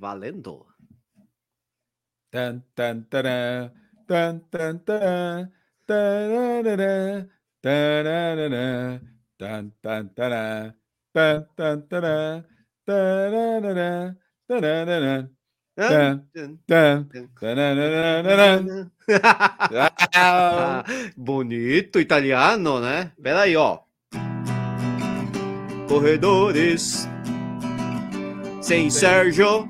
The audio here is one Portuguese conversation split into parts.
Valendo. Tan, tan, taran, tan, tan, taran, tararara, tararara, tan, tan, taran, tan, tan, taran, tararara, tararara, tan, tan, tararara. Bonito italiano, né? Pera aí, ó. Corredores sem Sérgio.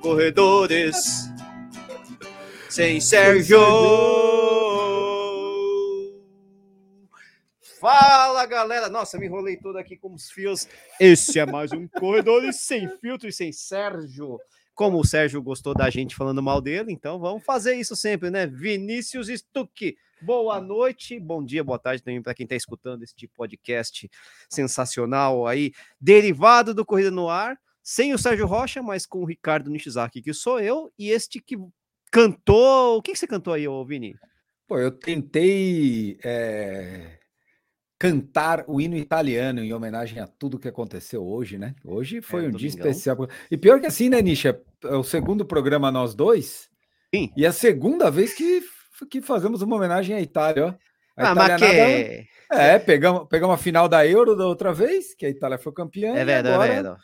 Corredores sem Sérgio. Fala galera, nossa, me enrolei todo aqui com os fios. Esse é mais um Corredores sem filtro e sem Sérgio. Como o Sérgio gostou da gente falando mal dele, então vamos fazer isso sempre, né? Vinícius Stuck. Boa noite, bom dia, boa tarde também para quem está escutando este podcast sensacional aí, derivado do Corrida no Ar, sem o Sérgio Rocha, mas com o Ricardo Nishizaki, que sou eu, e este que cantou. O que, que você cantou aí, ô Vini? Pô, eu tentei é, cantar o hino italiano em homenagem a tudo que aconteceu hoje, né? Hoje foi É, um dia domingão. especial. E pior que assim, né, Nisha? É o segundo programa nós dois. Sim. E é a segunda vez que, que fazemos uma homenagem à Itália, ó. A Ah, mas que italianada- É, pegamos, pegamos a final da Euro da outra vez, que a Itália foi campeã. é verdade, é agora verdade.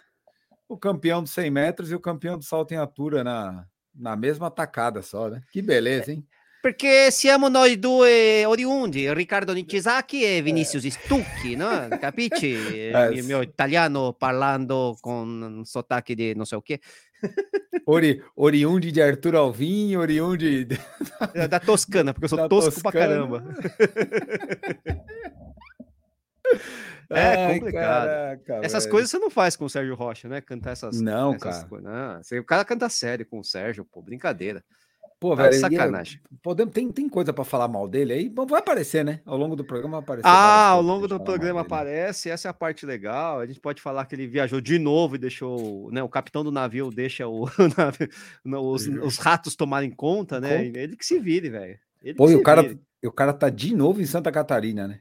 o campeão dos 100 metros e o campeão do salto em altura na, na mesma tacada só, né? Que beleza, hein? Perché siamo noi due oriundi, Riccardo Nishizaki e Vinicius Stucchi, no? Capisci? Eh, Il mio italiano parlando con sotaque di non so o quê. Ori, oriundi de Arthur Alvim, oriundi. É Da Toscana, porque eu sou Da tosco pra Toscana. caramba. É Ai, complicado. caraca, Essas velho. coisas você não faz com o Sérgio Rocha, né? Cantar essas, Não, essas cara. coisas. Não, você- o cara canta sério com o Sérgio, pô, brincadeira. Pô, Tá velho, é- sacanagem. podemos, tem, tem coisa para falar mal dele aí? Bom, vai aparecer, né? Ao longo do programa vai aparecer. Ah, ao longo do programa aparece, essa é a parte legal. A gente pode falar que ele viajou de novo e deixou, né? O capitão do navio deixa o, não, os, os ratos tomarem conta, né? Conta. Ele que se vire, velho. Pô, e o cara, vire. o cara tá de novo em Santa Catarina, né?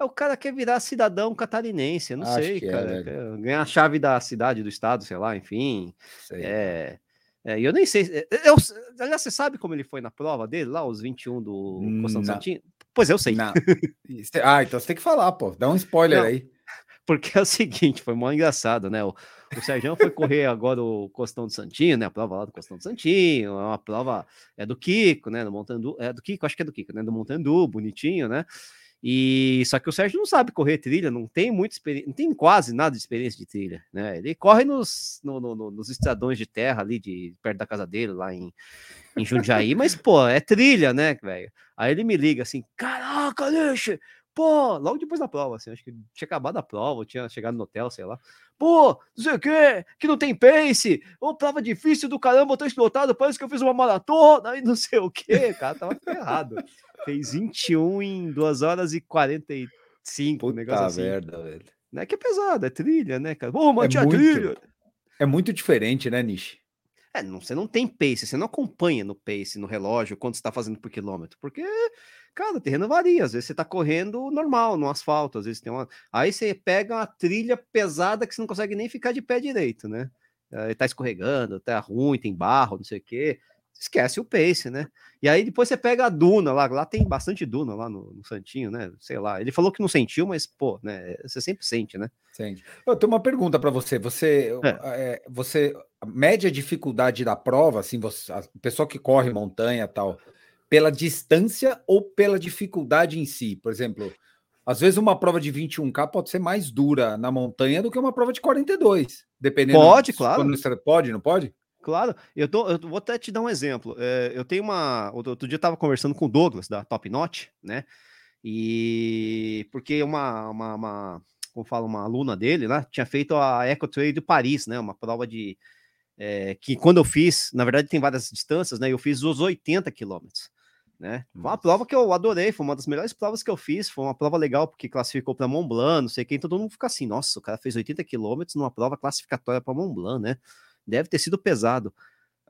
É, O cara quer virar cidadão catarinense, eu não Acho sei, é, cara. quer ganhar a chave da cidade, do estado, sei lá, enfim. Sei. É. é, e eu nem sei. é, Eu, aliás, você sabe como ele foi na prova dele, lá, os 21 do Costão. Santinho? Pois eu sei. Não. Ah, então você tem que falar, pô. Dá um spoiler Não. aí. Porque é o seguinte, foi mó engraçado, né? O, o Sérgio foi correr agora o Costão do Santinho, né? A prova lá do Costão do Santinho, é uma prova é do Kiko, né? Do Montandu, é do Kiko, acho que é do Kiko, né? Do Montandu, bonitinho, né? E só que o Sérgio não sabe correr trilha, não tem experiência, não tem quase nada de experiência de trilha, né? Ele corre nos, no- no- no- nos estradões de terra ali de perto da casa dele, lá em, em Jundiaí, mas pô, é trilha, né, velho? Aí ele me liga assim: "Caraca, Nishi, pô, logo depois da prova, assim, acho que tinha acabado a prova, tinha chegado no hotel, sei lá. Pô, não sei o quê, que não tem pace, ô, prova difícil do caramba, eu tô explotado, parece que eu fiz uma maratona e não sei o quê, cara, tava ferrado. Fez 21 em 2 horas e 45, um negócio Puta assim. merda, velho. Né? Que é pesado, é trilha, né, cara? Ô, mas É tinha muito. trilha. É muito diferente, né, Nishi? É, não, você não tem pace, você não acompanha no pace, no relógio, quanto você tá fazendo por quilômetro, porque, cara, o terreno varia, às vezes você tá correndo normal, no asfalto, às vezes tem uma... Aí você pega uma trilha pesada que você não consegue nem ficar de pé direito, né? Aí tá escorregando, tá ruim, tem barro, não sei o quê, esquece o pace, né? E aí depois você pega a duna lá, lá tem bastante duna lá no, no Santinho, né? Sei lá, ele falou que não sentiu, mas, pô, né, você sempre sente, né? Sente. Eu tenho uma pergunta para você. Você, é, você, a média dificuldade da prova, assim, você, a pessoa que corre montanha e tal, pela distância ou pela dificuldade em si? Por exemplo, às vezes uma prova de 21K pode ser mais dura na montanha do que uma prova de 42, dependendo. Pode, de- claro. quando Pode, não pode? Claro, eu, tô, eu vou até te dar um exemplo. É, eu tenho uma. Outro, dia eu estava conversando com o Douglas, da Top Notch, né? E porque uma, uma, uma como fala, uma aluna dele lá tinha feito a Eco Trail de Paris, né? Uma prova de. é, que quando eu fiz, na verdade tem várias distâncias, né? Eu fiz os 80 quilômetros. Né? Foi uma prova que eu adorei, foi uma das melhores provas que eu fiz. Foi uma prova legal, porque classificou para Mont Blanc, não sei quem, todo mundo fica assim: nossa, o cara fez 80 quilômetros numa prova classificatória para Mont Blanc, né? Deve ter sido pesado.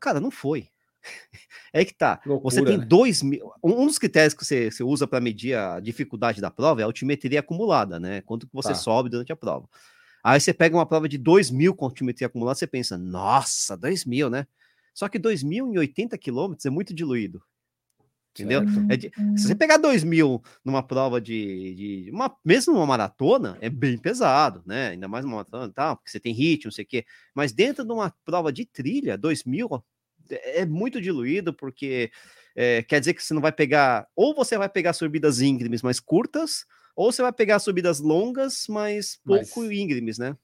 Cara, não foi. É que tá. você Loucura, tem né? dois mil. Um dos critérios que você, você usa para medir a dificuldade da prova é a altimetria acumulada, né? Quanto que você Tá. sobe durante a prova. Aí você pega uma prova de 2 mil com altimetria acumulada, você pensa, nossa, 2 mil, né? Só que 2 mil em 80 quilômetros é muito diluído. Entendeu? É de, se você pegar 2 mil numa prova de, de, uma, mesmo numa maratona, é bem pesado, né? Ainda mais uma maratona e tal, porque você tem ritmo, não sei o quê. Mas dentro de uma prova de trilha, 2 mil é, é muito diluído, porque é, quer dizer que você não vai pegar, ou você vai pegar subidas íngremes mais curtas, ou você vai pegar subidas longas, mas pouco mas... íngremes, né?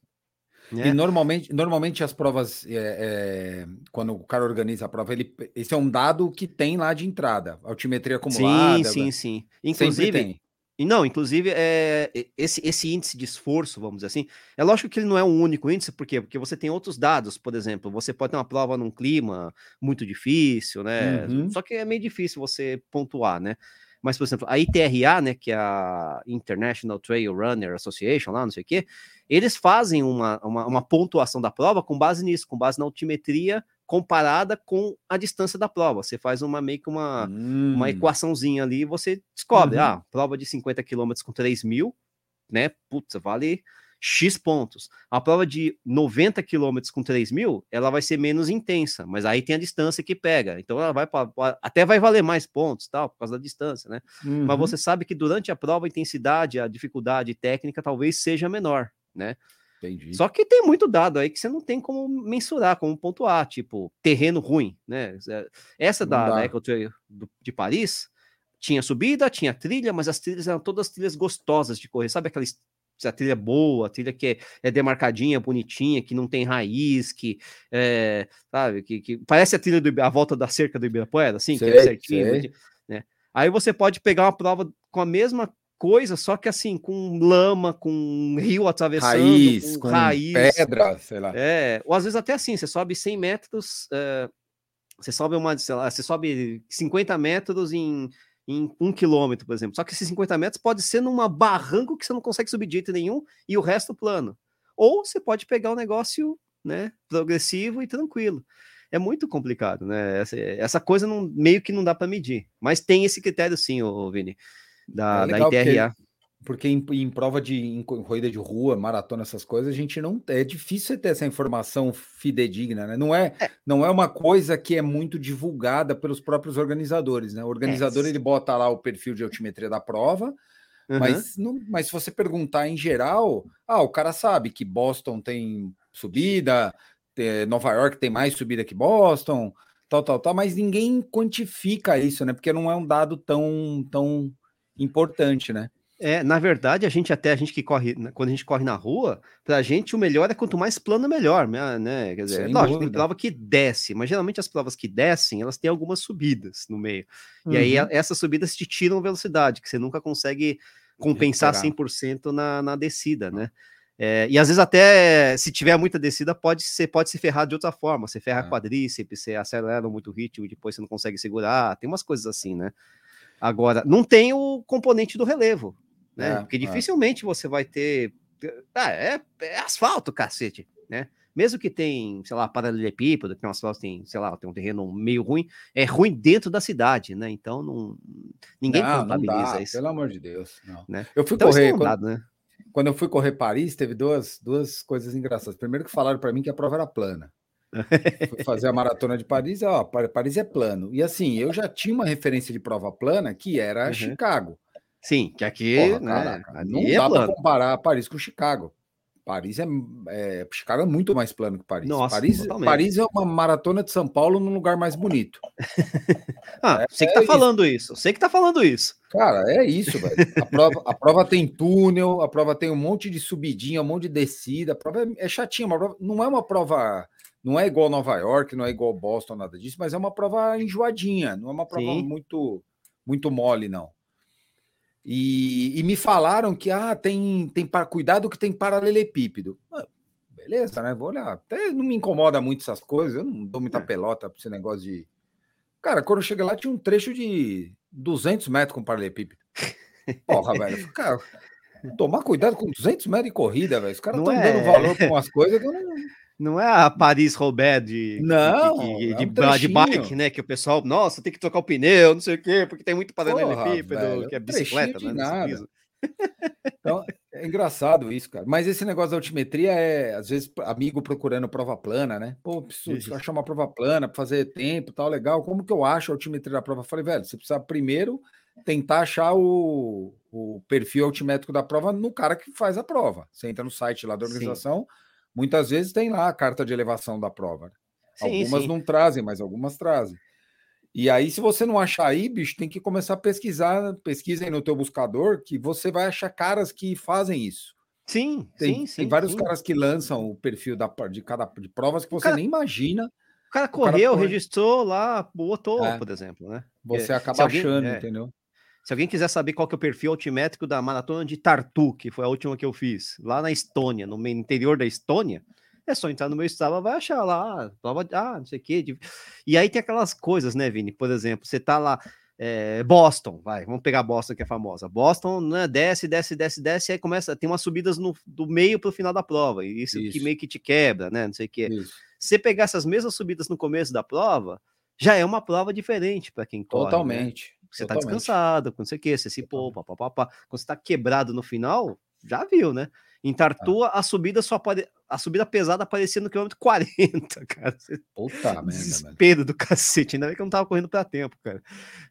É. E normalmente, normalmente as provas, é, é, quando o cara organiza a prova, ele, esse é um dado que tem lá de entrada, altimetria acumulada. Sim, sim, sim. Inclusive, e não, inclusive, é, esse, esse índice de esforço, vamos dizer assim, é lógico que ele não é um único índice, por quê? Porque você tem outros dados, por exemplo, você pode ter uma prova num clima muito difícil, né? Uhum. Só que é meio difícil você pontuar, né? Mas, por exemplo, a ITRA, né, que é a International Trail Runner Association, lá, não sei o quê, eles fazem uma, uma, uma pontuação da prova com base nisso, com base na altimetria comparada com a distância da prova. Você faz uma meio que uma, hum. uma equaçãozinha ali e você descobre, uhum. ah, prova de 50 km com 3 mil, né? Putz, vale X pontos. A prova de 90 km com 3 mil, ela vai ser menos intensa, mas aí tem a distância que pega. Então ela vai pra, até vai valer mais pontos, tal, por causa da distância, né? Uhum. Mas você sabe que durante a prova a intensidade, a dificuldade técnica talvez seja menor, né? Entendi. Só que tem muito dado aí que você não tem como mensurar, como pontuar, tipo, terreno ruim, né? Essa da, da Eco Trail de Paris tinha subida, tinha trilha, mas as trilhas eram todas trilhas gostosas de correr. Sabe aquelas a trilha é boa, a trilha que é, é, demarcadinha, bonitinha, que não tem raiz, que é, sabe, que, que, parece a trilha do a volta da cerca do Ibirapuera, assim, sei, que é certinho, né? Aí você pode pegar uma prova com a mesma coisa, só que assim, com lama, com rio atravessando, raiz, com, com raiz, pedra, sei lá. É, ou às vezes até assim, você sobe 100 metros, é, você sobe uma, sei lá, você sobe 50 metros em, em um quilômetro, por exemplo. Só que esses 50 metros pode ser numa barranco que você não consegue subir de jeito nenhum e o resto plano. Ou você pode pegar um negócio, né, progressivo e tranquilo. É muito complicado, né? Essa, essa coisa não, meio que não dá para medir. Mas tem esse critério sim, ô, Vini da, é da ITRA. Porque, em, em, prova de em corrida de rua, maratona, essas coisas, a gente não é difícil ter essa informação fidedigna, né? Não é, é. não é uma coisa que é muito divulgada pelos próprios organizadores, né? O organizador é. ele bota lá o perfil de altimetria da prova. Uhum. Mas, não, mas se você perguntar em geral, ah, o cara sabe que Boston tem subida, Nova York tem mais subida que Boston, tal, tal, tal, mas ninguém quantifica isso, né? Porque não é um dado tão, tão importante, né? É, na verdade, a gente até, a gente que corre, né, quando a gente corre na rua, pra gente o melhor é quanto mais plano, melhor, né? né? Quer dizer, Sem lógico, dúvida. tem prova que desce, mas geralmente as provas que descem, elas têm algumas subidas no meio. Uhum. E aí uhum. essas subidas te tiram velocidade, que você nunca consegue compensar 100% na, na descida, né? É, e às vezes até se tiver muita descida pode ser pode se ferrar de outra forma, você ferra é. quadríceps, você acelera muito o ritmo, depois você não consegue segurar, tem umas coisas assim, né? Agora, não tem o componente do relevo, né? É, Porque é. dificilmente é. você vai ter. Ah, é, é, asfalto, cacete, né? Mesmo que tem, sei lá, paralelepípedo, que tem umas asfalto tem, sei lá, tem um terreno meio ruim, é ruim dentro da cidade, né? Então não, ninguém não, contabiliza não dá, isso. Pelo amor de Deus. Não. Né? Eu fui então, correr. Quando, dado, né? quando eu fui correr Paris, teve duas, duas coisas engraçadas. Primeiro que falaram para mim que a prova era plana. Fui fazer a maratona de Paris, ó, Paris é plano. E assim, eu já tinha uma referência de prova plana que era uhum. Chicago. Sim, que aqui Porra, né, não é dá para comparar Paris com Chicago. Paris é, é, Chicago é muito mais plano que Paris. Nossa, Paris, Paris é uma maratona de São Paulo num lugar mais bonito. ah, é, você que tá é falando isso. Você que tá falando isso. Cara, é isso, velho. A prova, a prova tem túnel, a prova tem um monte de subidinha, um monte de descida. A prova é, é chatinha, prova, não é uma prova não é igual Nova York, não é igual Boston, nada disso, mas é uma prova enjoadinha, não é uma prova muito muito mole, não. E, e, me falaram que ah, tem, tem para cuidado que tem paralelepípedo. Ah, beleza, né? Vou olhar. Até não me incomoda muito essas coisas, eu não dou muita é. pelota para esse negócio de. Cara, quando eu cheguei lá tinha um trecho de 200 metros com paralelepípedo. Porra, velho. Cara, tomar cuidado com 200 metros de corrida, velho. Os caras estão é... dando valor para umas coisas que eu não. Não é a Paris-Roubaix de, não, de, de, é um de, bike, né? Que o pessoal, nossa, tem que trocar o pneu, não sei o quê, porque tem muito paralelepípedo, que é bicicleta, né? Nada. Então, É engraçado isso, cara. Mas esse negócio da altimetria é, às vezes, amigo procurando prova plana, né? Pô, preciso achar uma prova plana para fazer tempo tal, legal. Como que eu acho a altimetria da prova? Eu falei, velho, você precisa primeiro tentar achar o, o perfil altimétrico da prova no cara que faz a prova. Você entra no site lá da organização, sim. Muitas vezes tem lá a carta de elevação da prova. Né? Sim, algumas sim. não trazem, mas algumas trazem. E aí, se você não achar aí, bicho, tem que começar a pesquisar, pesquisa aí no teu buscador, que você vai achar caras que fazem isso. Sim, tem, sim, sim. Tem vários sim. caras que lançam o perfil da, de cada de provas que você cara, nem imagina. O cara correu, o cara registrou lá, botou, é. por exemplo, né? Você é, acaba alguém, achando, é. entendeu? Se alguém quiser saber qual que é o perfil altimétrico da maratona de Tartu, que foi a última que eu fiz, lá na Estônia, no interior da Estônia, é só entrar no meu Strava, vai achar lá, prova, ah, não sei o quê. E aí tem aquelas coisas, né, Vini? Por exemplo, você tá lá, é, Boston, vai, vamos pegar Boston que é famosa. Boston, né, desce, desce, desce, desce, aí começa, tem umas subidas no, do meio para o final da prova, e isso, isso, que meio que te quebra, né, não sei o quê. Isso. Se você pegar essas mesmas subidas no começo da prova, já é uma prova diferente para quem corre. Né? Totalmente. Né? Você Totalmente. tá descansado, com não sei o quê, você se poupa, papapá. Quando você tá quebrado no final, já viu, né? Em Tartua, a subida só pode. A subida pesada aparecia no quilômetro 40, cara. Puta merda, Desespero do cacete. Ainda bem que eu não tava correndo para tempo, cara.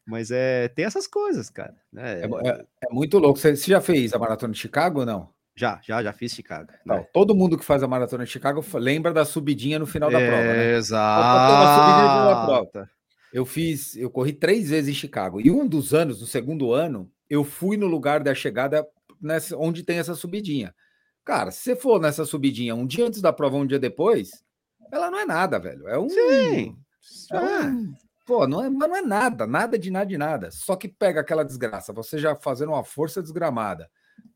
Mas é, tem essas coisas, cara. Né? É, é, é muito louco. Você, você, já fez a maratona de Chicago ou não? Já, já, já fiz Chicago. Né? todo mundo que faz a maratona de Chicago lembra da subidinha no final da é, prova, né? Exato. Eu fiz, eu corri três vezes em Chicago. E um dos anos, no segundo ano, eu fui no lugar da chegada nessa, onde tem essa subidinha. Cara, se você for nessa subidinha um dia antes da prova, um dia depois, ela não é nada, velho. É um. Sim. É um, pô, não é, mas não é nada, nada de nada de nada. Só que pega aquela desgraça, você já fazendo uma força desgramada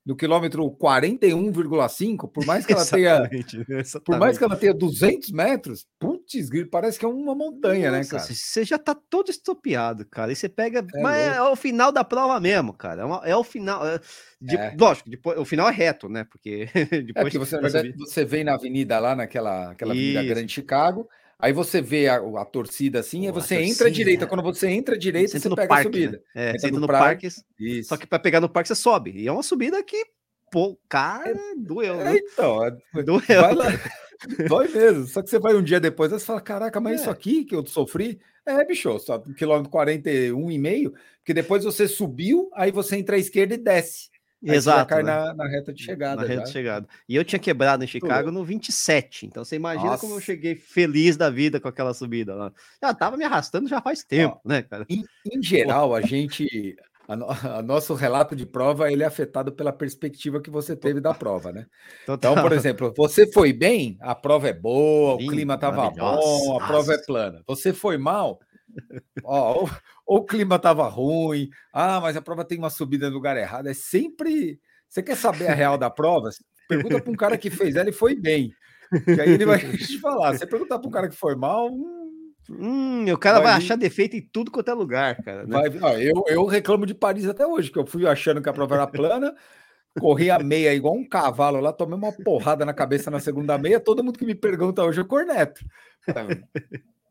no quilômetro 41,5, por mais que ela tenha exatamente. por mais que ela tenha 200 metros, putz, parece que é uma montanha, né, Nossa, né, cara? Você já tá todo estopiado, cara. E você pega, é mas é, é, o final da prova mesmo, cara. É, uma, é o final, é, de, é. lógico, depois, o final é reto, né? Porque depois é você, verdade, você vem na avenida lá naquela aquela avenida Grande Chicago, Aí você vê a, a torcida assim, aí você torcida. entra à direita. Quando você entra à direita, você, você pega parque, a subida. Né? É, entra você entra no, parque. parque só que para pegar no parque você sobe. E é uma subida que, pô, cara, é, doeu. É, então, é, doeu. Vai lá. Dói mesmo. Só que você vai um dia depois, você fala: caraca, mas isso é. aqui que eu sofri. É, bicho, só quilômetro 41 e meio, porque depois você subiu, aí você entra à esquerda e desce. Exato. cai né? na, na, reta de chegada. Na reta de chegada. E eu tinha quebrado em Chicago no 27. Então você imagina Nossa. como eu cheguei feliz da vida com aquela subida lá. Já tava me arrastando já faz tempo, Ó, né, cara? Em, em geral, a gente. A, a, nosso relato de prova ele é afetado pela perspectiva que você teve da prova, né? Total. Então, por exemplo, você foi bem, a prova é boa, Sim, o clima estava bom, a Nossa. prova é plana. Você foi mal, ó, ou, o clima estava ruim, ah, mas a prova tem uma subida no lugar errado. É sempre. Você quer saber a real da prova? Pergunta para um cara que fez ela e foi bem. Que aí ele vai te falar. Você perguntar para um cara que foi mal. Hum, hum o cara vai, vai achar defeito em tudo quanto é lugar, cara. Né? Vai, ó, eu, eu reclamo de Paris até hoje, que eu fui achando que a prova era plana. Corri a meia igual um cavalo lá, tomei uma porrada na cabeça na segunda meia. Todo mundo que me pergunta hoje é corneto.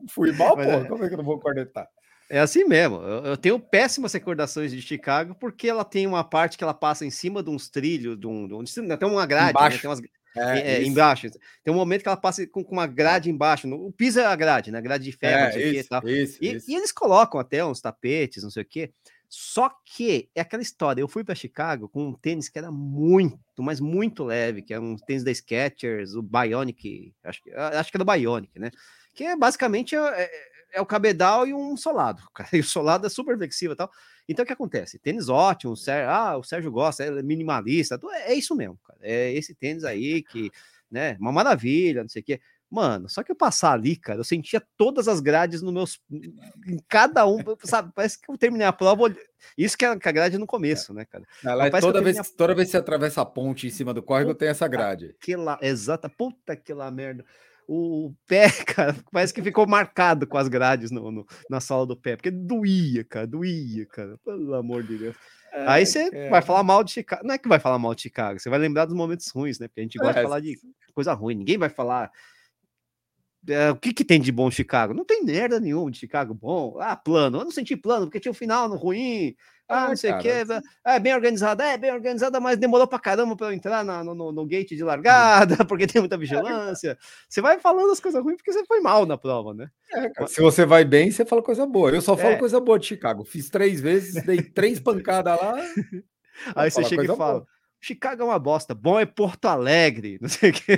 Fui mal, pô. É... Como é que eu não vou cornetar? É assim mesmo. Eu, tenho péssimas recordações de Chicago porque ela tem uma parte que ela passa em cima de uns trilhos, de um, de um tem uma grade, né? tem umas, é, é, embaixo. Tem um momento que ela passa com, com uma grade embaixo. No, o piso é a grade, né? Grade de ferro, é, não sei isso, o que e tal. Isso, e, isso. e, eles colocam até uns tapetes, não sei o que. Só que é aquela história. Eu fui para Chicago com um tênis que era muito, mas muito leve, que é um tênis da Skechers, o Bionic, acho, acho que era o Bionic, né? Que é basicamente é, é, é o cabedal e um solado. E o solado é super flexível e tal. Então o que acontece? Tênis ótimo, o Sérgio, ah, o Sérgio gosta, é minimalista, é, é isso mesmo, cara. É esse tênis aí que, né, uma maravilha, não sei o quê. Mano, só que eu passar ali, cara, eu sentia todas as grades no meus. Em cada um, sabe? Parece que eu terminei a prova. Isso que é a grade no começo, né, cara? É toda, vez, a... toda vez que você atravessa a ponte em cima do córrego, tem essa grade. Aquela, exata, puta aquela merda. O pé, cara, parece que ficou marcado com as grades no, no na sola do pé, porque doía, cara, doía, cara, pelo amor de Deus. É, Aí você é. vai falar mal de Chicago. Não é que vai falar mal de Chicago, você vai lembrar dos momentos ruins, né? Porque a gente gosta é, de falar de coisa ruim. Ninguém vai falar é, o que, que tem de bom Chicago? Não tem merda nenhuma de Chicago bom. Ah, plano. Eu não senti plano porque tinha um final no ruim. Ah, não sei o que. É bem organizada, é bem organizada, mas demorou pra caramba pra eu entrar na, no, no, gate de largada, porque tem muita vigilância. Você vai falando as coisas ruins porque você foi mal na prova, né? É, se você vai bem, você fala coisa boa. Eu só falo é. coisa boa de Chicago. Fiz três vezes, dei três pancadas lá. Aí você chega e fala. Boa. Chicago é uma bosta, bom é Porto Alegre, não sei o quê.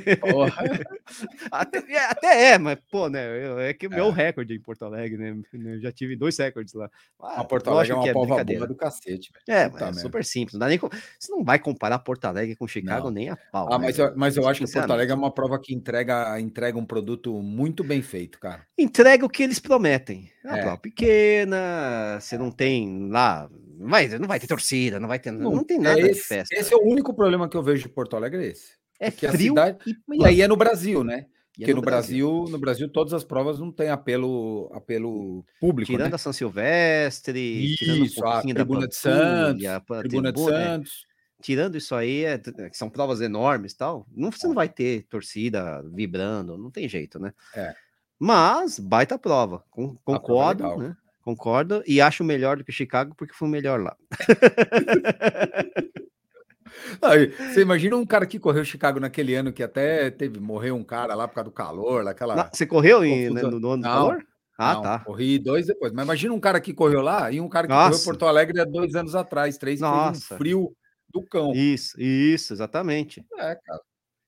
até, é, até, é, mas, pô, né? É que o meu é. recorde em Porto Alegre, né? Eu já tive dois recordes lá. Ah, a Porto Alegre é uma é prova boa do cacete, velho. É, é super simples. Não dá nem com... Você não vai comparar Porto Alegre com Chicago não. nem a pau. Ah, né? mas, eu, mas eu acho que Porto Alegre é uma prova que entrega, entrega um produto muito bem feito, cara. Entrega o que eles prometem. É uma prova pequena, você não tem lá vai, não vai ter torcida, não vai ter. Não, não tem nada esse, de festa. Esse é o único problema que eu vejo de Porto Alegre, é esse. É que a cidade. E, aí é no Brasil, né? É Porque no, no Brasil, Brasil, no Brasil, todas as provas não têm apelo, apelo público. Tirando né? a São Silvestre, isso, um a Tribuna de Santos, a Tribuna de Santos. Tirando isso aí, é, que são provas enormes tal, não, você não vai ter torcida vibrando, não tem jeito, né? É. Mas, baita prova, com, concordo, né? Concordo. E acho melhor do que Chicago porque foi melhor lá. você imagina um cara que correu Chicago naquele ano que até teve morreu um cara lá por causa do calor, aquela. você correu em, né, no, no ano do calor? Ah, não, tá. Corri dois depois. Mas imagina um cara que correu lá e um cara que Nossa. correu Porto Alegre há dois anos atrás, três, Nossa. Um frio do cão. Isso, isso, exatamente. É, cara.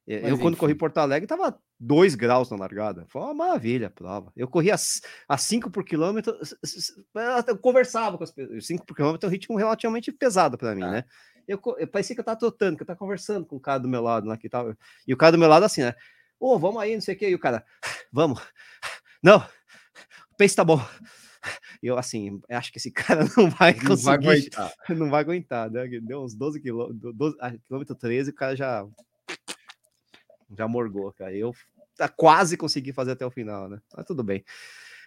Mas, eu, quando corri Porto Alegre, tava 2 graus na largada. Foi uma maravilha a prova. Eu corria a 5 por quilômetro, eu conversava com as pessoas. 5 por quilômetro é um ritmo relativamente pesado para mim, ah. né? Eu, eu parecia que eu tava trotando, que eu tava conversando com o cara do meu lado lá que tava. E o cara do meu lado assim, né? Ô, oh, vamos aí, não sei o que. E o cara, vamos. Não, o pace tá bom. Eu, assim, acho que esse cara não vai conseguir. Não vai aguentar. Não vai aguentar, né? Deu uns 12 quilômetros, 12, quilômetro 13, o cara já já morgou, cara. Eu quase consegui fazer até o final, né? Mas tudo bem.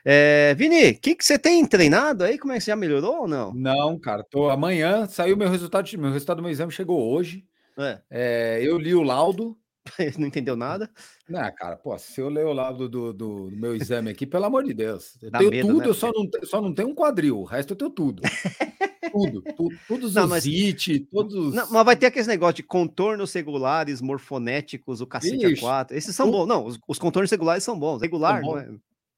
É, Vini, o que, que você tem treinado aí? Como é que você já melhorou ou não? Não, cara, tô amanhã saiu meu resultado, meu resultado do meu exame chegou hoje. É. É, eu li o laudo. não entendeu nada? Não, cara, pô, se eu ler o laudo do, do, do meu exame aqui, pelo amor de Deus, eu Dá tenho medo, tudo, né? eu só não, só não tenho um quadril, o resto eu tenho tudo. tudo, tudo, todos não, os it, todos. Não, mas vai ter aqueles negócios de contornos regulares, morfonéticos, o cacete Ixi, A4. Esses são bons. Não, os, os, contornos regulares são bons. Regular, bom. não é?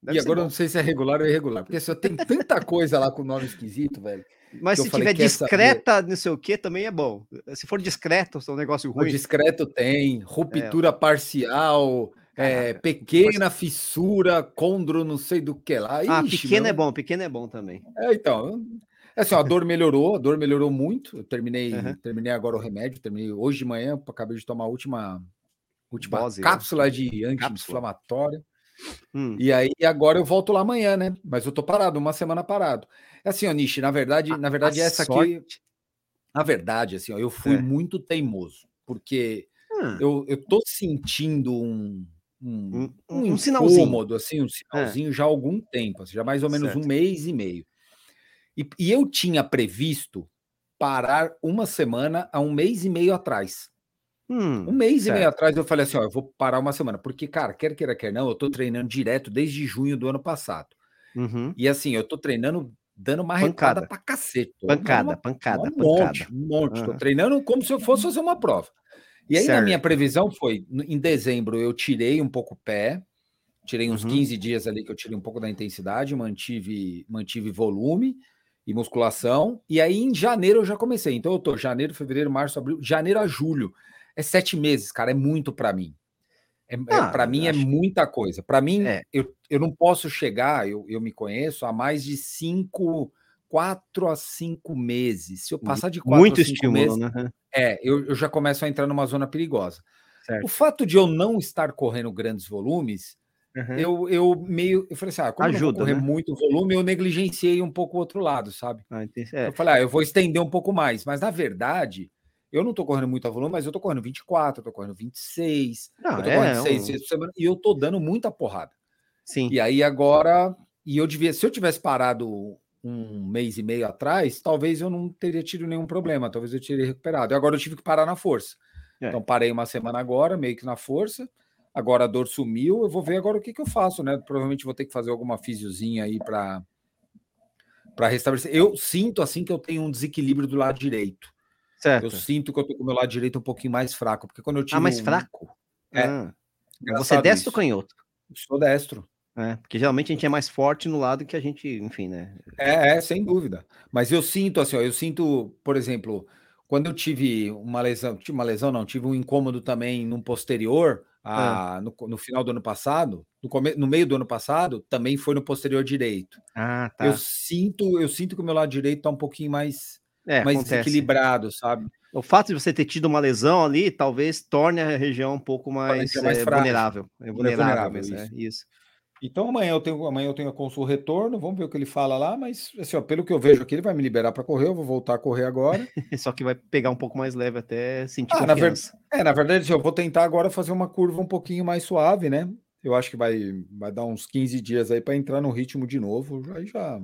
Deve e agora bom. não sei se é regular ou irregular, porque só tem tanta coisa lá com nome esquisito, velho. Mas se tiver discreta, saber. não sei o que, também é bom. Se for discreto, é um negócio ruim. O discreto tem, ruptura é. parcial, é, pequena fissura, condro, não sei do que lá. Ah, Ixi, pequeno meu... é bom, pequeno é bom também. É, então. É assim, a dor melhorou, a dor melhorou muito. Eu terminei, uhum. terminei agora o remédio, terminei hoje de manhã, acabei de tomar a última, última Dose, né? cápsula né? de anti-inflamatória. Hum. E aí agora eu volto lá amanhã, né? Mas eu tô parado, uma semana parado. É assim, ó, Nishi, na verdade, a, na verdade, essa sorte... aqui. Na verdade, assim, ó, eu fui é. muito teimoso, porque hum. eu, eu tô sentindo um, um, um, um, um sinalzinho, assim, um sinalzinho é. já há algum tempo, assim, já mais ou menos certo. um mês e meio. E, e eu tinha previsto parar uma semana a um mês e meio atrás. Hum, um mês certo. e meio atrás eu falei assim: ó, eu vou parar uma semana, porque, cara, quer queira, quer não, eu tô treinando direto desde junho do ano passado. Uhum. E assim, eu tô treinando dando uma pancada pra cacete. Pancada, uma, pancada, um pancada. Monte, um monte. Uhum. Tô treinando como se eu fosse fazer uma prova. E aí, certo. na minha previsão, foi em dezembro eu tirei um pouco o pé, tirei uns uhum. 15 dias ali que eu tirei um pouco da intensidade, mantive, mantive volume e musculação. E aí em janeiro eu já comecei. Então eu tô janeiro, fevereiro, março, abril, janeiro a julho. É sete meses, cara. É muito para mim. É, é ah, é para mim acho... é muita coisa. Para mim, é. eu, eu não posso chegar, eu, eu me conheço há mais de cinco, quatro a cinco meses. Se eu passar de quatro muito a cinco estímulo, meses, né? é, eu, eu já começo a entrar numa zona perigosa. Certo. O fato de eu não estar correndo grandes volumes Uhum. Eu, eu meio. Eu falei assim: ah, como Ajuda, eu correr né? muito volume, eu negligenciei um pouco o outro lado, sabe? Ah, é. Eu falei, ah, eu vou estender um pouco mais. Mas na verdade, eu não tô correndo muito volume, mas eu tô correndo 24, eu tô correndo 26, não, eu tô é, correndo 6 um... vezes por semana, e eu tô dando muita porrada. Sim. E aí agora. E eu devia, se eu tivesse parado um mês e meio atrás, talvez eu não teria tido nenhum problema, talvez eu teria recuperado. E agora eu tive que parar na força. É. Então parei uma semana agora, meio que na força. Agora a dor sumiu, eu vou ver agora o que, que eu faço, né? Provavelmente vou ter que fazer alguma fisiozinha aí para para restabelecer. Eu sinto assim que eu tenho um desequilíbrio do lado direito. Certo. Eu sinto que eu tô com o meu lado direito um pouquinho mais fraco, porque quando eu tive Ah, mais um... fraco? É. Ah. Você é destro isso. ou canhoto? Eu sou destro. É, porque geralmente a gente é mais forte no lado que a gente, enfim, né? É, é, sem dúvida. Mas eu sinto assim, ó, eu sinto, por exemplo, quando eu tive uma lesão, tive uma lesão, não, tive um incômodo também no posterior, a, é. no, no, final do ano passado, no, come, no meio do ano passado, também foi no posterior direito. Ah, tá. Eu sinto, eu sinto que o meu lado direito tá um pouquinho mais, é, mais desequilibrado, sabe? O fato de você ter tido uma lesão ali, talvez torne a região um pouco mais, mais é, vulnerável. É vulnerável, vulnerável mesmo, isso. É, isso. Então amanhã eu tenho amanhã eu tenho a consulta retorno, vamos ver o que ele fala lá, mas assim, ó, pelo que eu vejo aqui, ele vai me liberar para correr, eu vou voltar a correr agora. Só que vai pegar um pouco mais leve até sentir ah, na ver... É, na verdade, assim, eu vou tentar agora fazer uma curva um pouquinho mais suave, né? Eu acho que vai, vai dar uns 15 dias aí para entrar no ritmo de novo, aí já,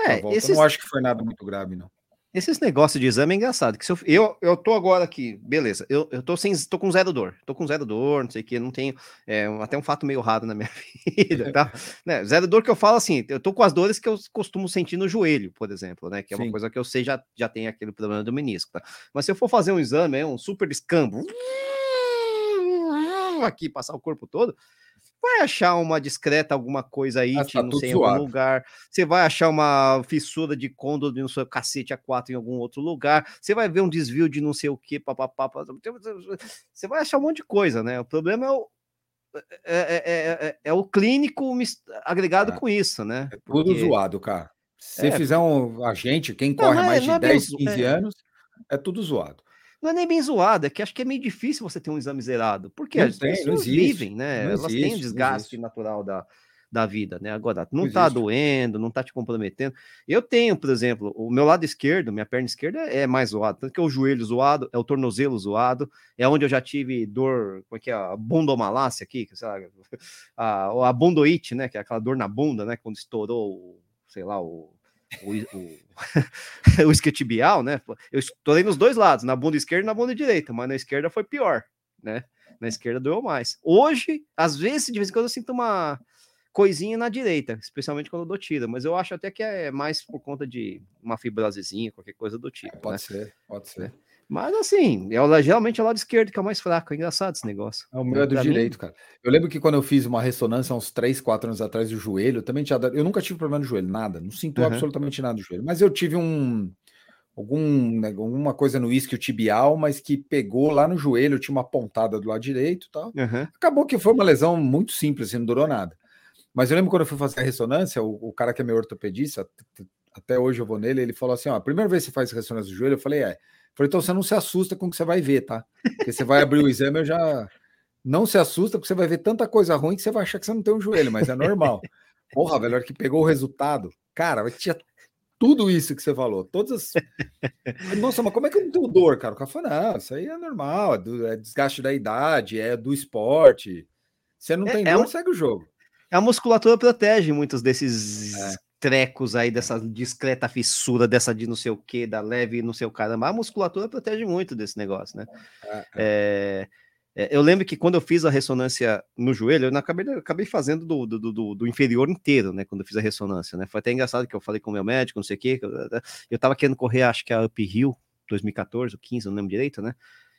é, já esses... não acho que foi nada muito grave não. Esses negócios de exame é engraçado. Que se eu, eu, eu tô agora aqui, beleza. Eu, eu tô sem. tô com zero dor. Tô com zero dor, não sei o que, não tenho. É, até um fato meio raro na minha vida, tá? né, zero dor que eu falo assim, eu tô com as dores que eu costumo sentir no joelho, por exemplo, né? Que é Sim. uma coisa que eu sei já, já tem aquele problema do menisco, tá? Mas se eu for fazer um exame, é um super escambo, aqui, passar o corpo todo, vai achar uma discreta alguma coisa aí, tá não sei, em algum lugar. Você vai achar uma fissura de côndor de no seu cacete A4 em algum outro lugar. Você vai ver um desvio de não sei o que, papapá. Você vai achar um monte de coisa, né? O problema é o, é, é, é, é o clínico agregado com isso, né? É tudo Porque... zoado, cara. Se fizer um agente, quem corre mais de 10, 15 anos, é tudo zoado não é nem bem zoado, é que acho que é meio difícil você ter um exame zerado, porque não as tem, pessoas vivem, né? Elas existe, têm um desgaste natural da, da vida, né? Agora, não, não tá existe. doendo, não tá te comprometendo. Eu tenho, por exemplo, o meu lado esquerdo, minha perna esquerda é mais zoado, tanto que é o joelho zoado, é o tornozelo zoado, é onde eu já tive dor, como é que é, a bundomalácia aqui, sei lá, a, a bundoite, né? Que é aquela dor na bunda, né? Quando estourou, sei lá, o o, o, o isquiotibial, né? Eu estourei nos dois lados, na bunda esquerda e na bunda direita, mas na esquerda foi pior, né? Na esquerda doeu mais. Hoje, às vezes, de vez em quando eu sinto uma coisinha na direita, especialmente quando eu dou tiro, mas eu acho até que é mais por conta de uma fibrosezinha, qualquer coisa do tipo. Pode né? ser, pode ser. Mas assim, é, geralmente é o lado esquerdo que é o mais fraco. É engraçado esse negócio. É o meu é do direito, mim... cara. Eu lembro que quando eu fiz uma ressonância uns 3, 4 anos atrás do joelho, eu também tinha dado... Eu nunca tive problema no joelho, nada. Não sinto uhum. absolutamente nada no joelho. Mas eu tive um. Algum, né, alguma coisa no isquio tibial, mas que pegou lá no joelho, tinha uma pontada do lado direito e tal. Uhum. Acabou que foi uma lesão muito simples, assim, não durou nada. Mas eu lembro quando eu fui fazer a ressonância, o, o cara que é meu ortopedista, até hoje eu vou nele, ele falou assim: ó, a primeira vez que você faz ressonância do joelho, eu falei, é. Falei, então você não se assusta com o que você vai ver, tá? Porque você vai abrir o exame, eu já. Não se assusta, porque você vai ver tanta coisa ruim que você vai achar que você não tem um joelho, mas é normal. Porra, velho, a hora que pegou o resultado, cara, tinha tudo isso que você falou, todas as. Nossa, mas como é que eu não tenho dor, cara? O cara falou, não, isso aí é normal, é, do, é desgaste da idade, é do esporte. Você não é, tem é dor, um... segue o jogo. A musculatura protege muitos desses é trecos aí dessa discreta fissura, dessa de não sei o que, da leve não sei o caramba. A musculatura protege muito desse negócio, né? É, é. É, eu lembro que quando eu fiz a ressonância no joelho, eu acabei, eu acabei fazendo do, do, do, do, inferior inteiro, né? Quando eu fiz a ressonância, né? Foi até engraçado que eu falei com o meu médico, não sei o que, eu, eu tava querendo correr, acho que a Uphill 2014 ou 15, não lembro direito, né?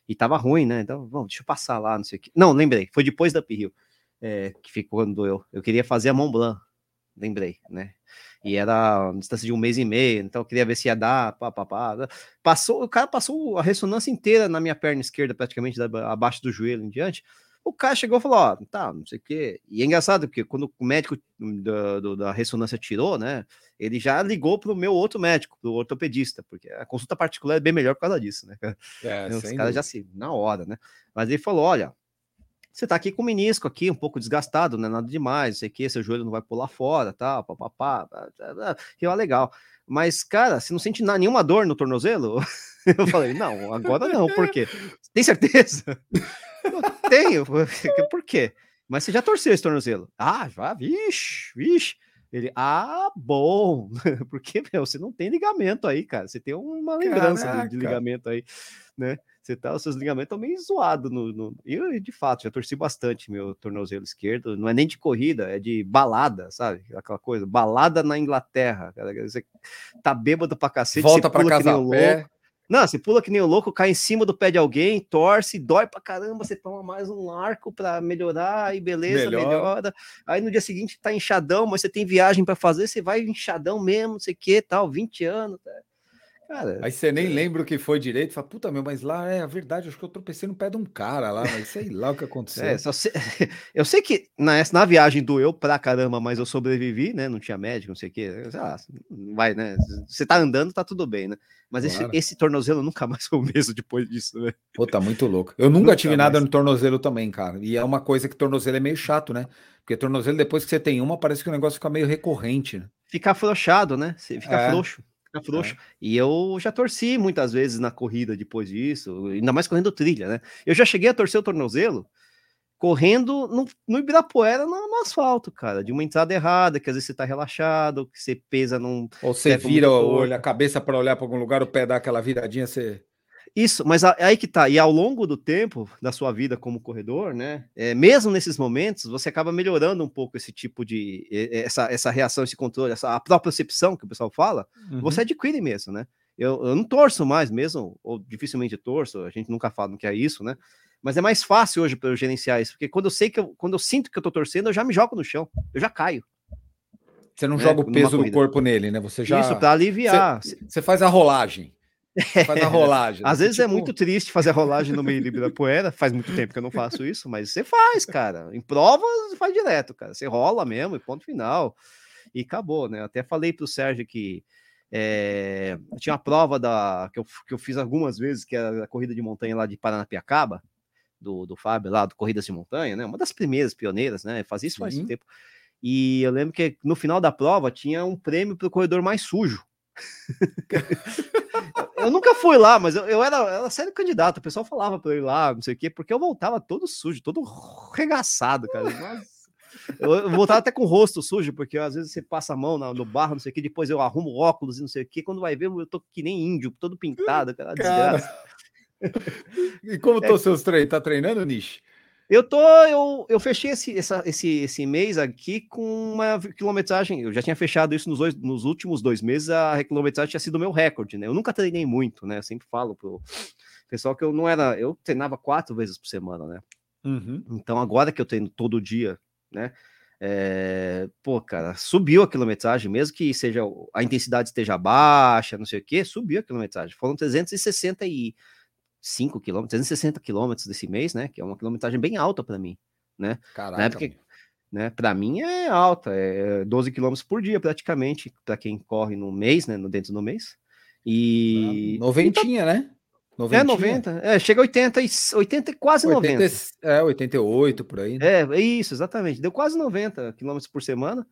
E tava ruim, né? Então, vamos, deixa eu passar lá, não sei o que. Não, lembrei, foi depois da Uphill, é, que ficou quando eu, eu queria fazer a Mont Blanc, lembrei, né? E era uma distância de um mês e meio, então eu queria ver se ia dar, pá, pá, pá. Passou, o cara passou a ressonância inteira na minha perna esquerda, praticamente da, abaixo do joelho em diante. O cara chegou e falou: Ó, tá, não sei o quê. E é engraçado, porque quando o médico da, do, da ressonância tirou, né, ele já ligou pro meu outro médico, pro ortopedista, porque a consulta particular é bem melhor por causa disso, né? É, Os caras já se, na hora, né? Mas ele falou: olha, você tá aqui com o menisco aqui, um pouco desgastado, não é nada demais, não sei o que, seu joelho não vai pular fora, tal, papapá, que é legal. Mas, cara, você não sente nenhuma dor no tornozelo? Eu falei, não, agora não, por quê? Tem certeza? Eu tenho, por quê? Mas você já torceu esse tornozelo? Ah, já, vixe, vixe. Ele, ah, bom, porque, meu, você não tem ligamento aí, cara, você tem uma lembrança de ligamento aí, né? Você tá, os seus ligamentos estão meio zoados. No, no... Eu, de fato, já torci bastante meu tornozelo esquerdo. Não é nem de corrida, é de balada, sabe? Aquela coisa, balada na Inglaterra. Você tá bêbado pra cacete, volta pra casa pé. Louco. Não, você pula que nem o louco, cai em cima do pé de alguém, torce, dói pra caramba, você toma mais um arco para melhorar, aí beleza, Melhor. melhora. Aí no dia seguinte tá inchadão, mas você tem viagem para fazer, você vai inchadão mesmo, não sei o que, tal, 20 anos. Tá? Cara, aí você nem é... lembra o que foi direito, fala, puta meu, mas lá é a verdade, acho que eu tropecei no pé de um cara lá, mas sei lá o que aconteceu. É, sei... eu sei que na, na viagem doeu pra caramba, mas eu sobrevivi, né? Não tinha médico, não sei o quê. Ah, vai, né? Você tá andando, tá tudo bem, né? Mas claro. esse, esse, tornozelo nunca mais foi o mesmo depois disso, né? Pô, tá muito louco. Eu nunca, nunca tive mais. nada no tornozelo também, cara. E é uma coisa que tornozelo é meio chato, né? Porque tornozelo, depois que você tem uma, parece que o negócio fica meio recorrente, né? Fica afrouxado, né? Você fica é. frouxo. Fica frouxo. É. E eu já torci muitas vezes na corrida depois disso, ainda mais correndo trilha, né? Eu já cheguei a torcer o tornozelo correndo no, no Ibirapuera no, no, asfalto, cara, de uma entrada errada, que às vezes você tá relaxado, que você pesa num. Ou você vira o olho, a cabeça para olhar para algum lugar, o pé dá aquela viradinha, você. Isso, mas aí que tá. E ao longo do tempo da sua vida como corredor, né? É, mesmo nesses momentos, você acaba melhorando um pouco esse tipo de. essa, essa reação, esse controle, essa a própria percepção que o pessoal fala, uhum. você adquire mesmo, né? Eu, eu não torço mais mesmo, ou dificilmente torço, a gente nunca fala que é isso, né? Mas é mais fácil hoje para eu gerenciar isso, porque quando eu sei que eu, quando eu sinto que eu tô torcendo, eu já me jogo no chão, eu já caio. Você não né? joga o peso do corpo nele, né? Você já Isso para aliviar. Você, você faz a rolagem. Faz a rolagem. Às vezes é tipo... é muito triste fazer a rolagem no meio livre da poeira. Faz muito tempo que eu não faço isso, mas você faz, cara. Em provas, faz direto, cara. Você rola mesmo e ponto final. E acabou, né? Até falei pro Sérgio que é, tinha uma prova da, que, eu, que eu fiz algumas vezes, que era a corrida de montanha lá de Paranapiacaba, do, do Fábio lá, do Corridas de Montanha, né? Uma das primeiras pioneiras, né? Fazia isso faz Sim. tempo. E eu lembro que no final da prova tinha um prêmio para o corredor mais sujo. eu nunca fui lá, mas eu, eu era, era sério candidato. O pessoal falava para eu ir lá, não sei o quê, porque eu voltava todo sujo, todo regaçado, cara. Eu, eu voltava até com o rosto sujo, porque às vezes você passa a mão no, barro, não sei o que, depois eu arrumo óculos e não sei o que. Quando vai ver, eu tô que nem índio, todo pintado, cara, cara. E como estão é. seus treinos? Tá treinando, Nish? Eu tô, eu, eu fechei esse, essa, esse, esse mês aqui com uma quilometragem. Eu já tinha fechado isso nos, dois, nos últimos dois meses. A quilometragem tinha sido o meu recorde, né? Eu nunca treinei muito, né? Eu sempre falo pro pessoal que eu não era. Eu treinava quatro vezes por semana, né? Uhum. Então agora que eu treino todo dia, né? É, pô, cara, subiu a quilometragem, mesmo que seja a intensidade esteja baixa, não sei o que, subiu a quilometragem. Foram 360 e 5 quilômetros, 360 quilômetros desse mês, né? Que é uma quilometragem bem alta para mim, né? Caraca. Né, porque, né, para mim é alta, é 12 quilômetros por dia praticamente, para quem corre no mês, né? No dentro do mês. E. Noventinha, tá... né? Noventinha. É, 90. É, chega a 80, 80 quase 80, 90. É, 88 por aí. Né? É, é isso, exatamente. Deu quase 90 quilômetros por semana.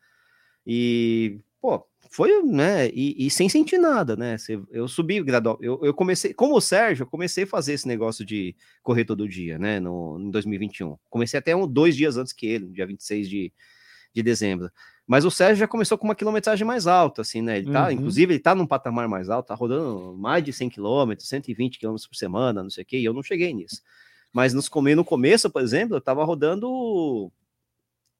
E, pô, foi, né? E, e, sem sentir nada, né? Eu subi gradual. Eu, eu, comecei, como o Sérgio, eu comecei a fazer esse negócio de correr todo dia, né? No, em 2021. Comecei até um, dois dias antes que ele, dia 26 de, de dezembro. Mas o Sérgio já começou com uma quilometragem mais alta, assim, né? Ele tá, uhum. inclusive, ele tá num patamar mais alto, tá rodando mais de 100 quilômetros, 120 quilômetros por semana, não sei o quê, e eu não cheguei nisso. Mas nos, no começo, por exemplo, eu tava rodando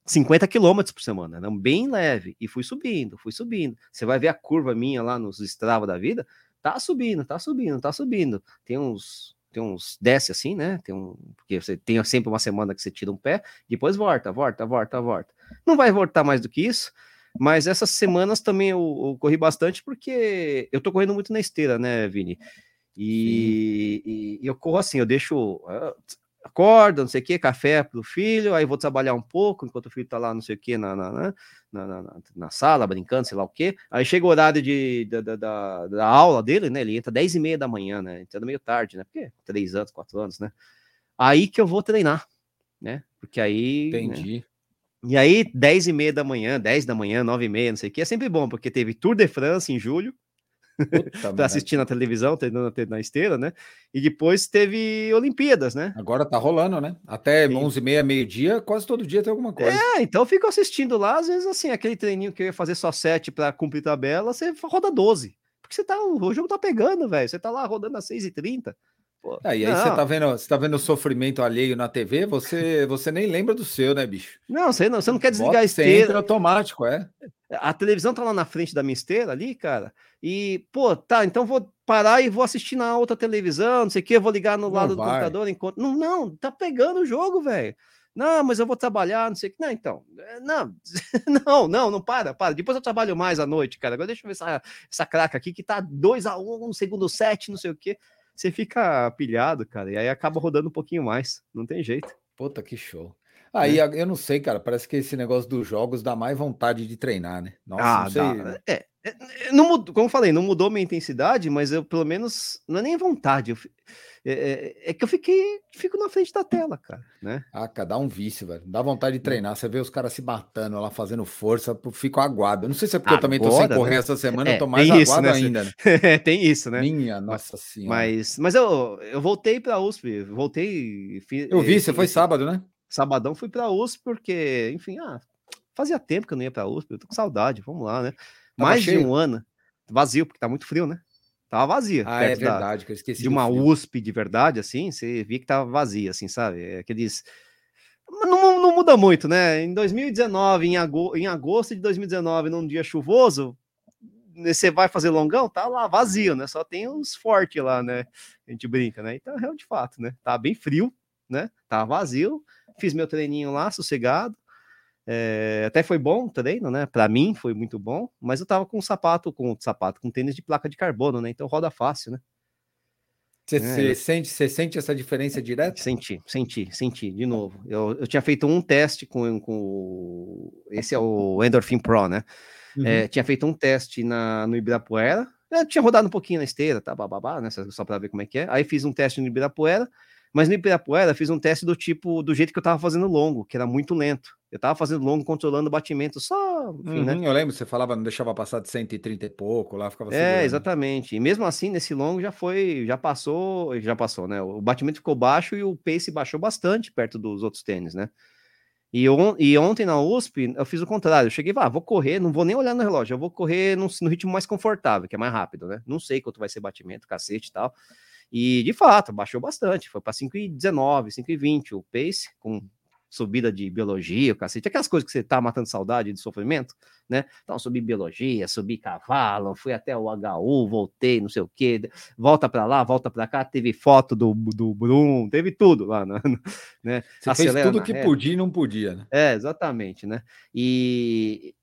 50 quilômetros por semana, né? bem leve, e fui subindo, fui subindo. Você vai ver a curva minha lá nos Strava da vida, tá subindo, tá subindo, tá subindo. Tem uns, tem uns desce assim, né? Tem um, porque você tem sempre uma semana que você tira um pé, depois volta, volta, volta, volta. Não vai voltar mais do que isso, mas essas semanas também eu, eu corri bastante porque eu tô correndo muito na esteira, né, Vini? E, e, e, eu corro assim, eu deixo acorda, não sei o que, café para o filho, aí vou trabalhar um pouco, enquanto o filho está lá, não sei o que, na, na, na, na, na sala, brincando, sei lá o que. Aí chega o horário de, da, da, da, aula dele, né? Ele entra 10 e meia da manhã, né? Entra meio tarde, né? Porque três anos, quatro anos, né? Aí que eu vou treinar, né? Porque aí. Né? Entendi. Né? E aí, 10 e meia da manhã, 10 da manhã, 9 e meia, não sei o que, é sempre bom, porque teve Tour de France em julho, para assistir na televisão, treinando na esteira, né? E depois teve Olimpíadas, né? Agora tá rolando, né? Até 11h30, meio-dia, quase todo dia tem alguma coisa. É, então eu fico assistindo lá, às vezes assim, aquele treininho que eu ia fazer só 7 para cumprir tabela, você roda 12. Porque você tá, o jogo tá pegando, velho. Você tá lá rodando às 6h30, Pô, aí, aí você tá vendo, você tá vendo o sofrimento alheio na TV, você, você nem lembra do seu, né, bicho? Não, você não, você não quer desligar a esteira. automático, é. A televisão tá lá na frente da minha esteira ali, cara. E, pô, tá, então vou parar e vou assistir na outra televisão, não sei o que, vou ligar no não lado vai. do computador enquanto. Não, não, tá pegando o jogo, velho. Não, mas eu vou trabalhar, não sei o que. Não, então. Eh, não, não, não, não para, para. Depois eu trabalho mais à noite, cara. Agora deixa eu ver essa, essa craca aqui que tá 2 a 1 um, um segundo set, não sei o que. Você fica pilhado, cara, e aí acaba rodando um pouquinho mais. Não tem jeito. Puta que show. Aí é. eu não sei, cara. Parece que esse negócio dos jogos dá mais vontade de treinar, né? Nossa, ah, não sei. Dá. É, é, não mudou, como eu falei, não mudou minha intensidade, mas eu pelo menos não é nem vontade. Eu, é, é, é, que eu fiquei, fico na frente da tela, cara, né? Ah, cara, dá um vício, velho. Dá vontade de treinar. Você vê os caras se matando lá, fazendo força, eu fico aguado. Eu não sei se é porque Agora, eu também tô sem correr né? essa semana, é, eu tô mais aguado isso, né? ainda, né? tem isso, né? Minha nossa senhora. Mas, mas eu, eu voltei pra USP, voltei. Fiz, eu vi, você foi sábado, né? Sabadão fui pra USP, porque, enfim, ah, fazia tempo que eu não ia pra USP, eu tô com saudade, vamos lá, né? Mais de um ano, vazio, porque tá muito frio, né? Tava vazia. Ah, é verdade, da, que eu esqueci. De uma USP de verdade, assim, você via que tava vazia, assim, sabe? É aqueles. Não, não muda muito, né? Em 2019, em, agosto, em agosto de 2019, num dia chuvoso, você vai fazer longão, tá lá vazio, né? Só tem uns fortes lá, né? A gente brinca, né? Então, é de fato, né? Tá bem frio, né? Tá vazio. Fiz meu treininho lá, sossegado. É, até foi bom o treino, né? Para mim foi muito bom, mas eu tava com sapato, com sapato, com tênis de placa de carbono, né? Então roda fácil, né? Você, é, sente, você sente essa diferença direta? Senti, senti, senti, de novo. Eu, eu tinha feito um teste com, com esse é o Endorphin Pro, né? Uhum. É, tinha feito um teste na, no Ibirapuera, eu tinha rodado um pouquinho na esteira, tá, bababá, né? Só para ver como é que é. Aí fiz um teste no Ibirapuera, mas no Ibirapuera fiz um teste do tipo, do jeito que eu tava fazendo longo, que era muito lento. Eu tava fazendo longo, controlando o batimento só, enfim, né? uhum, né? Eu lembro, você falava, não deixava passar de 130 e pouco, lá ficava É, exatamente. E mesmo assim, nesse longo já foi, já passou, já passou, né? O batimento ficou baixo e o pace baixou bastante perto dos outros tênis, né? E, on, e ontem na USP, eu fiz o contrário. Eu cheguei, ah, vou correr, não vou nem olhar no relógio, eu vou correr no, no ritmo mais confortável, que é mais rápido, né? Não sei quanto vai ser batimento, cacete e tal. E de fato, baixou bastante, foi para 5,19, 5,20 o pace, com subida de biologia, o cacete, aquelas coisas que você tá matando saudade de sofrimento, né? Então, subi biologia, subi cavalo, fui até o HU, voltei, não sei o que, volta para lá, volta para cá, teve foto do, do Brum, teve tudo lá, né? né? Você Acelera fez tudo que reta. podia e não podia, né? É, exatamente, né? E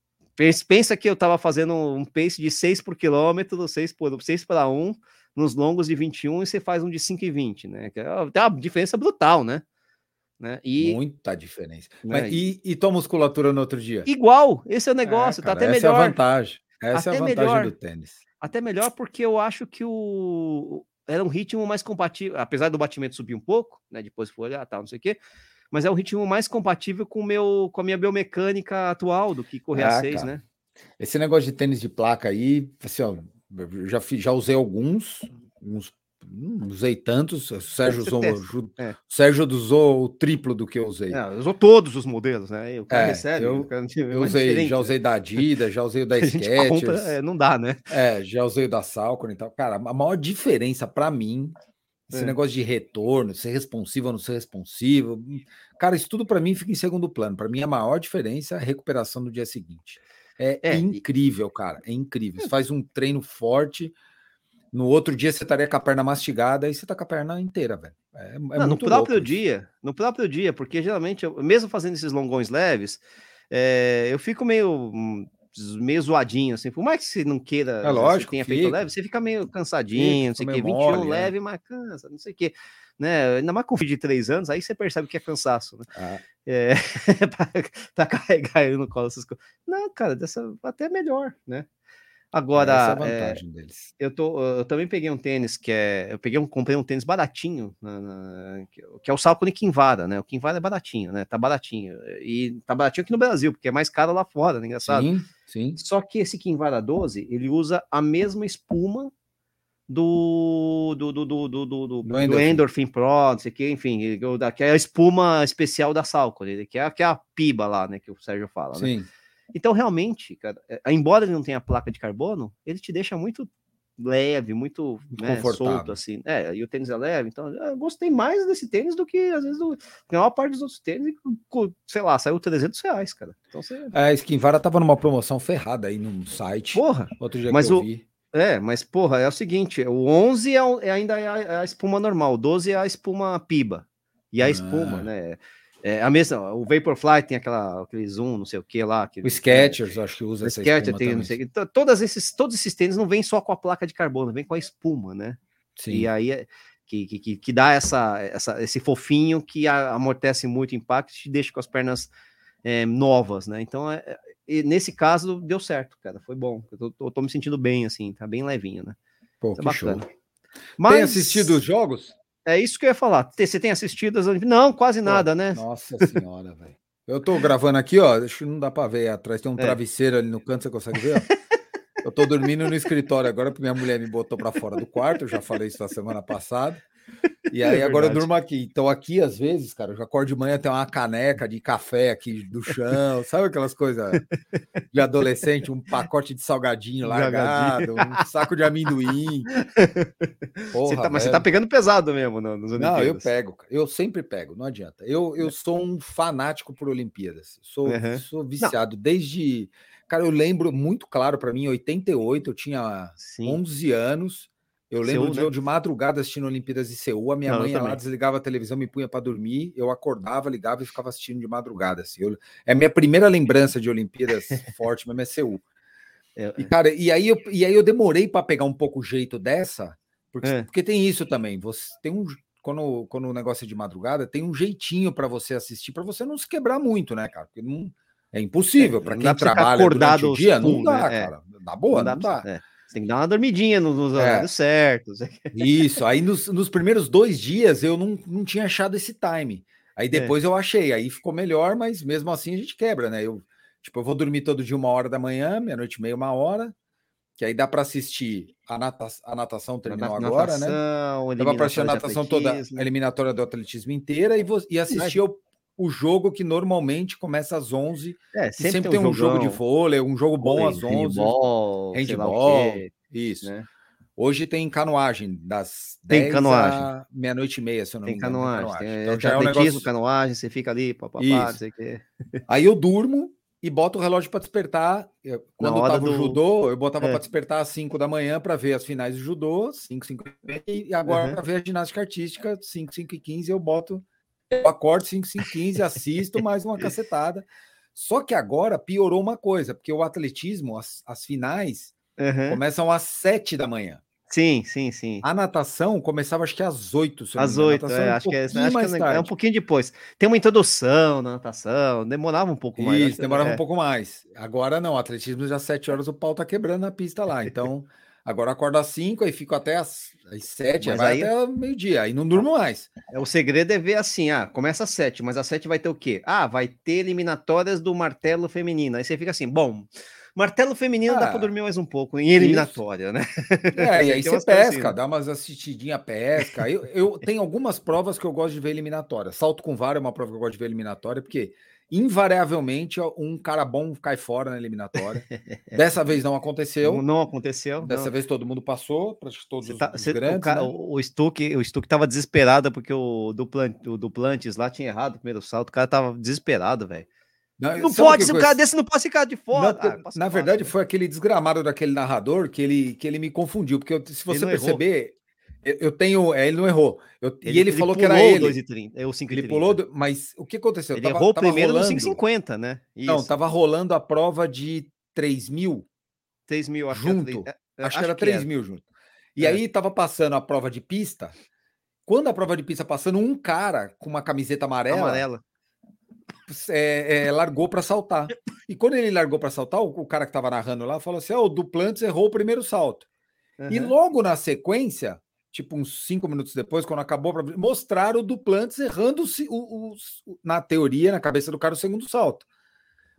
pensa que eu tava fazendo um pace de 6 por quilômetro, 6 por 6 para 1, nos longos de 21 e você faz um de 5 e 20, né? Que é uma diferença brutal, né? Né? E, Muita diferença. Né? Mas, e, e tua musculatura no outro dia? Igual, esse é o é, negócio, é, cara, tá até essa melhor. Essa é a vantagem. Essa até é a vantagem melhor, do tênis. Até melhor porque eu acho que o era um ritmo mais compatível, apesar do batimento subir um pouco, né? Depois foi olhar, tal, não sei o quê, mas é um ritmo mais compatível com meu com a minha biomecânica atual do que correr ah, a 6, né? Esse negócio de tênis de placa aí, assim, ó, eu já, já usei alguns, uns não usei tantos. O Sérgio usou, é. Sérgio usou o triplo do que eu usei. É, usou todos os modelos, né? O cara é, recebe. Eu, cara, eu usei, já usei da Adidas, já usei o da Skechers. É, não dá, né? É, já usei o da Salcon e tal. Cara, a maior diferença para mim, esse é. negócio de retorno, ser responsivo ou não ser responsivo, cara, isso tudo para mim fica em segundo plano. Para mim, a maior diferença é a recuperação no dia seguinte. É, é incrível, cara. É incrível. Você faz um treino forte no outro dia você estaria com a perna mastigada e você tá com a perna inteira, velho. É, é Não, no próprio dia, no próprio dia, porque geralmente, eu, mesmo fazendo esses longões leves, é, eu fico meio meio zoadinho, assim, por mais que você não queira, é lógico, tenha fica. feito leve, você fica meio cansadinho, não sei o que, 21 mole, leve, é. mas cansa, não sei o que, né, ainda mais com filho de três anos, aí você percebe que é cansaço, né, ah. é, pra, pra, carregar ele no colo, essas coisas. Não, cara, dessa até melhor, né, Agora, Essa é a vantagem é, deles. Eu, tô, eu também peguei um tênis que é. Eu peguei um, comprei um tênis baratinho, na, na, que é o Salcone Kinvara, né? O Kinvara é baratinho, né? Tá baratinho. E tá baratinho aqui no Brasil, porque é mais caro lá fora, né? Engraçado. Sim, sim. Só que esse Kinvara 12, ele usa a mesma espuma do do, do, do, do, do, do Endorphin. Endorphin Pro, não sei o que, enfim, que é a espuma especial da Salcone, que é, que é a piba lá, né? Que o Sérgio fala, né? Então, realmente, cara, é, embora ele não tenha placa de carbono, ele te deixa muito leve, muito né, solto, assim. É, e o tênis é leve, então eu gostei mais desse tênis do que, às vezes, do, a maior parte dos outros tênis, sei lá, saiu 300 reais, cara. Então você... É, a Skinvara tava numa promoção ferrada aí no site. Porra! Outro dia mas que eu o... vi. É, mas porra, é o seguinte, o 11 é, é ainda é a, é a, espuma normal, o 12 é a espuma piba. E a ah. espuma, né? É, a mesma, o Vaporfly tem aquela, aquele zoom, não sei o que lá. Que, o Skechers, acho que usa o essa Skechers tem, não sei, então, todas esses, todos esses tênis não vêm só com a placa de carbono, vem com a espuma, né? Sim. E aí é, que, que, que dá essa, essa, esse fofinho que amortece muito o impacto e te deixa com as pernas é, novas, né? Então, é, é nesse caso, deu certo, cara, foi bom. Eu tô, eu tô me sentindo bem, assim, tá bem levinho, né? Pô. Show. Mas... Tem assistido os jogos? É isso que eu ia falar. Você tem assistido as Não, quase nada, né? Nossa senhora, velho. Eu tô gravando aqui, ó. Acho que não dá para ver atrás. Tem um é. travesseiro ali no canto, você consegue ver? eu tô dormindo no escritório agora, porque minha mulher me botou para fora do quarto. Eu já falei isso na semana passada. E aí é agora eu durmo aqui. Então aqui, às vezes, cara, eu já acordo de manhã, tem uma caneca de café aqui do chão, sabe aquelas coisas de adolescente, um pacote de salgadinho largado, um saco de amendoim. Porra, você tá, mas você tá pegando pesado mesmo nos Olimpíadas. Não, eu pego, eu sempre pego, não adianta. Eu, eu sou um fanático por Olimpíadas. Sou, uhum. sou viciado não. desde... Cara, eu lembro muito claro para mim, em 88, eu tinha Sim. 11 anos eu lembro Seul, de né? eu de madrugada assistindo Olimpíadas de Seul, a minha Não, mãe lá desligava a televisão, me punha para dormir, eu acordava, ligava e ficava assistindo de madrugada. Assim. Eu, é a minha primeira lembrança de Olimpíadas forte mesmo é Seul. É, e, é. cara, e aí eu, e aí eu demorei para pegar um pouco o jeito dessa, porque, é. porque tem isso também. Você tem um. Quando, quando o negócio é de madrugada, tem um jeitinho para você assistir, para você não se quebrar muito, né, cara? Porque não, é impossível. É, para quem trabalha durante o dia, não dá, né? cara. Dá boa, não dá. Não dá. Você tem que dar uma dormidinha nos, nos é. horários certos. Isso, aí nos, nos, primeiros dois dias eu não, não tinha achado esse time. Aí é. depois é. eu achei, aí ficou melhor, mas mesmo assim a gente quebra, né? Eu, tipo, eu vou dormir todo dia uma hora da manhã, meia-noite e meia, uma hora, que aí dá para assistir a, nata a natação terminou natação, agora, né? Dá para assistir a natação toda, a eliminatória do atletismo inteira e, e assistir o o jogo que normalmente começa às 11. É, sempre, sempre tem, um, um jogo de vôlei, um jogo bom às 11. Handball, handball isso. Né? Hoje tem canoagem, das tem 10 canoagem. meia-noite e meia, se eu não tem me engano. Canoagem, tem canoagem. Então, já é um negócio... canoagem, você fica ali, papapá, não sei o quê. Aí eu durmo e boto o relógio para despertar. Quando eu tava do... no judô, eu botava é. para despertar às 5 da manhã para ver as finais do judô, 5, 5 e agora uhum. para ver a ginástica artística, 5, 5 e 15, eu boto eu acordo 5, 5, 15, assisto mais uma cacetada. Só que agora piorou uma coisa, porque o atletismo, as, as finais, uhum. começam às 7 da manhã. Sim, sim, sim. A natação começava acho que às 8. Às 8, é, é, um acho, que é, acho que é, é, um pouquinho depois. Tem uma introdução na natação, demorava um pouco mais. Isso, demorava é. um pouco mais. Agora não, atletismo já às 7 horas o pau tá quebrando na pista lá. Então, agora acordo às 5, aí fico até às às sete, mas vai aí... até meio-dia, aí não durmo mais. É, o segredo é ver assim, ah, começa às sete, mas às sete vai ter o quê? Ah, vai ter eliminatórias do martelo feminino. Aí você fica assim, bom, martelo feminino ah, dá para dormir mais um pouco em eliminatória, isso. né? É, e aí você pesca, assim, dá umas assistidinha pesca. Eu, eu tenho algumas provas que eu gosto de ver eliminatória. Salto com vara é uma prova que eu gosto de ver eliminatória, porque invariavelmente um cara bom cai fora na eliminatória. Dessa vez não aconteceu. Não, não aconteceu. Dessa não. vez todo mundo passou, para todos tá, os, grandes. O, cara, né? o Stuck, o Stuck tava desesperado porque o Duplantes, o Duplantes lá tinha errado o primeiro salto. O cara tava desesperado, velho. Não, não pode, se um cara desse não pode ficar de fora. Não, ah, na verdade, foi aquele desgramado daquele narrador que ele, que ele me confundiu, porque eu, se você perceber, eu tenho. É, ele não errou. Eu, ele, e ele, ele falou que era ele. 2,30, é o 5, ele pulou, mas o que aconteceu? Ele tava, errou tava primeiro rolando, no 5,50, né? Isso. Não, tava rolando a prova de 3 mil. 3 mil, acho junto. Que era, acho, acho que era 3 mil junto. E é. aí tava passando a prova de pista. Quando a prova de pista passando, um cara com uma camiseta amarela, amarela. É, é, largou para saltar. E quando ele largou para saltar, o, o, cara que estava narrando lá falou assim: oh, o Duplantes errou o primeiro salto. Uhum. E logo na sequência, tipo uns cinco minutos depois, quando acabou, mostrar o Duplantes errando o, o, na teoria, na cabeça do cara, o segundo salto.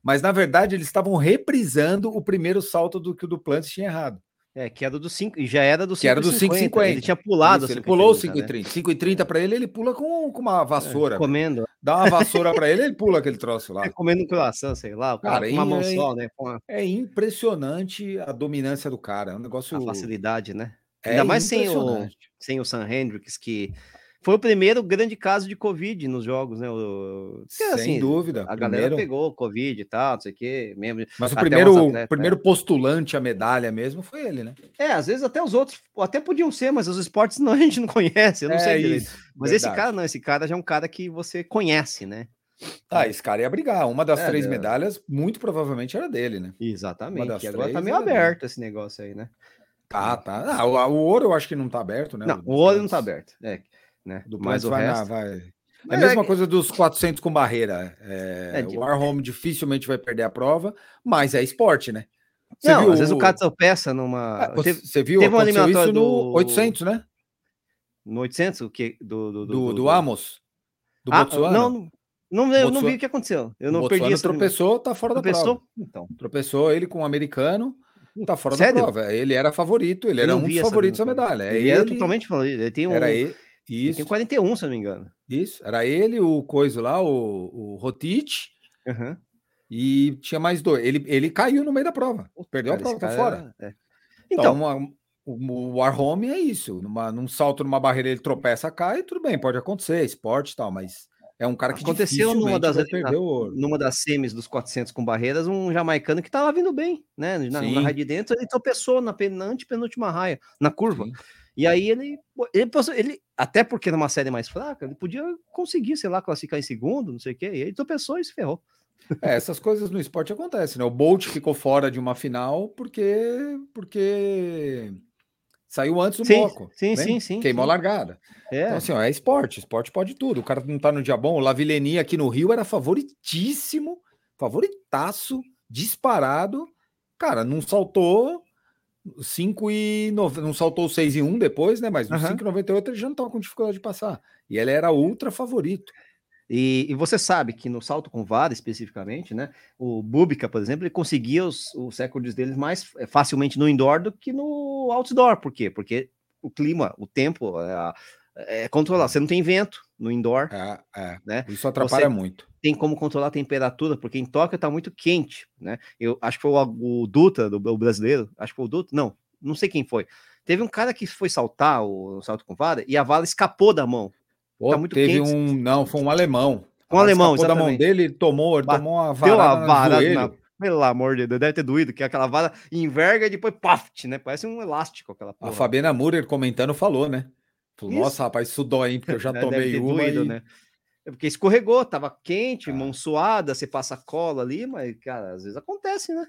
Mas na verdade eles estavam reprisando o primeiro salto do que o Duplantes tinha errado. É, que era do 5, e já era do 5,50. era do 5,50. Ele tinha pulado Isso, ele pulou o 5,30. Né? 5,30 para ele, ele pula com, com uma vassoura. É, comendo. Dá uma vassoura para ele, ele pula aquele troço lá. É, comendo um croissant, sei lá, cara, com uma mão é, só, né? Uma... É impressionante a dominância do cara. É um negócio. A facilidade, né? É Ainda mais sem o, sem o Sam Hendricks, que foi o primeiro grande caso de Covid nos jogos, né? O, Sem assim, dúvida. A primeiro... galera pegou Covid e tal, não sei o quê. Mesmo, Mas o primeiro, atletas, primeiro postulante à medalha mesmo foi ele, né? É, às vezes até os outros até podiam ser, mas os esportes não, a gente não conhece, eu não é sei direito. Isso, mas verdade. esse cara não, esse cara já é um cara que você conhece, né? Ah, esse cara ia brigar. Uma das é, três é. medalhas, muito provavelmente, era dele, né? Exatamente. Agora tá meio aberto dele. esse negócio aí, né? Tá, tá. Ah, o, o, ouro eu acho que não tá aberto, né? Não, o ouro não tá aberto. É né? Do mais o vai, resto. vai. É a mesma é... coisa dos 400 com barreira. É, é de... O Arhome dificilmente vai perder a prova, mas é esporte, né? Você não, viu às vezes o cara tropeça numa. Ah, você, você viu? Teve uma eliminatória isso do... no 800, né? No 800? O que? Do, do, do, do, Amos? Do ah, Botsuana? Não, não, eu não vi o que aconteceu. Eu não perdi essa. tropeçou, tá fora tropeçou? da prova. Então. Tropeçou ele com um americano. Tá fora Sério? da prova. Ele era favorito, ele era um dos favoritos da medalha. Ele, ele era totalmente favorito. Ele tem um. Era ele, isso. Tem 41, se não me engano. Isso. Era ele, o Coiso lá, o, o Rotich. Uhum. E tinha mais dois. Ele, ele caiu no meio da prova. Perdeu cara, a prova, tá fora. É... Então, então uma, o, o Warhome é isso. Numa, num salto numa barreira, ele tropeça, cai, tudo bem, pode acontecer, esporte e tal, mas é um cara que aconteceu numa das numa das semis dos 400 com barreiras, um jamaicano que estava vindo bem, né? Na, na raia de dentro, ele tropeçou na, na antepenúltima raia, na curva. Sim. E aí ele, ele, ele, até porque numa série mais fraca, ele podia conseguir, sei lá, classificar em segundo, não sei o quê, e aí tropeçou e se ferrou. É, essas coisas no esporte acontecem, né? O Bolt ficou fora de uma final porque porque saiu antes do sim, bloco. Sim, né? sim, sim. Queimou sim. a largada. É. Então, assim, ó, é esporte, esporte pode tudo. O cara não tá no dia bom. O Lavileni aqui no Rio era favoritíssimo, favoritaço, disparado. Cara, não saltou 5 e não saltou 6 e 1 depois, né? Mas no uhum. 5,98 ele já não estava com dificuldade de passar. E ele era ultra favorito. E, e, você sabe que no salto com vara, especificamente, né? O Bubica, por exemplo, ele conseguia os, os recordes deles mais eh, facilmente no indoor do que no outdoor. Por quê? Porque o clima, o tempo, é, é controlado. Você não tem vento no indoor. É, é. Né? Isso atrapalha você muito. Tem como controlar a temperatura, porque em Tóquio está muito quente, né? Eu acho que foi o, o Dutra, do o brasileiro, acho que foi o Dutra, não, não sei quem foi. Teve um cara que foi saltar o, o salto com vara e a vara escapou da mão. Pô, tá teve quente. um, não, foi um alemão. Um alemão, exatamente. da mão dele, tomou, ele tomou uma vara. Deu uma vara na, pelo amor de Deus, deve ter doído, que aquela vara enverga e depois paft, né? Parece um elástico aquela porra. A Fabiana Murer comentando falou, né? Falou, Nossa, rapaz, isso dói, hein? Porque eu já é, tomei uma. Doído, e... né? É porque escorregou, tava quente, ah. mão suada, você passa cola ali, mas, cara, às vezes acontece, né?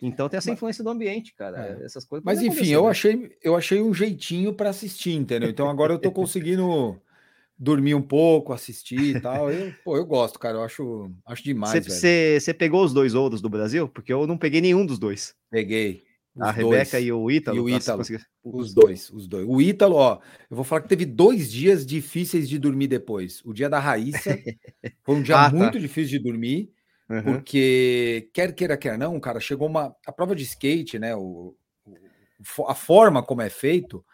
Então tem essa influência do ambiente, cara. É. Essas coisas. Mas enfim, eu né? achei, eu achei um jeitinho para assistir, entendeu? Então agora eu tô conseguindo dormir um pouco, assistir e tal. Eu, pô, eu gosto, cara. Eu acho, acho demais. Você pegou os dois ouros do Brasil? Porque eu não peguei nenhum dos dois. Peguei. A Rebeca e o Ítalo. E o Ítalo. Os dois, os dois. O Ítalo, ó, eu vou falar que teve dois dias difíceis de dormir depois. O dia da Raíssa foi um dia ah, tá. muito tá. difícil de dormir, uhum. porque quer queira, quer não, cara, chegou uma. A prova de skate, né? O, a forma como é feito,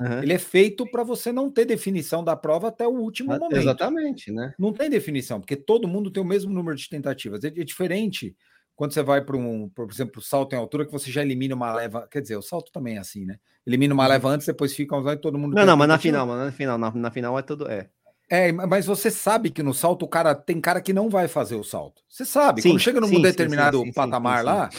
Uhum. Ele é feito para você não ter definição da prova até o último ah, momento. Exatamente, né? Não tem definição, porque todo mundo tem o mesmo número de tentativas. É, é diferente quando você vai para um, por exemplo, salto em altura, que você já elimina uma leva. Quer dizer, o salto também é assim, né? Elimina uma uhum. leva antes, depois fica usando e todo mundo. Não, não, mas na final, mas na final, na, na final é tudo. É. É, mas você sabe que no salto o cara tem cara que não vai fazer o salto. Você sabe, sim, quando chega num sim, determinado sim, patamar lá,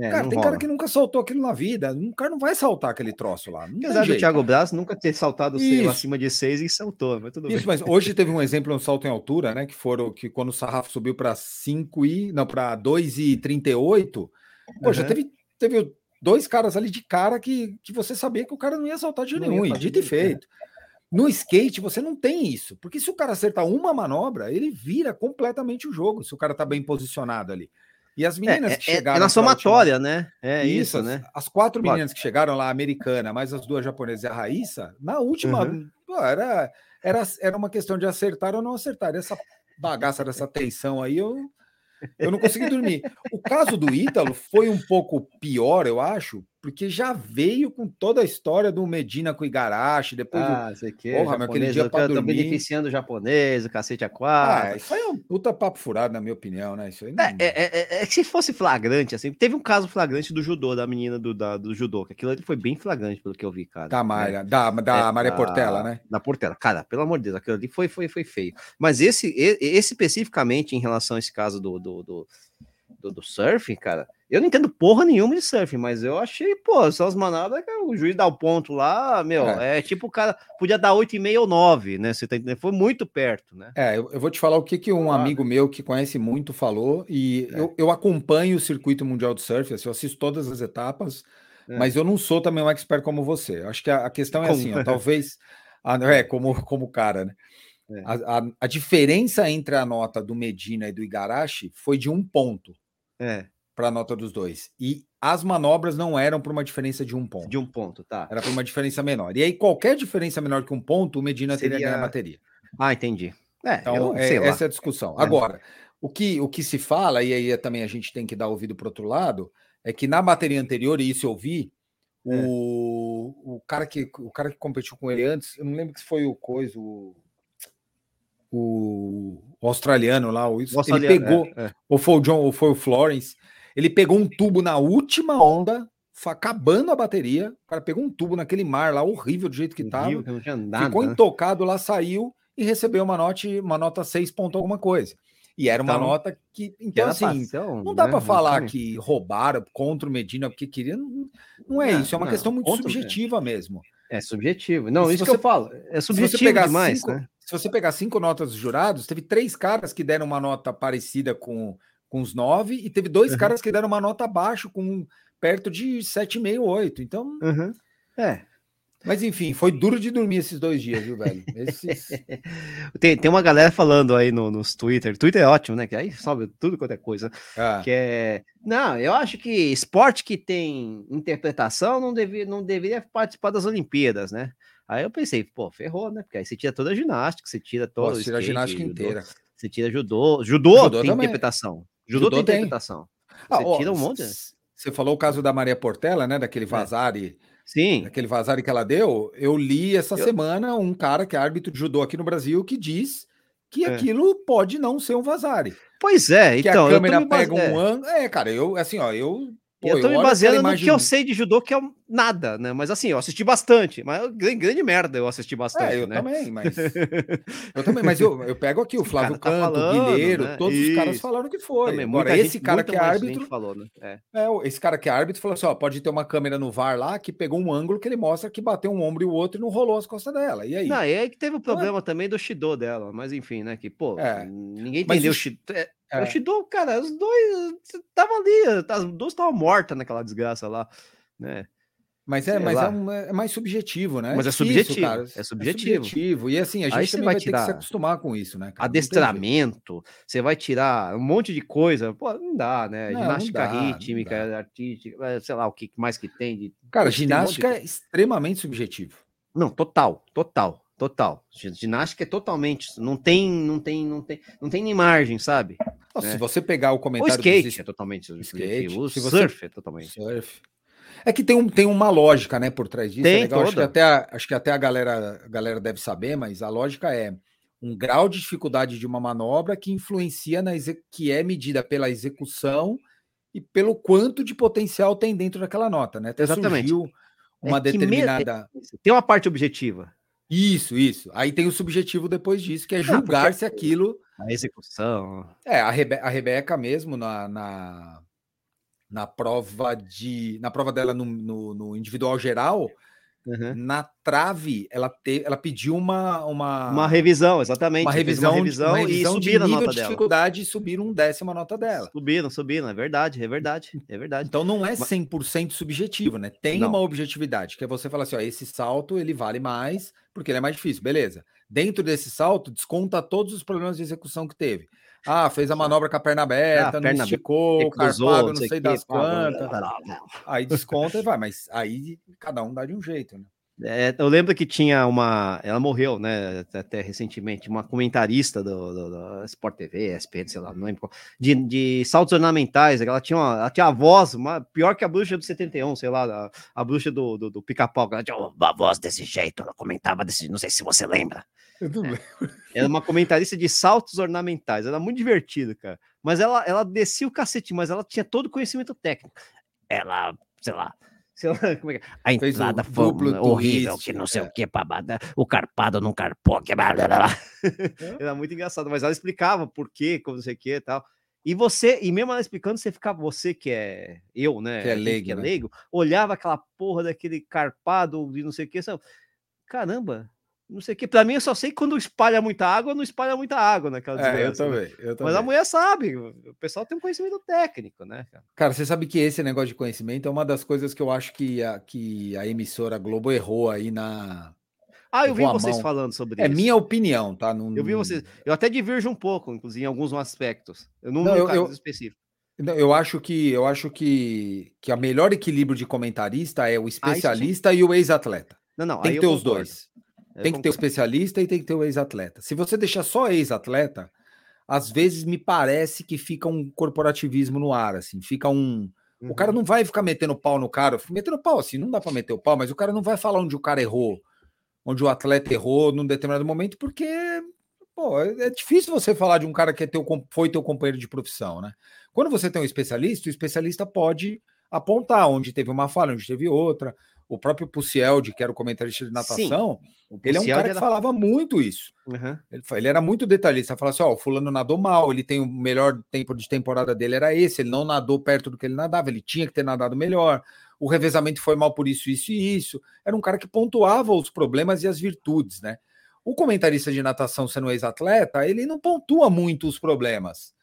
é, cara, tem rola. cara que nunca saltou aquilo na vida. O cara não vai saltar aquele troço lá. Apesar do Thiago Braz nunca ter saltado acima de seis e saltou, mas tudo Isso, bem. mas hoje teve um exemplo, um salto em altura, né? Que foram que quando o sarrafo subiu para 5 e. Não, para 2,38. Pô, uhum. já teve, teve dois caras ali de cara que, que você sabia que o cara não ia saltar de não nenhum, e dito e feito. É. No skate, você não tem isso, porque se o cara acertar uma manobra, ele vira completamente o jogo, se o cara tá bem posicionado ali. E as meninas é, que chegaram. É, é na somatória, última... né? É isso, isso né? As, as quatro claro. meninas que chegaram lá, a americana, mais as duas japonesas e a Raíssa, na última, uhum. pô, era, era, era uma questão de acertar ou não acertar. Essa bagaça dessa tensão aí, eu, eu não consegui dormir. O caso do Ítalo foi um pouco pior, eu acho, porque já veio com toda a história do Medina com o Igarashi, depois ah, do... sei que, Porra, japonês, aquele dia para dormir. beneficiando o japonês, o cacete a quatro. Ah, isso aí é um puta papo furado, na minha opinião, né? Isso aí não... é, é, é, é, que se fosse flagrante, assim, teve um caso flagrante do judô, da menina do, da, do judô, que aquilo ali foi bem flagrante, pelo que eu vi, cara. Da Maria, né? da, da é, Maria Portela, né? Da Portela. Cara, pelo amor de Deus, aquilo ali foi, foi, foi feio. Mas esse, esse especificamente em relação a esse caso do, do, do do, do surf, cara, eu não entendo porra nenhuma de surf, mas eu achei, pô, são as manobras que o juiz dá o ponto lá, meu, é, é tipo o cara podia dar 8,5 ou 9, né? Você tá entendendo? Foi muito perto, né? É, eu, eu vou te falar o que, que um ah, amigo meu que conhece muito falou, e é. eu, eu acompanho o circuito mundial de surf, assim, eu assisto todas as etapas, é. mas eu não sou também um expert como você. Acho que a, a questão é como? assim, ó, talvez. é, como, como cara, né? É. A, a, a, diferença entre a nota do Medina e do Igarashi foi de um ponto. É. Para a nota dos dois. E as manobras não eram por uma diferença de um ponto. De um ponto, tá. Era por uma diferença menor. E aí, qualquer diferença menor que um ponto, o Medina Seria... teria ganho a bateria. Ah, entendi. É, então, eu, é, essa é a discussão. É. Agora, o que, o que se fala, e aí também a gente tem que dar ouvido para outro lado, é que na bateria anterior, e isso eu vi, é. o, o, cara que, o cara que competiu com ele antes, eu não lembro se foi o Coisa, o o, o australiano lá, o, o australiano, ele pegou, é, é. ou foi o John, ou foi o Florence, ele pegou um tubo na última onda, acabando a bateria, o cara pegou um tubo naquele mar lá, horrível do jeito que horrível, tava, que ficou né? intocado lá, saiu e recebeu uma nota, uma nota 6 ponto alguma coisa. E era uma então, nota que. Então, que assim, passão, não dá né? para falar que roubaram contra o Medina porque queria. Não, não é não, isso, é uma questão muito subjetiva mesmo. É subjetivo. Não, isso você, que eu falo. É subjetivo demais, cinco, né? Se você pegar cinco notas dos jurados, teve três caras que deram uma nota parecida com, com os nove, e teve dois uhum. caras que deram uma nota abaixo, com perto de 7,5, 8. Então. Uhum. É. Mas enfim, foi duro de dormir esses dois dias, viu, velho? Esses... tem, tem uma galera falando aí no, nos Twitter. Twitter é ótimo, né? Que aí sobe tudo quanto é coisa. Ah. Que é. Não, eu acho que esporte que tem interpretação não, devia, não deveria participar das Olimpíadas, né? Aí eu pensei, pô, ferrou, né? Porque aí você tira toda a ginástica, você tira toda Pô, tira a ginástica judô, inteira. Você tira judô. Judô, judô tem também. interpretação. Judô, judô tem, tem, interpretação. Ah, você ó, tira um monte. Você falou o caso da Maria Portela, né? Daquele é. Vazari. É. Sim. Daquele Vazari que ela deu. Eu li essa eu... semana um cara que é árbitro de judô aqui no Brasil que diz que é. aquilo pode não ser um Vazari. Pois é, que então. a câmera pega um ângulo. É, cara, eu, assim, ó, eu Pô, eu tô eu me baseando no que eu sei de judô, que é nada, né? Mas assim, eu assisti bastante, mas grande, grande merda eu assisti bastante. É, eu né? também, mas. eu também, mas eu, eu pego aqui o Flávio tá Canto, falando, o Guilheiro, né? todos Isso. os caras falaram que foi. Também, Agora, esse gente, cara que é árbitro. Falou, né? é. é. esse cara que é árbitro falou assim: ó, pode ter uma câmera no VAR lá que pegou um ângulo que ele mostra que bateu um ombro e o outro e não rolou as costas dela. E aí? Não, aí que teve o problema também do Shido dela, mas enfim, né? Que, pô, é. ninguém entendeu o Shido. É, é. O Shido, cara, os dois estavam ali, as duas estavam mortas naquela desgraça lá, né? Mas é, mas é, um, é, mais subjetivo, né? Mas é, subjetivo, cara. É subjetivo. É subjetivo. E assim, a gente também vai, vai ter que se acostumar com isso, né? Cara? Adestramento, você vai tirar um monte de coisa. Pô, não dá, né? Não, ginástica não dá, rítmica, artística, sei lá o que mais que tem. De... Cara, ginástica um é extremamente subjetivo. Não, total, total. Total. Ginástica é totalmente. Não tem, não tem, não tem, não tem nem margem, sabe? Nossa, né? Se você pegar o comentário. O skate dos... é totalmente subjetivo. O surf é totalmente. Surf. É que tem, um, tem uma lógica, né, por trás disso. É tem, é legal. Acho que, até a, acho que até a galera, a galera deve saber, mas a lógica é um grau de dificuldade de uma manobra que influencia na que é medida pela execução e pelo quanto de potencial tem dentro daquela nota, né? Até Exatamente. surgiu uma é determinada. Tem uma parte objetiva. Isso, isso. Aí tem o subjetivo depois disso, que é julgar ah, se aquilo. A execução. É, a, Rebe a Rebeca mesmo, na, na, na, prova de. Na prova dela no, no, no individual geral, Uhum. Na trave, ela, te, ela pediu uma, uma. Uma revisão, exatamente. Uma revisão, uma revisão, uma revisão e subiram a nota de dificuldade dela. e subiram um décimo a nota dela. Subiram, subiram, é verdade, é verdade, é verdade. Então não é 100% subjetivo, né? Tem não. uma objetividade, que é você falar assim: ó, esse salto ele vale mais porque ele é mais difícil, beleza. Dentro desse salto, desconta todos os problemas de execução que teve. Ah, fez a manobra com a perna aberta, ah, não esticou, carpado, não sei das quantas. Aí desconta e vai, mas aí cada um dá de um jeito, né? É, eu lembro que tinha uma. Ela morreu, né? Até recentemente, uma comentarista do, do, do Sport TV, SPN, sei lá, não lembro. De, de saltos ornamentais. Ela tinha, uma, ela tinha a voz uma, pior que a bruxa do 71, sei lá, a, a bruxa do, do, do pica-pau. Ela tinha uma voz desse jeito, ela comentava desse. Não sei se você lembra. Eu não é. Era uma comentarista de saltos ornamentais. Era muito divertido, cara. Mas ela, ela descia o cacete, mas ela tinha todo o conhecimento técnico. Ela, sei lá como é que... É? A entrada foi horrível, twist, que não sei é. o que, babada, o carpado não carpou, que blá, blá, blá. Era muito engraçado, mas ela explicava por quê, como não sei o que e tal. E você, e mesmo ela explicando, você ficava, você que é eu, né? Que é leigo, que é né? leigo olhava aquela porra daquele carpado e não sei o que, caramba, não sei o que. Pra mim, eu só sei quando espalha muita água, não espalha muita água naquela é, eu né? também, eu também. Mas a mulher sabe, o pessoal tem um conhecimento técnico, né? Cara? cara, você sabe que esse negócio de conhecimento é uma das coisas que eu acho que a, que a emissora Globo errou aí na. Ah, eu vi vocês mão. falando sobre é isso. É minha opinião, tá? Não, eu vi vocês. Eu até divirjo um pouco, inclusive, em alguns aspectos. Eu não, não eu, eu, específico. Eu acho que eu acho que, que a melhor equilíbrio de comentarista é o especialista ah, e o ex-atleta. Não, não, tem que ter os dois. Tem que ter o especialista e tem que ter o ex-atleta. Se você deixar só ex-atleta, às vezes me parece que fica um corporativismo no ar, assim, fica um. Uhum. O cara uhum. não vai ficar metendo pau no cara, metendo pau assim, não dá para meter o pau, mas o cara não vai falar onde o cara errou, onde o atleta errou num determinado momento, porque pô, é, é difícil você falar de um cara que é teu, foi teu companheiro de profissão, né? Quando você tem um especialista, o especialista pode apontar onde teve uma falha, onde teve outra, o próprio Pucieldi, que era o comentarista de natação, ele é um cara que era... falava muito isso. Uhum. Ele, ele, era muito detalhista, falava assim: ó, o fulano nadou mal, ele tem o melhor tempo de temporada dele, era esse, ele não nadou perto do que ele nadava, ele tinha que ter nadado melhor, o revezamento foi mal por isso, isso e isso. Era um cara que pontuava os problemas e as virtudes, né? O comentarista de natação, sendo ex-atleta, ele não pontua muito os problemas.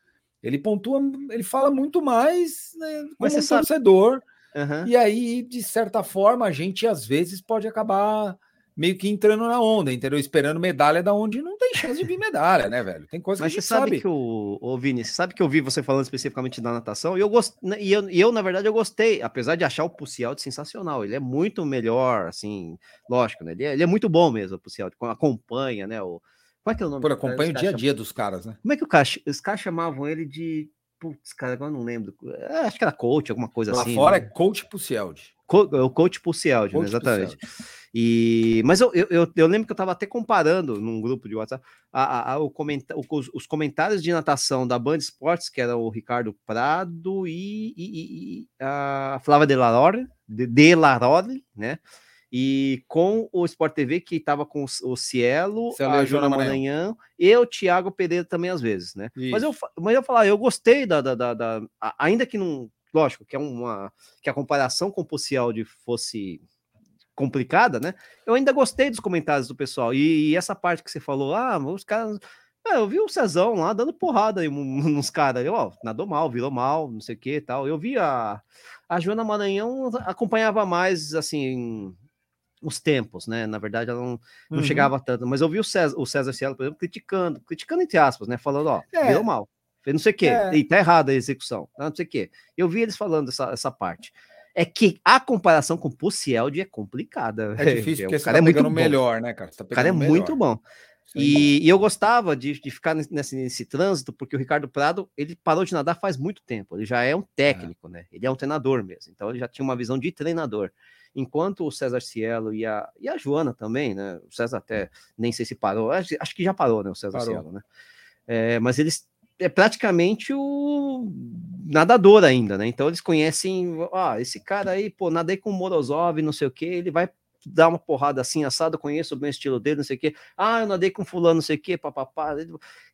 Ele pontua, ele fala muito mais né, como Mas um torcedor. Sabe Uhum. E aí, de certa forma, a gente às vezes pode acabar meio que entrando na onda, entendeu? Esperando medalha da onde não tem chance de vir medalha, né, velho? Tem coisa Mas que a gente sabe. sabe que o, o Vini, você sabe que eu vi você falando especificamente da natação, e eu gost... Né, e eu, e eu, na verdade, eu gostei, apesar de achar o Pucialdi sensacional, ele é muito melhor, assim, lógico, né? Ele é, ele é muito bom mesmo, o Pucialdi, acompanha, né? O... Como é que é o nome? Por acompanha o dia a dia dos caras, né? Como é que o cara, os caras chamavam ele de Putz, cara, agora não lembro. É, acho que era coach, alguma coisa Lá assim. Lá fora né? é coach Pucieldi. Co é o coach Pucieldi, né? exatamente. E, mas eu, eu, eu, lembro que eu estava até comparando num grupo de WhatsApp a, a, a o comenta os, os, comentários de natação da Band Esportes, que era o Ricardo Prado e, e, e a Flávia Delarore, de, Delarore, né? E com o Sport TV, que estava com o Cielo, Cielo a Joana Maranhão, e o Thiago Pereira também, às vezes, né? Mas eu, mas eu falar, eu gostei da, da, da, da, Ainda que não. Lógico, que é uma. Que a comparação com o de fosse complicada, né? Eu ainda gostei dos comentários do pessoal. E, e essa parte que você falou, ah, os caras. É, eu vi o Cezão lá dando porrada aí nos caras. Ó, nadou mal, virou mal, não sei o que tal. Eu vi a, a Joana Maranhão acompanhava mais, assim, os tempos, né? Na verdade, ela não, não uhum. chegava tanto. Mas eu vi o César, o César Cielo, por exemplo, criticando, criticando entre aspas, né? Falando, ó, é. deu mal, fez não sei o quê, é. e tá errada a execução, não sei o quê. Eu vi eles falando essa, essa parte. É que a comparação com o Pucieldi é complicada. É difícil, porque o cara tá é muito melhor, né, cara? Tá o cara é melhor. muito bom. E, e, eu gostava de, de ficar nesse, nesse, trânsito, porque o Ricardo Prado, ele parou de nadar faz muito tempo, ele já é um é. técnico, é. né? Ele é um treinador mesmo, então ele já tinha uma visão de treinador enquanto o César Cielo e a, e a Joana também, né? O César até nem sei se parou, acho, acho que já parou, né? O César parou. Cielo, né? É, mas eles é praticamente o nadador ainda, né? Então eles conhecem, ah, esse cara aí, pô, nadei com o Morozov, não sei o que, ele vai dar uma porrada assim, assado, conheço bem o estilo dele, não sei o quê. Ah, eu nadei com fulano, não sei o quê, papapá.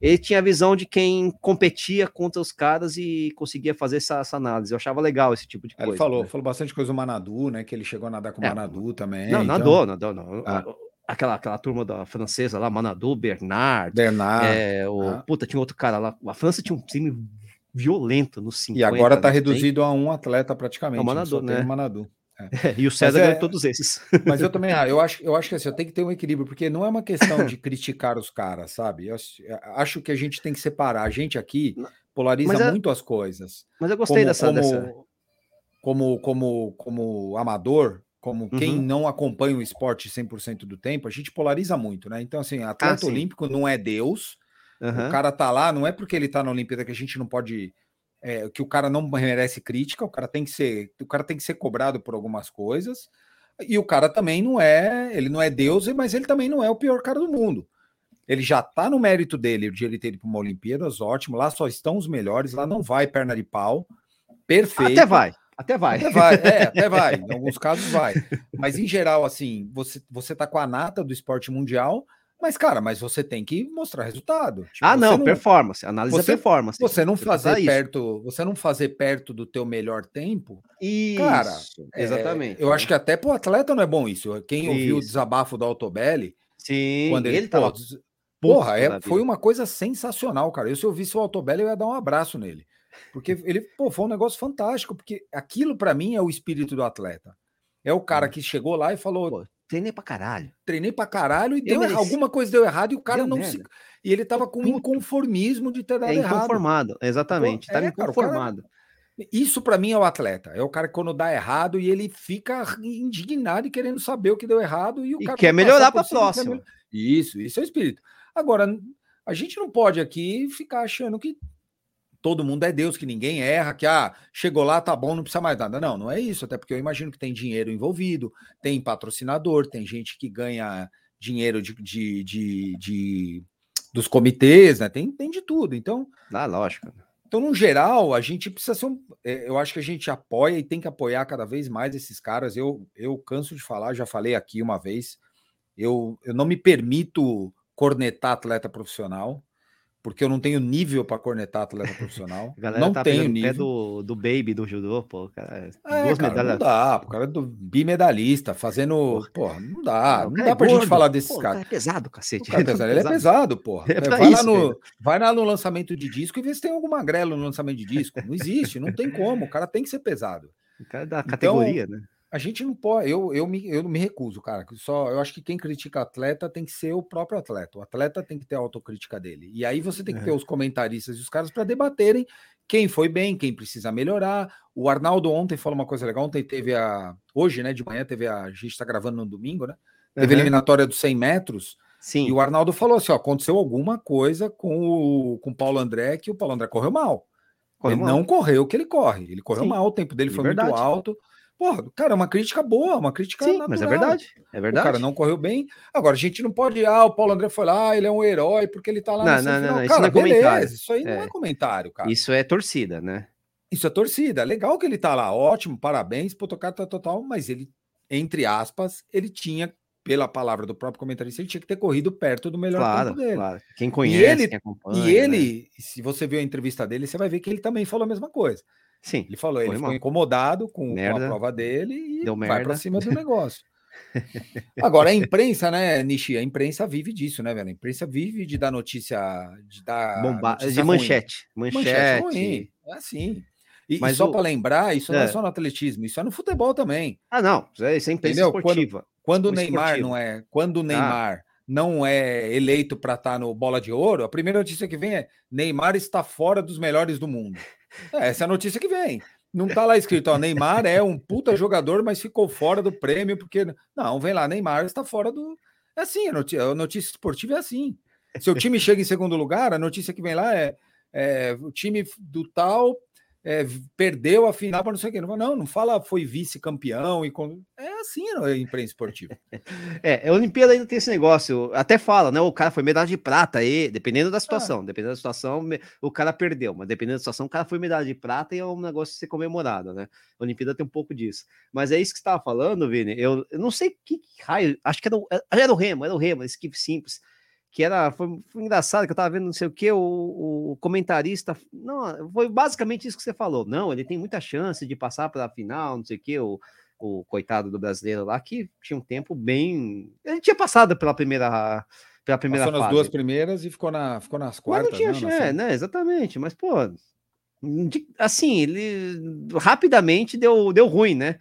Ele, tinha a visão de quem competia contra os caras e conseguia fazer essa, essa análise. Eu achava legal esse tipo de coisa. Ele falou, né? falou bastante coisa do Manadu, né? Que ele chegou a nadar com o é, Manadu também. Não, então... nadou, nadou, não. Ah. Aquela, aquela turma da francesa lá, Manadu, Bernard. Bernard. É, o, ah. Puta, tinha outro cara lá. A França tinha um time violento no 50. E agora tá reduzido tem. a um atleta praticamente. É o Manadu, né? Manadu. É. e o César é, ganhou todos esses. Mas eu também ah, eu acho, eu acho que assim, tem que ter um equilíbrio, porque não é uma questão de criticar os caras, sabe? Eu acho que a gente tem que separar. A gente aqui polariza é, muito as coisas. Mas eu gostei como, dessa, como, dessa. Como, como, como amador, como uhum. quem não acompanha o esporte 100% do tempo, a gente polariza muito, né? Então, assim, atleta ah, olímpico não é Deus. Uhum. O cara tá lá, não é porque ele tá na Olimpíada que a gente não pode. É, que o cara não merece crítica, o cara tem que ser, o cara tem que ser cobrado por algumas coisas. E o cara também não é, ele não é Deus, mas ele também não é o pior cara do mundo. Ele já tá no mérito dele, de ele ter ido para uma Olimpíadas, ótimo. Lá só estão os melhores, lá não vai perna de pau. Perfeito. Até vai. Até vai. Até vai, é, até vai. Em alguns casos vai. Mas em geral, assim, você, você tá com a nata do esporte mundial, mas, cara, mas você tem que mostrar resultado. Tipo, ah, não, não, performance, análise você, performance. Você não fazer perto, você não fazer perto do teu melhor tempo. Isso, cara, é, exatamente. É, eu acho que até pro atleta não é bom isso. Quem isso. ouviu o desabafo do Altobelli, Sim, quando ele, ele tava... Porra, é, foi uma coisa sensacional, cara. Eu, se eu visse o Altobelli, eu ia dar um abraço nele. Porque ele, pô, foi um negócio fantástico, porque aquilo para mim é o espírito do atleta. É o cara que chegou lá e falou: treinei pra caralho. Treinei pra caralho e deu, alguma coisa deu errado e o cara deu não merda. se. E ele tava com inconformismo de ter dado é errado. Inconformado, exatamente. Pô, é, inconformado. Cara, isso para mim é o atleta. É o cara que quando dá errado e ele fica indignado e querendo saber o que deu errado e o e cara quer melhorar para próxima. Isso, isso é o espírito. Agora, a gente não pode aqui ficar achando que todo mundo é Deus, que ninguém erra, que ah, chegou lá, tá bom, não precisa mais nada. Não, não é isso, até porque eu imagino que tem dinheiro envolvido, tem patrocinador, tem gente que ganha dinheiro de, de, de, de dos comitês, né? Tem, tem de tudo. Então. Ah, lógico. Então, no geral, a gente precisa ser um. É, eu acho que a gente apoia e tem que apoiar cada vez mais esses caras. Eu, eu canso de falar, já falei aqui uma vez. Eu, eu não me permito cornetar atleta profissional porque eu não tenho nível para cornetar atleta profissional. não tá tenho nível. Pé do, do Baby do judô, pô, cara. É, duas cara, medalhas. Não dá, o cara é do bimedalista, fazendo. Pô, não dá. Não, não dá é pra gordo. gente falar desses pô, caras. Cara é pesado, cacete. O cara é pesado. Ele é pesado, pô. É vai, isso, lá no, vai lá no lançamento de disco e vê se tem algum magrelo no lançamento de disco. Não existe, não tem como. O cara tem que ser pesado. O cara é da categoria, então, né? A gente não pode, eu, eu, me, eu me recuso, cara. Só eu acho que quem critica atleta tem que ser o próprio atleta. O atleta tem que ter a autocrítica dele. E aí você tem que ter é. os comentaristas e os caras para debaterem quem foi bem, quem precisa melhorar. O Arnaldo ontem falou uma coisa legal. Ontem teve a. Hoje, né, de manhã, teve a. A gente está gravando no domingo, né? Teve uhum. a eliminatória dos 100 metros. Sim. E o Arnaldo falou assim: ó, aconteceu alguma coisa com o, com o Paulo André que o Paulo André correu mal. Correu ele mal. não correu o que ele corre. Ele correu Sim. mal, o tempo dele foi muito alto. Porra, cara, é uma crítica boa, uma crítica Sim, natural. mas é verdade, é verdade. O cara não correu bem. Agora, a gente não pode, ah, o Paulo André foi lá, ele é um herói porque ele tá lá não, não, não, não, isso não é beleza, comentário. Isso aí é. não é comentário, cara. Isso é torcida, né? Isso é torcida. Legal que ele tá lá, ótimo, parabéns, tocar tá total, mas ele, entre aspas, ele tinha, pela palavra do próprio comentarista, ele tinha que ter corrido perto do melhor claro, tempo dele. Claro. Quem conhece, e ele, quem acompanha. E ele, né? se você viu a entrevista dele, você vai ver que ele também falou a mesma coisa. Sim. Ele falou, ele ficou incomodado com, com, a prova dele e Deu vai para cima do negócio. Agora, a imprensa, né, Nishi? A imprensa vive disso, né, velho? A imprensa vive de dar notícia, de dar. Bomba... Notícia de manchete. Manchete. manchete ruim. É assim. E, Mas e só o... para lembrar, isso é. não é só no atletismo, isso é no futebol também. Ah, não. Isso é, é imprensa Entendeu? esportiva. Quando, quando o Neymar não é. Quando o ah. Neymar. Ah não é eleito para estar tá no bola de ouro, a primeira notícia que vem é Neymar está fora dos melhores do mundo. É, essa é a notícia que vem. Não tá lá escrito, ó, Neymar é um puta jogador, mas ficou fora do prêmio, porque. Não, vem lá, Neymar está fora do. É assim, a notícia, a notícia esportiva é assim. Se o time chega em segundo lugar, a notícia que vem lá é, é o time do tal é, perdeu a final para não sei o quê. Não, não, não fala foi vice-campeão e com... é assim a imprensa esportiva. É, a Olimpíada ainda tem esse negócio, até fala, né? O cara foi medalha de prata aí, dependendo da situação, ah. dependendo da situação, o cara perdeu, mas dependendo da situação, o cara foi medalha de prata e é um negócio de ser comemorado, né? A Olimpíada tem um pouco disso. Mas é isso que você estava falando, Vini. Eu, eu não sei que raio, acho que era, era o Remo, era o Remo, esse equipe simples que era foi, foi, engraçado que eu tava vendo não sei o que o, o, comentarista não foi basicamente isso que você falou não ele tem muita chance de passar para a final não sei o que o, o coitado do brasileiro lá que tinha um tempo bem ele tinha passado pela primeira pela primeira Passou nas duas primeiras e ficou na ficou nas quartas mas não tinha não, é, né exatamente mas pô assim ele rapidamente deu deu ruim né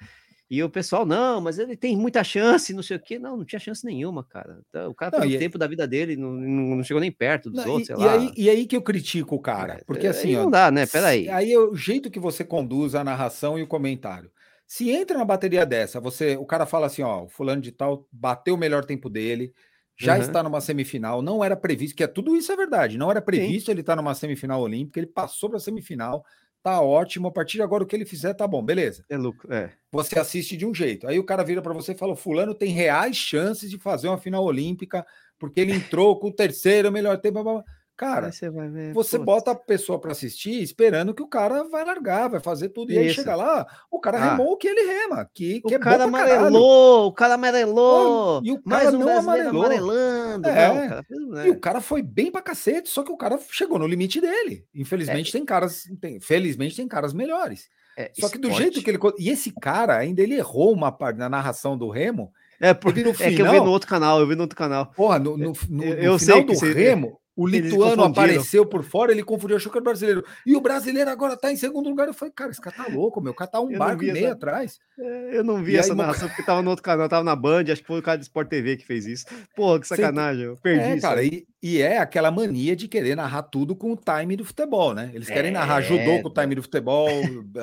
e o pessoal, não, mas ele tem muita chance, não sei o quê. Não, não tinha chance nenhuma, cara. Então, o cara, pelo tempo da vida dele, não, não chegou nem perto dos não, outros, e, e Aí, e aí que eu critico o cara. É, porque assim. Aí não ó, dá, né? Peraí. Aí é o jeito que você conduz a narração e o comentário. Se entra na bateria dessa, você, o cara fala assim, ó, o fulano de tal bateu o melhor tempo dele, já uhum. está numa semifinal, não era previsto, que é tudo isso é verdade, não era previsto Sim. ele estar tá numa semifinal olímpica, ele passou para a semifinal, tá ótimo, a partir de agora o que ele fizer tá bom, beleza. É lucro, é. Você assiste de um jeito. Aí o cara vira para você e fala: "Fulano tem reais chances de fazer uma final olímpica, porque ele entrou com o terceiro melhor tempo". Blá, blá. Cara, você, ver, você bota a pessoa para assistir esperando que o cara vai largar, vai fazer tudo. E aí chega lá, o cara ah. remou o que ele rema. Que, que o é cara amarelou, o cara amarelou. E o cara mais um não amarelou. amarelando. É. Não, cara, né? E o cara foi bem pra cacete, só que o cara chegou no limite dele. Infelizmente é. tem caras, tem, felizmente tem caras melhores. É, só que do jeito que ele. E esse cara ainda ele errou uma parte na narração do Remo. É, porque no final, é que eu vi no outro canal, eu vi no outro canal. Porra, no, no, no, eu, no final do Remo, o lituano apareceu por fora, ele confundiu, achou que era brasileiro. E o brasileiro agora tá em segundo lugar. Eu falei, cara, esse cara tá louco, meu. O cara tá um eu barco e meio essa... atrás. É, eu não vi e essa aí, narração porque tava no outro canal, tava na Band, acho que foi o cara do Sport TV que fez isso. Pô, que sacanagem, eu perdi é, isso. Cara, e, e, é aquela mania de querer narrar tudo com o time do futebol, né? Eles querem é, narrar judô com o time do futebol,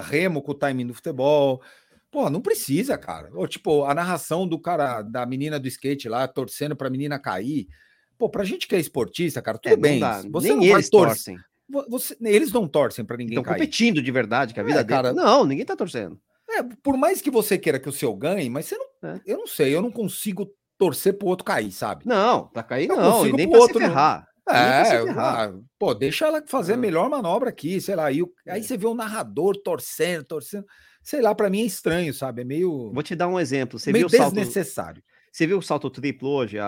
remo com o time do futebol. Pô, não precisa, cara. Ou, tipo, a narração do cara, da menina do skate lá, torcendo pra menina cair. Pô, pra gente que é esportista, cara, tudo é, bem. Dá. Você Nem eles torcem. Você, eles não torcem para ninguém Estão competindo de verdade, que a vida é, cara, Não, ninguém tá torcendo. É, por mais que você queira que o seu ganhe, mas você não. É. Eu não sei, eu não consigo torcer pro outro cair, sabe? Não, pra cair eu não, e nem pra outro, se ferrar. É, ah, pô, deixa ela fazer a melhor manobra aqui, sei lá. E o, aí é. você vê o narrador torcendo, torcendo. Sei lá, para mim é estranho, sabe? É meio. Vou te dar um exemplo. Você meio viu desnecessário. Salto... Você viu o salto triplo hoje, a,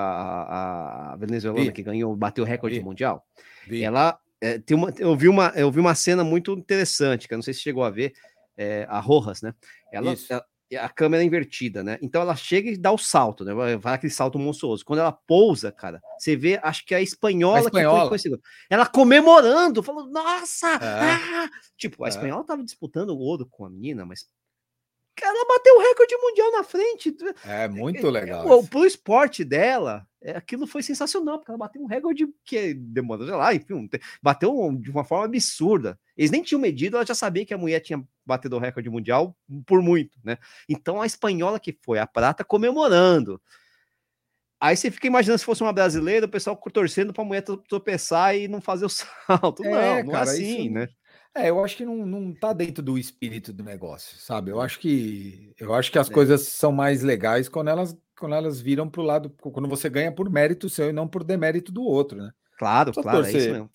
a venezuelana Vi. que ganhou, bateu o recorde Vi. mundial? Vi. Ela é, tem uma, eu vi uma, eu vi uma cena muito interessante, que eu não sei se chegou a ver, é, a Rojas, né? Ela, ela, a câmera é invertida, né? Então ela chega e dá o salto, né? Vai aquele salto monstruoso. Quando ela pousa, cara, você vê, acho que é a espanhola, a espanhola. que foi, ela comemorando, falando, nossa! É. Ah! Tipo, a é. espanhola tava disputando o ouro com a menina, mas ela bateu o recorde mundial na frente. É muito é, legal. O, pro esporte dela, é, aquilo foi sensacional, porque ela bateu um recorde que demorou, sei lá, enfim, bateu de uma forma absurda. Eles nem tinham medido, ela já sabia que a mulher tinha batido o recorde mundial por muito, né? Então a espanhola que foi a prata comemorando. Aí você fica imaginando se fosse uma brasileira, o pessoal torcendo para a mulher tropeçar e não fazer o salto. É, não, não é cara, é assim, isso... né? É, eu acho que não, não tá dentro do espírito do negócio, sabe? Eu acho que eu acho que as é. coisas são mais legais quando elas quando elas viram pro lado, quando você ganha por mérito seu e não por demérito do outro, né? Claro, Só claro, é isso mesmo.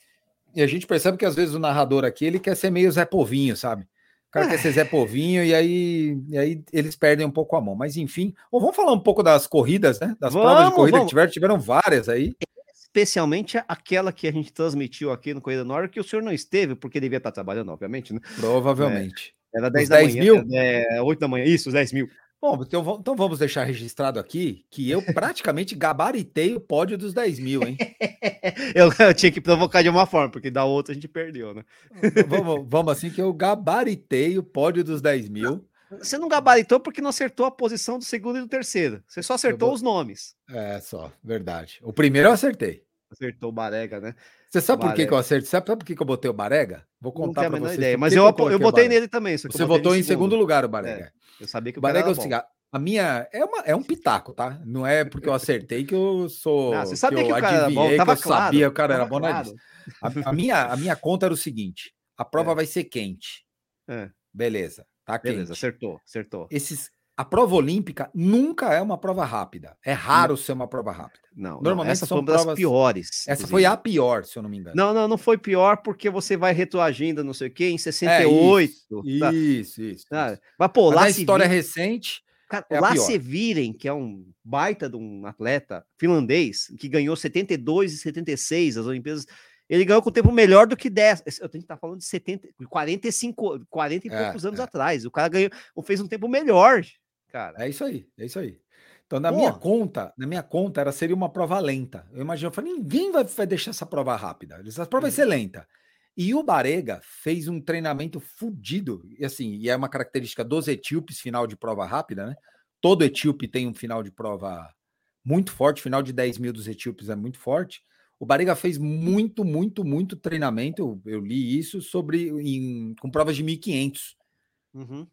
E a gente percebe que às vezes o narrador aqui, ele quer ser meio Zé Povinho, sabe? O cara é. quer ser Zé Povinho e aí, e aí eles perdem um pouco a mão. Mas enfim, Bom, vamos falar um pouco das corridas, né? Das vamos, provas de corrida vamos. que tiveram, tiveram várias aí especialmente aquela que a gente transmitiu aqui no Corrida Nora, que o senhor não esteve, porque devia estar trabalhando, obviamente, né? Provavelmente. É, era 10 da 10 manhã, mil? É, 8 da manhã, isso, 10 mil. Bom, então, então, vamos deixar registrado aqui que eu praticamente gabaritei o pódio dos 10 mil, hein? eu, eu, tinha que provocar de uma forma, porque da outra a gente perdeu, né? vamos, vamos assim que eu gabaritei o pódio dos 10 mil. Você não gabaritou porque não acertou a posição do segundo e do terceiro. Você só acertou vou... os nomes. É, só, verdade. O primeiro eu acertei. Acertou o Barega, né? Você sabe por que, que eu acertei? Sabe, sabe por que, que eu botei o Barega? Vou contar para você. Ideia, mas eu, eu, eu botei nele também. Você votou em segundo lugar o Barega. É, eu sabia que o Barega é o seguinte. A minha é, uma, é um pitaco, tá? Não é porque eu acertei que eu sou. Não, você sabia que, que o cara era bom, tava que eu claro, sabia que o cara era bom claro. a, a, minha, a minha conta era o seguinte: a prova é. vai ser quente. É. Beleza. Tá Beleza, quente. acertou, acertou. Esses, a prova olímpica nunca é uma prova rápida. É raro não. ser uma prova rápida. Não, normalmente não, essa são foi uma provas piores. Essa inclusive. foi a pior, se eu não me engano. Não, não, não foi pior porque você vai retroagindo, não sei o quê, em 68. É, isso, tá? isso, isso, tá? Mas, pô, Mas lá história vir... recente. Cara, é lá se virem, que é um baita de um atleta finlandês, que ganhou 72 e 76 as Olimpíadas ele ganhou com tempo melhor do que 10. Eu tenho que estar falando de 70, 45, 40 e é, poucos anos é. atrás. O cara ganhou, fez um tempo melhor, cara. É isso aí, é isso aí. Então, na Pô. minha conta, na minha conta, era seria uma prova lenta. Eu imagino, eu falei, ninguém vai, vai deixar essa prova rápida. Essa prova vai uhum. ser lenta. E o Barega fez um treinamento fudido. E assim, e é uma característica dos etíopes, final de prova rápida, né? Todo etíope tem um final de prova muito forte. Final de 10 mil dos etíopes é muito forte. O Bariga fez muito, muito, muito treinamento. Eu, eu li isso sobre em, com provas de 1500. Uhum.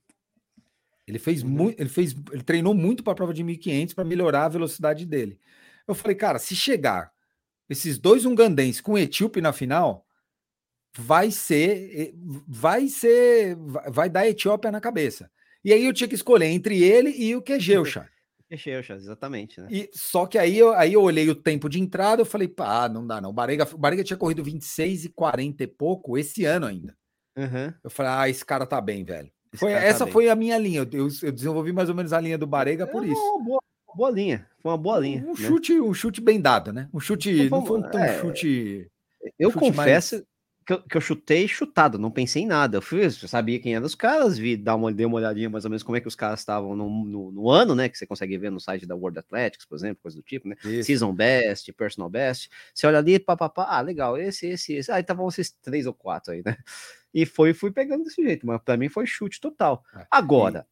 Ele fez uhum. muito, ele fez, ele treinou muito para a prova de 1500 para melhorar a velocidade dele. Eu falei, cara, se chegar esses dois ungandenses com etíope na final, vai ser, vai ser, vai dar Etiópia na cabeça. E aí eu tinha que escolher entre ele e o Quejeusha. Quejeusha, exatamente, né? E, só que aí eu, aí eu olhei o tempo de entrada, eu falei, pá, não dá não. O Barega, o Barega tinha corrido 26 e 40 e pouco esse ano ainda. Uhum. Eu falei, ah, esse cara tá bem, velho. Foi, tá essa tá foi a minha linha. Eu, eu, desenvolvi mais ou menos a linha do Barega por é isso. Uma boa, boa linha. Foi uma boa linha. Um, né? chute, um chute bem dado, né? Um chute. Não, foi, não foi um é, chute. Eu chute confesso, mais que eu, que eu chutei chutado, não pensei em nada. Eu fui, eu sabia quem eram os caras, vi, dar uma, dei uma olhadinha mais ou menos como é que os caras estavam no, no, no, ano, né? Que você consegue ver no site da World Athletics, por exemplo, coisa do tipo, né? Isso. Season Best, Personal Best. Você olha ali, papapá, ah, legal, esse, esse, esse. Aí ah, estavam esses três ou quatro aí, né? E foi, fui pegando desse jeito, mas para mim foi chute total. É, Agora,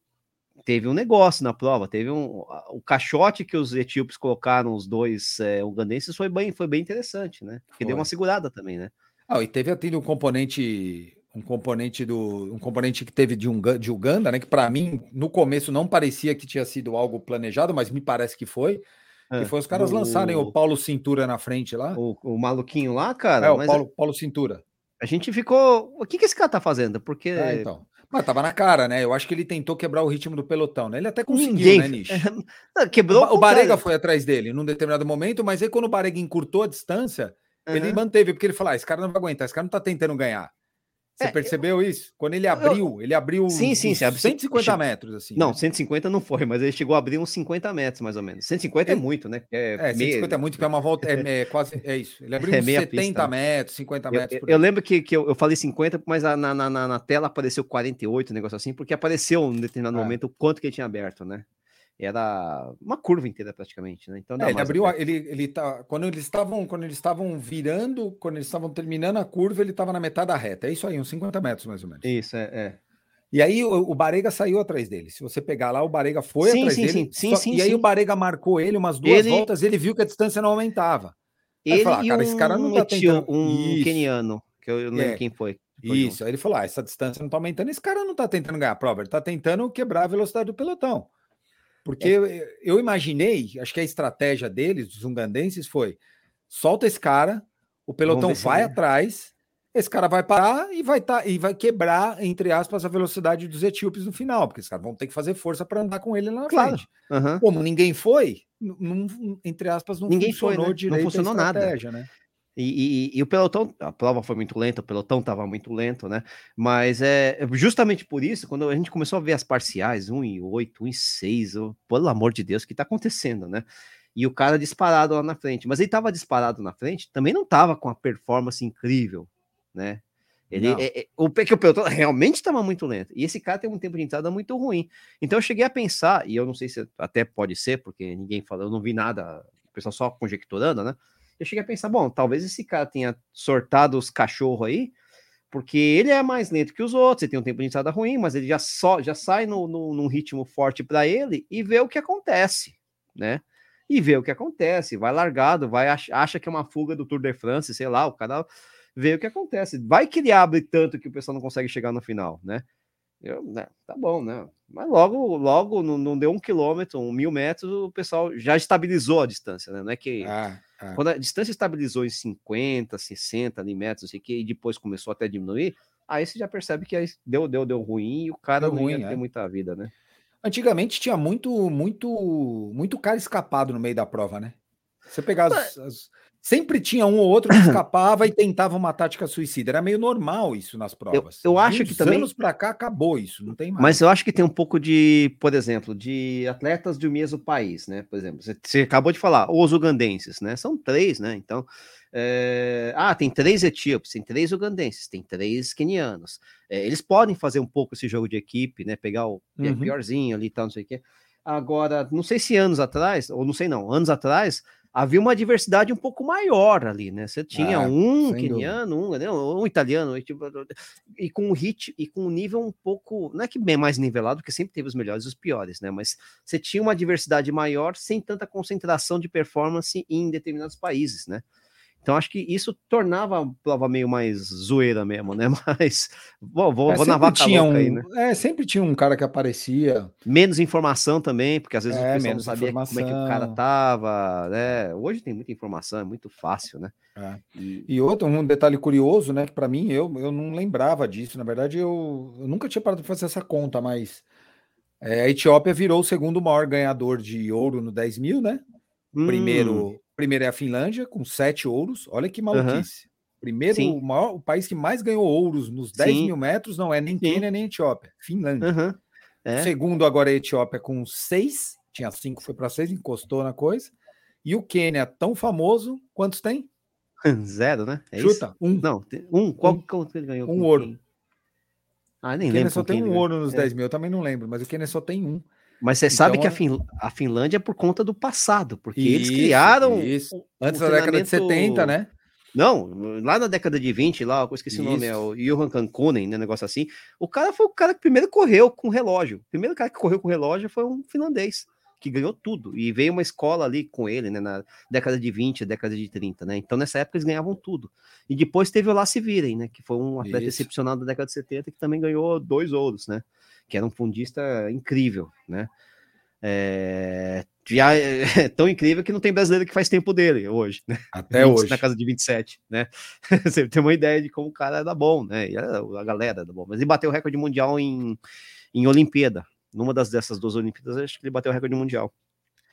teve um negócio na prova, teve um o caixote que os etíopes colocaram os dois é, ugandenses foi bem, foi bem interessante, né? Porque foi. deu uma segurada também, né? Ah, e teve até um componente, um componente do, um componente que teve de, um, de Uganda, né? Que para mim no começo não parecia que tinha sido algo planejado, mas me parece que foi. É, que foi os caras o, lançarem o Paulo Cintura na frente lá. O, o maluquinho lá, cara. É, o Paulo, é... Paulo Cintura. A gente ficou. O que, que esse cara tá fazendo? Porque. É, então. Mas tava na cara, né? Eu acho que ele tentou quebrar o ritmo do pelotão, né? Ele até conseguiu, Ninguém... né, Nish? Quebrou. O, o Barega foi atrás dele num determinado momento, mas aí quando o Barega encurtou a distância, Uhum. Ele manteve, porque ele falou: ah, esse cara não vai aguentar, esse cara não tá tentando ganhar. Você é, percebeu eu... isso? Quando ele abriu, eu... ele abriu sim, sim, sim, 150 metros, assim. Não, né? 150 não foi, mas ele chegou a abrir uns 50 metros, mais ou menos. 150 é, é muito, né? É, é 150 é muito, porque é uma volta, é, é, quase, é isso. Ele abriu é uns 70 pista, né? metros, 50 metros. Eu, eu lembro que, que eu, eu, falei 50, mas na, na, na, na tela apareceu 48, um negócio assim, porque apareceu em determinado é. momento o quanto que ele tinha aberto, né? Era uma curva inteira praticamente, né? Então é, ele abriu, a, ele, ele tá, quando eles estavam, quando eles estavam virando, quando eles estavam terminando a curva, ele estava na metade da reta. É isso aí, uns 50 metros mais ou menos. Isso é. é. E aí o, o, Barega saiu atrás dele. Se você pegar lá, o Barega foi sim, atrás sim, dele. Sim, sim, só, sim, e aí sim. o Barega marcou ele umas duas ele... voltas, ele viu que a distância não aumentava. Ele falou, ah, cara, um esse cara não tá tentando... um keniano, que eu não lembro é. quem foi. foi isso, junto. aí ele falou: ah, essa distância não tá aumentando, esse cara não tá tentando ganhar a prova, ele tá tentando quebrar a velocidade do pelotão. Porque é. eu imaginei, acho que a estratégia deles, dos ungandenses, foi: solta esse cara, o pelotão vai atrás, esse cara vai parar e vai, tá, e vai quebrar, entre aspas, a velocidade dos etíopes no final, porque esses caras vão ter que fazer força para andar com ele lá na claro. frente. Uhum. Como ninguém foi, não, entre aspas, não ninguém funcionou foi, né? direito não funcionou nada. né? E, e, e, o pelotão, a prova foi muito lenta, o pelotão estava muito lento, né? Mas é justamente por isso, quando a gente começou a ver as parciais, 1 e 8, 1 e 6, oh, pelo amor de Deus, o que está acontecendo, né? E o cara disparado lá na frente, mas ele estava disparado na frente, também não estava com a performance incrível, né? Ele, é, é, o, que o pelotão realmente estava muito lento. E esse cara tem um tempo de entrada muito ruim. Então eu cheguei a pensar, e eu não sei se até pode ser, porque ninguém falou, eu não vi nada, o pessoal só conjecturando, né? Eu cheguei a pensar, bom, talvez esse cara tenha sortado os cachorros aí, porque ele é mais lento que os outros, ele tem um tempo de entrada ruim, mas ele já só já sai no, no, num ritmo forte para ele e vê o que acontece, né? E vê o que acontece, vai largado, vai acha que é uma fuga do Tour de France, sei lá, o cara vê o que acontece. Vai que ele abre tanto que o pessoal não consegue chegar no final, né? Eu, né, tá bom, né? Mas logo, logo, não, não deu um quilômetro, um mil metros, o pessoal já estabilizou a distância, né? Não é que ah. É. Quando a distância estabilizou em 50, 60 ali metros, assim, que, e depois começou até a diminuir, aí você já percebe que deu, deu, deu ruim e o cara deu não ruim, ia ter é. muita vida, né? Antigamente tinha muito, muito, muito cara escapado no meio da prova, né? Você pegar as, as, Sempre tinha um ou outro que escapava e tentava uma tática suicida. Era meio normal isso nas provas. Eu, eu acho que também. anos para cá acabou isso, não tem mais. Mas eu acho que tem um pouco de, por exemplo, de atletas do mesmo país, né? Por exemplo, você, você acabou de falar, os ugandenses, né? São três, né? Então, é... ah, tem três etíopes, tem três ugandenses, tem três quenianos. É, eles podem fazer um pouco esse jogo de equipe, né? Pegar o uhum. piorzinho ali e tal, não sei o quê. Agora, não sei se anos atrás, ou não sei não, anos atrás, havia uma diversidade um pouco maior ali, né? Você tinha ah, um queniano, um, né? um italiano, tipo, e com um hit e com um nível um pouco, não é que bem mais nivelado, porque sempre teve os melhores e os piores, né? Mas você tinha uma diversidade maior sem tanta concentração de performance em determinados países, né? Então acho que isso tornava a prova meio mais zoeira mesmo, né? Mas bom, vou, é, vou na vaca tinha um, aí, né? É, sempre tinha um cara que aparecia. Menos informação também, porque às vezes é, o pessoal não sabia informação. como é que o cara tava, né? Hoje tem muita informação, é muito fácil, né? É. E... e... outro, um detalhe curioso, né? Que para mim eu, eu não lembrava disso. Na verdade, eu, eu nunca tinha parado para fazer essa conta, mas é, a Etiópia virou o segundo maior ganhador de ouro no 10 mil, né? Hum. Primeiro, é a Finlândia, com sete ouros. Olha que maluquice. Uhum. Primeiro, o, maior, o país que mais ganhou ouros nos 10 Sim. mil metros não é nem Sim. Quênia nem Etiópia. Finlândia. Uhum. É. Segundo, agora a Etiópia com seis. Tinha cinco, foi para seis, encostou na coisa. E o Quênia, tão famoso, quantos tem? Zero, né? É Chuta, isso? um. Não, um. Qual um, que ele ganhou? Um ouro. Quem? Ah, nem o lembro. só tem um ouro nos é. 10 mil, eu também não lembro, mas o Quênia só tem um. Mas você então, sabe que a, Fin a Finlândia é por conta do passado, porque isso, eles criaram. Isso. Antes da década de 70, né? Não, lá na década de 20, lá, eu esqueci Isso. o nome, é o Johan Kankunen, né, negócio assim. O cara foi o cara que primeiro correu com relógio. O primeiro cara que correu com relógio foi um finlandês, que ganhou tudo. E veio uma escola ali com ele, né, na década de 20, década de 30, né? Então nessa época eles ganhavam tudo. E depois teve o Lasse Viren, né, que foi um atleta Isso. excepcional da década de 70 que também ganhou dois ouros, né? Que era um fundista incrível, né? É, já é tão incrível que não tem brasileiro que faz tempo dele hoje, né? Até 20, hoje. Na casa de 27, né? Você tem uma ideia de como o cara era bom, né? E a galera era bom. Mas ele bateu o recorde mundial em, em Olimpíada. Numa das dessas duas Olimpíadas, acho que ele bateu o recorde mundial.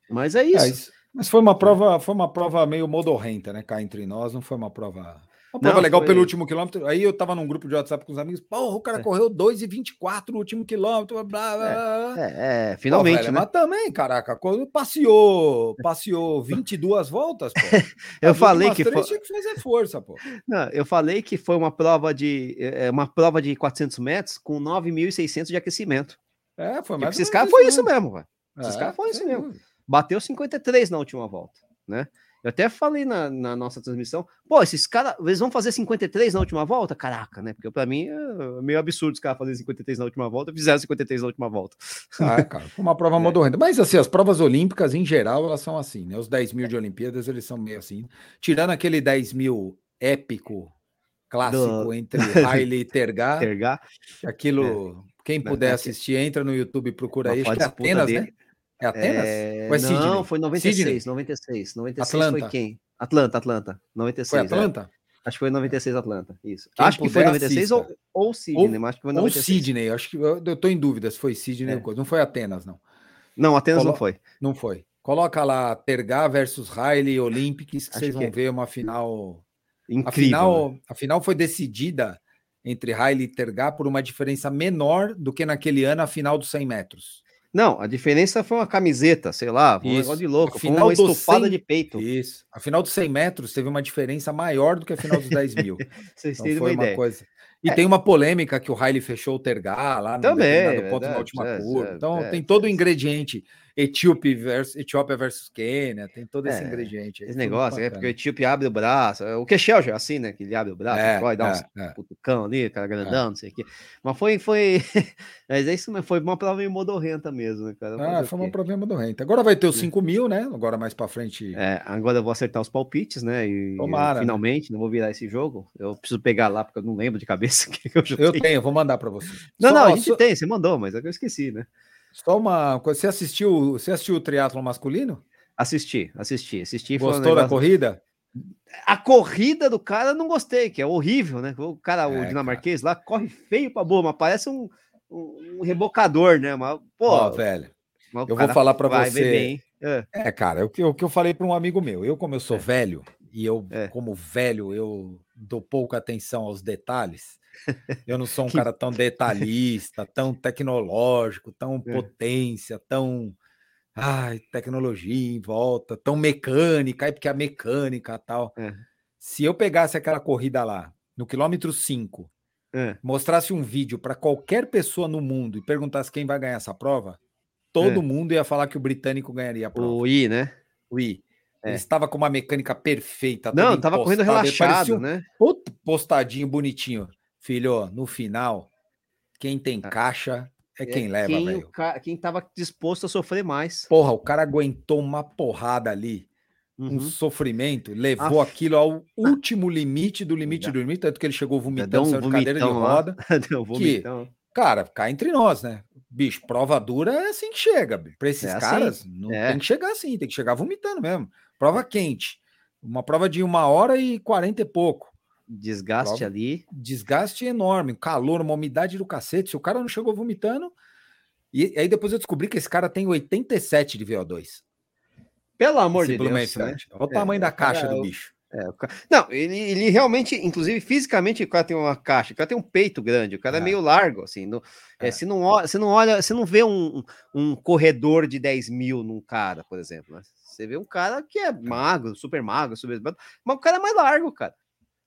Mas é isso. É isso. Mas foi uma prova, foi uma prova meio modorrenta, né? Cá entre nós, não foi uma prova uma prova não, legal foi... pelo último quilômetro. Aí eu tava num grupo de WhatsApp com os amigos. Porra, o cara é. correu 2,24 no último quilômetro. Blá, blá, blá. É, é, finalmente. Pô, velho, né? Mas também, caraca, passeou, passeou 22 voltas, pô. eu As falei que foi. Tinha que fazer força, pô. Não, eu falei que foi uma prova de é, uma prova de 400 metros com 9.600 de aquecimento. É, foi mais. Esses caras foi isso mesmo, velho. Esses é, caras foi isso mesmo. Bateu 53 na última volta, né? Eu até falei na, na nossa transmissão, pô, esses caras, eles vão fazer 53 na última volta? Caraca, né? Porque para mim é meio absurdo os caras fazerem 53 na última volta, fizeram 53 na última volta. Ah, cara, foi uma prova é. modorrenta. Mas assim, as provas olímpicas, em geral, elas são assim, né? Os 10 mil de Olimpíadas, eles são meio assim. Tirando aquele 10 mil épico, clássico, Do... entre Haile e Tergar. Tergar. Aquilo, é. quem puder assistir, entra no YouTube e procura aí. Acho que é Atenas, né? É Atenas? É... É? Não, foi 96, Sydney? 96. 96 Atlanta. foi quem? Atlanta, Atlanta. 96. Foi é. Atlanta? É. Acho que foi 96 Atlanta. Isso. Quem acho que foi 96 ou, ou Sydney, ou, mas acho que foi 96. Ou Sydney, acho que eu, eu tô em dúvida se foi Sydney é. ou coisa. Não foi Atenas, não. Não, Atenas Colo... não foi. Não foi. Coloca lá Tergar versus Riley Olympics, que acho vocês vão que... ver uma final. Incrível. A final, né? a final foi decidida entre Riley e Tergar por uma diferença menor do que naquele ano a final dos 100 metros. Não, a diferença foi uma camiseta, sei lá, um negócio de louco, foi uma estufada 100... de peito. Isso. A final dos 100 metros teve uma diferença maior do que a final dos 10 mil. Vocês então, foi uma ideia. coisa. E é. tem uma polêmica que o Riley fechou o Tergar lá no Também, ponto verdade, na última é, curva. Então é, tem todo o ingrediente Etíope versus, Etiópia versus Quênia, tem todo esse é, ingrediente. Aí, esse negócio, é porque o Etíope abre o braço, o Kechel já é assim, né? Que ele abre o braço, é, vai dar é, uns é. putucão ali, cara grandão, não sei o quê. Mas foi, foi, mas é isso mesmo, foi uma prova meio modorrenta mesmo, né, cara? Ah, foi uma prova meio modorrenta. Agora vai ter os 5 mil, né? Agora mais pra frente. É, agora eu vou acertar os palpites, né? E Tomara, finalmente, né? não vou virar esse jogo. Eu preciso pegar lá, porque eu não lembro de cabeça. Que eu, eu tenho, vou mandar para você. Não, Só, não, a gente só... tem, você mandou, mas é eu esqueci, né? Só uma coisa, você assistiu, você assistiu o triatlo masculino? Assisti, assisti, assisti. Gostou um da corrida? A corrida do cara não gostei, que é horrível, né? O cara, é, o dinamarquês cara. lá, corre feio pra boa, mas parece um, um, rebocador, né? Mas, pô, Ó, velho, eu vou falar para você. Bem, é. é. cara, o que, o que eu falei para um amigo meu, eu como eu sou é. velho, e eu, é. como velho, eu dou pouca atenção aos detalhes, eu não sou um cara tão detalhista, tão tecnológico, tão é. potência, tão ai, tecnologia em volta, tão mecânica, aí porque a mecânica tal. É. Se eu pegasse aquela corrida lá, no quilômetro 5, é. mostrasse um vídeo para qualquer pessoa no mundo e perguntasse quem vai ganhar essa prova, todo é. mundo ia falar que o britânico ganharia a prova. O I, né? O I. É. Ele estava com uma mecânica perfeita. Não, estava correndo relaxado, um né? postadinho, bonitinho. Filho, no final, quem tem ah, caixa é, é quem leva, velho. Quem estava disposto a sofrer mais. Porra, o cara aguentou uma porrada ali. uhum. um sofrimento, levou Aff. aquilo ao último limite do limite do limite, tanto que ele chegou vomitando, um saiu de cadeira de roda. Deu um que, cara, cá entre nós, né? Bicho, prova dura é assim que chega. Para esses é assim. caras, não é. tem que chegar assim, tem que chegar vomitando mesmo. Prova quente. Uma prova de uma hora e quarenta e pouco. Desgaste prova, ali. Desgaste enorme, calor, uma umidade do cacete. Se o cara não chegou vomitando. E aí depois eu descobri que esse cara tem 87 de VO2. Pelo amor de Deus. Né? Olha o tamanho é, da caixa do bicho. É, não, ele, ele realmente, inclusive fisicamente, o cara tem uma caixa, o cara tem um peito grande, o cara é, é meio largo, assim. No, é. se não olha, você não olha, você não vê um, um corredor de 10 mil num cara, por exemplo. Né? Você vê um cara que é, é. magro, super magro, super, mas o cara é mais largo, cara.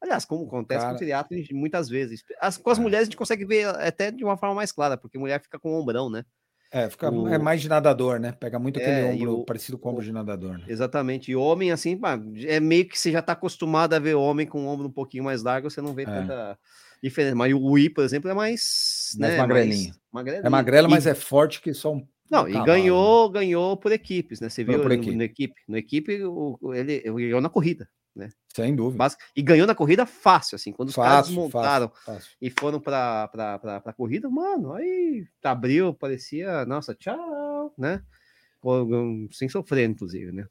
Aliás, como acontece cara... com o triatlo muitas vezes. As, com as é. mulheres a gente consegue ver até de uma forma mais clara, porque mulher fica com o ombrão, né? É, fica, o... é mais de nadador, né? Pega muito aquele é, ombro o... parecido com o ombro de nadador. Né? Exatamente. E homem, assim, é meio que você já está acostumado a ver homem com o ombro um pouquinho mais largo, você não vê é. tanta diferença. Mas o I, por exemplo, é mais. Mais né, magrelinho. Magrelinho. É magrelo, e... mas é forte que só um. Não, e ganhou, né? ganhou por equipes, né? Você viu no, equipe. no equipe. No equipe, o, ele, ele ganhou na corrida né? Sem dúvida. Mas, e ganhou na corrida fácil, assim, quando os fácil, caras montaram e foram para a corrida, mano, aí abriu, parecia, nossa, tchau, né? Sem sofrer, inclusive, né?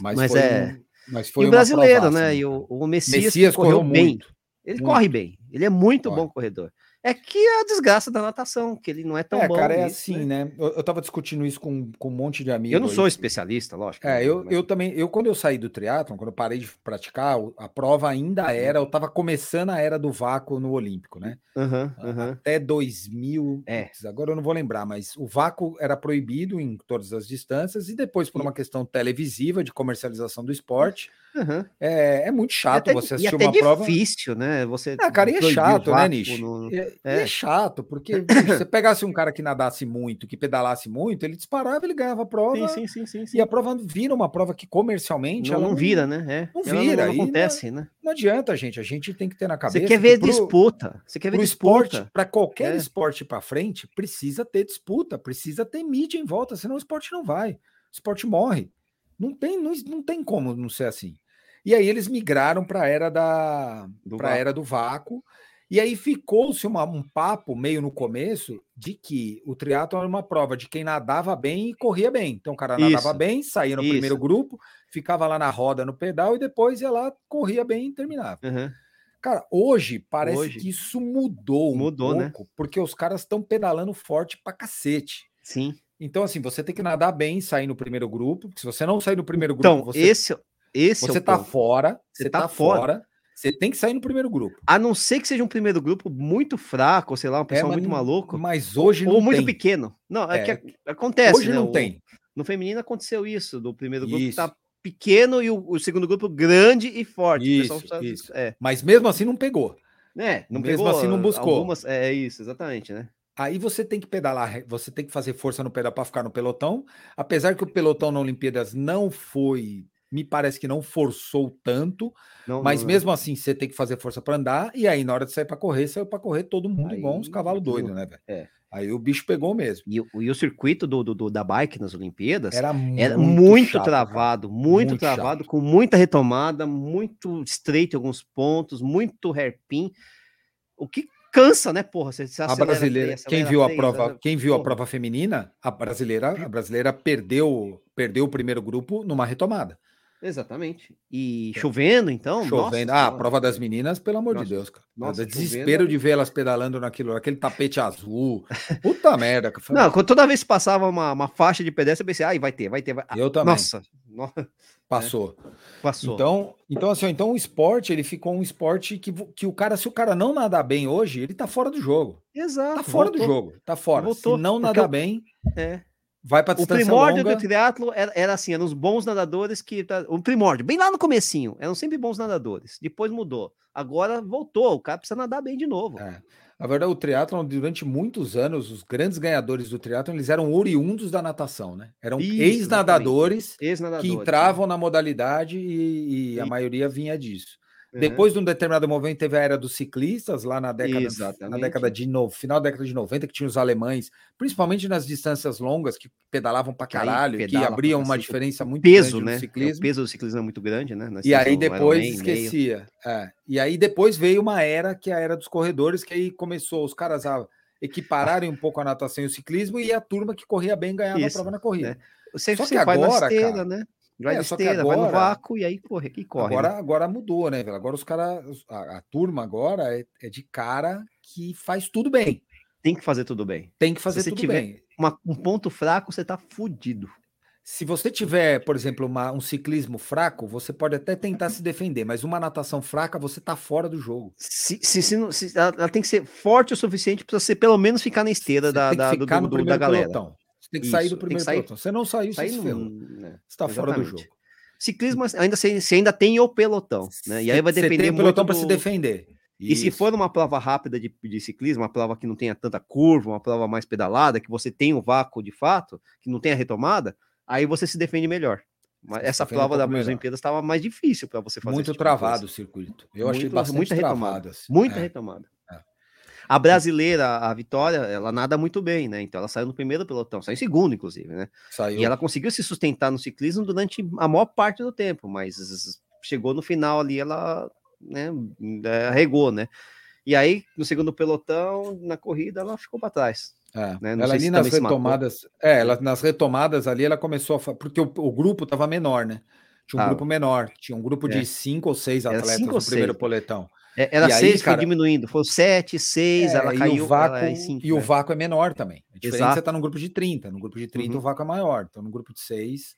Mas, mas é. Um, mas foi e o brasileiro, né? E o, o Messias, Messias correu bem. Muito, ele muito. corre bem, ele é muito Corre. bom corredor. É que é a desgraça da natação, que ele não é tão é, bom. Cara, é assim, né? né? Eu, eu tava discutindo isso com, com um monte de amigos. Eu não sou aí. especialista, lógico. É, eu, eu também. Eu, quando eu saí do triatlon, quando eu parei de praticar, a prova ainda uhum. era. Eu tava começando a era do vácuo no Olímpico, né? Uhum, uhum. Até 2000. É. Agora eu não vou lembrar, mas o vácuo era proibido em todas as distâncias, e depois, por uma questão televisiva de comercialização do esporte. Uhum. É, é muito chato até, você assistir uma prova. É difícil, né? Você. Ah, cara, e é chato, né, Nish? No... É, é. é, chato, porque se você pegasse um cara que nadasse muito, que pedalasse muito, ele disparava, ele ganhava a prova. Sim, sim, sim, sim, E a prova vira uma prova que comercialmente. Não, não vira, né? É. Não vira. Não, não acontece, não, né? Não adianta, gente. A gente tem que ter na cabeça. Você quer ver pro, disputa. Você quer ver disputa. Para qualquer é. esporte para frente, precisa ter disputa, precisa ter mídia em volta, senão o esporte não vai. O esporte morre. Não tem, não, não tem como não ser assim. E aí eles migraram para a era da para era do vácuo. E aí ficou-se um papo meio no começo de que o triatlo era uma prova de quem nadava bem e corria bem. Então o cara nadava isso, bem, saía no isso. primeiro grupo, ficava lá na roda no pedal e depois ia lá, corria bem e terminava. Uhum. Cara, hoje parece hoje, que isso mudou, mudou um né? pouco, né? porque os caras estão pedalando forte pra cacete. Sim. Então, assim, você tem que nadar bem e sair no primeiro grupo, porque se você não sair no primeiro então, grupo, você... esse esse você é tá ponto. fora, você tá, tá fora. fora. Você tem que sair no primeiro grupo. A não ser que seja um primeiro grupo muito fraco, sei lá, um é, pessoal é, muito maluco. Mas hoje ou, não Ou muito tem. pequeno. Não, é, é, que acontece. Hoje né? não o, tem. No feminino aconteceu isso, do primeiro grupo isso. tá pequeno e o, o, segundo grupo grande e forte. Isso, isso. É. Mas mesmo assim não pegou. É, não mesmo pegou, assim não buscou. Algumas, é isso, exatamente, né? Aí você tem que pedalar, você tem que fazer força no pedal para ficar no pelotão. Apesar que o pelotão na Olimpíadas não foi me parece que não forçou tanto, não, mas não, mesmo não. assim você tem que fazer força para andar, e aí na hora de sair para correr, saiu para correr todo mundo aí, igual uns cavalos doidos, né, velho? É. Aí o bicho pegou mesmo. E, e o circuito do, do, da bike nas Olimpíadas era muito, era muito chato, travado, muito, muito, travado, chato. com muita retomada, muito estreito em alguns pontos, muito hairpin. O que cansa, né, porra? Você, você a brasileira, quem viu a prova, quem viu porra. a prova feminina, a brasileira, a brasileira perdeu, perdeu o primeiro grupo numa retomada. Exatamente. E é. chovendo, então? Chovendo. Nossa, ah, a prova das meninas, pelo amor nossa, de Deus, cara. Nossa, desespero de ver elas pedalando naquilo, aquele tapete azul. Puta merda. Não, quando toda vez que passava uma, uma faixa de pedestre, eu pensei, ai, vai ter, vai ter. Vai... Eu também. Nossa. Passou. É. Passou. Então, então, assim, então o esporte, ele ficou um esporte que, que o cara, se o cara não nadar bem hoje, ele tá fora do jogo. Exato. Tá fora voltou. do jogo. Tá fora. Voltou. Se não nadar eu... bem. É. Vai para O primórdio longa. do triatlo era, era, assim, eram os bons nadadores que tá, o primórdio, bem lá no comecinho, eram sempre bons nadadores. Depois mudou. Agora voltou, o cara precisa nadar bem de novo. É. Na verdade, o triatlon, durante muitos anos, os grandes ganhadores do triatlon, eles eram oriundos da natação, né? Eram ex-nadadores ex que entravam né? na modalidade e, e, a maioria vinha disso. Uhum. Depois de um determinado momento teve a era dos ciclistas, lá na década, na década de no, final da década de 90, que tinha os alemães, principalmente nas distâncias longas, que pedalavam para caralho, que abriam uma diferença muito peso, grande né? no ciclismo. É, o peso do ciclismo é muito grande, né? e aí depois esquecia. É. E aí depois veio uma era que é a era dos corredores, que aí começou os caras a equipararem um pouco a natação e o ciclismo, e a turma que corria bem ganhava Isso, a prova na corrida. Né? Você, Só que agora, esteira, cara, né? Vai é, esteira, agora, vai no vácuo e aí corre, e corre. Agora, né? agora mudou, né, velho? Agora os caras, a, a, turma agora é, é, de cara que faz tudo bem. Tem que fazer tudo bem. Tem que fazer Se tudo bem. Uma, um ponto fraco, você tá fudido. Se você tiver, por exemplo, uma, um ciclismo fraco, você pode até tentar se defender, mas uma natação fraca, você tá fora do jogo. Se, se, se, se ela, ela, tem que ser forte o suficiente para você pelo menos ficar na esteira da, da, do, do, da galera. Pelotão. Você tem que Isso, sair do primeiro sair, pelotão. Você não saiu, sair você, né, você tá fora do jogo. Ciclismo ainda você ainda tem o pelotão, né? E aí vai depender você tem o pelotão para do... se defender. E se for uma prova rápida de, de, ciclismo, uma prova que não tenha tanta curva, uma prova mais pedalada, que você tem o vácuo de fato, que não tem a retomada, aí você se defende melhor. Mas essa prova um da Olimpíadas estava mais difícil para você fazer. Muito tipo travado o circuito. Eu muito, achei bastante muita retomada. Assim. Muita é. retomada. A brasileira, a Vitória, ela nada muito bem, né? Então ela saiu no primeiro pelotão, saiu em segundo, inclusive, né? Saiu. E ela conseguiu se sustentar no ciclismo durante a maior parte do tempo, mas chegou no final ali, ela né, é, arregou, né? E aí, no segundo pelotão, na corrida, ela ficou para trás. É, né? ela ali nas retomadas, é, ela, nas retomadas ali, ela começou a. Porque o, o grupo estava menor, né? Tinha um ah, grupo menor, tinha um grupo de é. cinco ou seis atletas no primeiro seis. poletão. É, era e seis, aí, foi cara, diminuindo. Foi sete, seis, é, ela caiu. O vácuo, ela é cinco, e né? o vácuo é menor também. É diferente Exato. você tá no grupo de 30. No grupo de 30 uhum. o vácuo é maior. Então, no grupo de seis,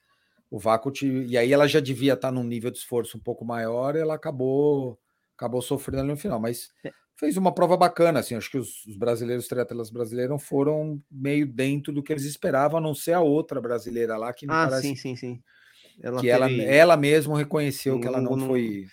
o vácuo te... E aí ela já devia estar tá num nível de esforço um pouco maior e ela acabou acabou sofrendo ali no final. Mas é. fez uma prova bacana, assim. Acho que os, os brasileiros, os triatletas brasileiros foram meio dentro do que eles esperavam, a não ser a outra brasileira lá que me ah, parece... sim, sim, sim. Ela que teve... ela, ela mesmo reconheceu que ela não, não foi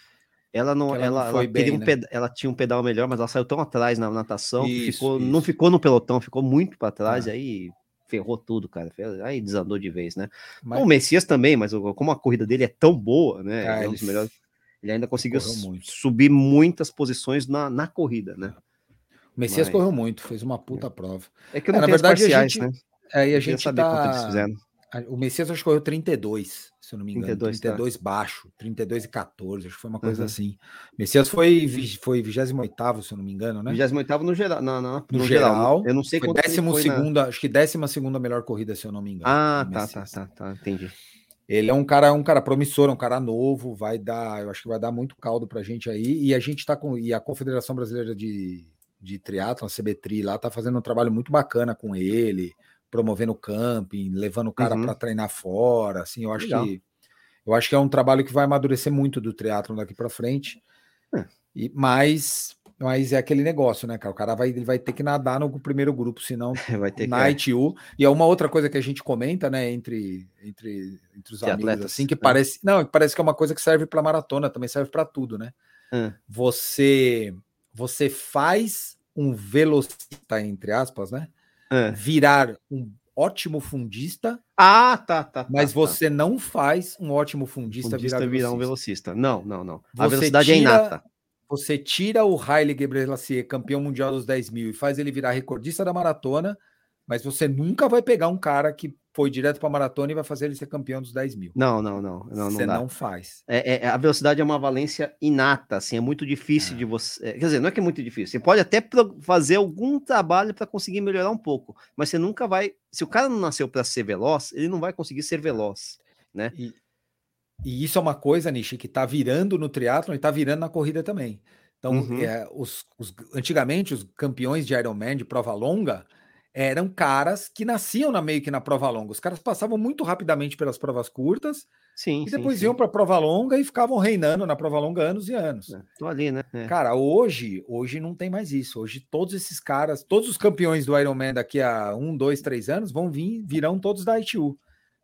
ela não, ela, ela, não ela, bem, um né? ped... ela tinha um pedal melhor, mas ela saiu tão atrás na natação isso, ficou, isso. não ficou no pelotão, ficou muito para trás, ah. aí ferrou tudo, cara. Aí desandou de vez, né? Mas... O Messias também, mas como a corrida dele é tão boa, né? Ah, é um dos melhores. Ele ainda conseguiu muito. subir muitas posições na, na corrida, né? O Messias mas... correu muito, fez uma puta prova. É que é, na verdade, a gente, né? É, e a gente tá... O Messias acho que correu 32 se eu não me engano. 32, 32 tá. baixo, 32 e 14, acho que foi uma coisa uhum. assim. Messias foi, foi 28, se eu não me engano, né? 28 no geral. No, no, no, no geral, geral, Eu não sei décimo foi segunda, na... acho que décima segunda melhor corrida, se eu não me engano. Ah, tá, tá, tá, tá, entendi. Ele é um cara, um cara promissor, um cara novo, vai dar, eu acho que vai dar muito caldo pra gente aí. E a gente tá com, e a Confederação Brasileira de, de Triatlon, a CBTRI lá, tá fazendo um trabalho muito bacana com ele promovendo camping, levando o cara uhum. para treinar fora, assim, eu acho Legal. que eu acho que é um trabalho que vai amadurecer muito do triatlo daqui para frente. É. E mas mas é aquele negócio, né, cara? O cara vai, ele vai ter que nadar no primeiro grupo, senão vai ter na que... ITU. E é uma outra coisa que a gente comenta, né, entre, entre, entre os amigos, atletas, assim, que né? parece. Não, parece que é uma coisa que serve para maratona, também serve para tudo, né? Hum. Você, você faz um velocista, entre aspas, né? É. virar um ótimo fundista. Ah, tá, tá. tá mas tá, você não faz um ótimo fundista, fundista virar, virar um velocista. Não, não, não. A você velocidade é tira, é inata. Você tira o Haile Gebrselassie, campeão mundial dos 10 mil, e faz ele virar recordista da maratona, mas você nunca vai pegar um cara que foi direto para a maratona e vai fazer ele ser campeão dos 10 mil. Não, não, não. não você não, não faz. É, é, a velocidade é uma valência inata, assim, é muito difícil é. de você. É, quer dizer, não é que é muito difícil. Você pode até fazer algum trabalho para conseguir melhorar um pouco, mas você nunca vai. Se o cara não nasceu para ser veloz, ele não vai conseguir ser veloz, né? E, e isso é uma coisa, Nishi, que está virando no triatlo e está virando na corrida também. Então, uhum. é, os, os, antigamente, os campeões de Ironman de prova longa eram caras que nasciam na meio que na prova longa. Os caras passavam muito rapidamente pelas provas curtas sim, e depois sim, iam para a prova longa e ficavam reinando na prova longa anos e anos. É, tô ali, né? É. Cara, hoje, hoje não tem mais isso. Hoje todos esses caras, todos os campeões do Ironman daqui a um, dois, três anos vão vir, virão todos da ITU,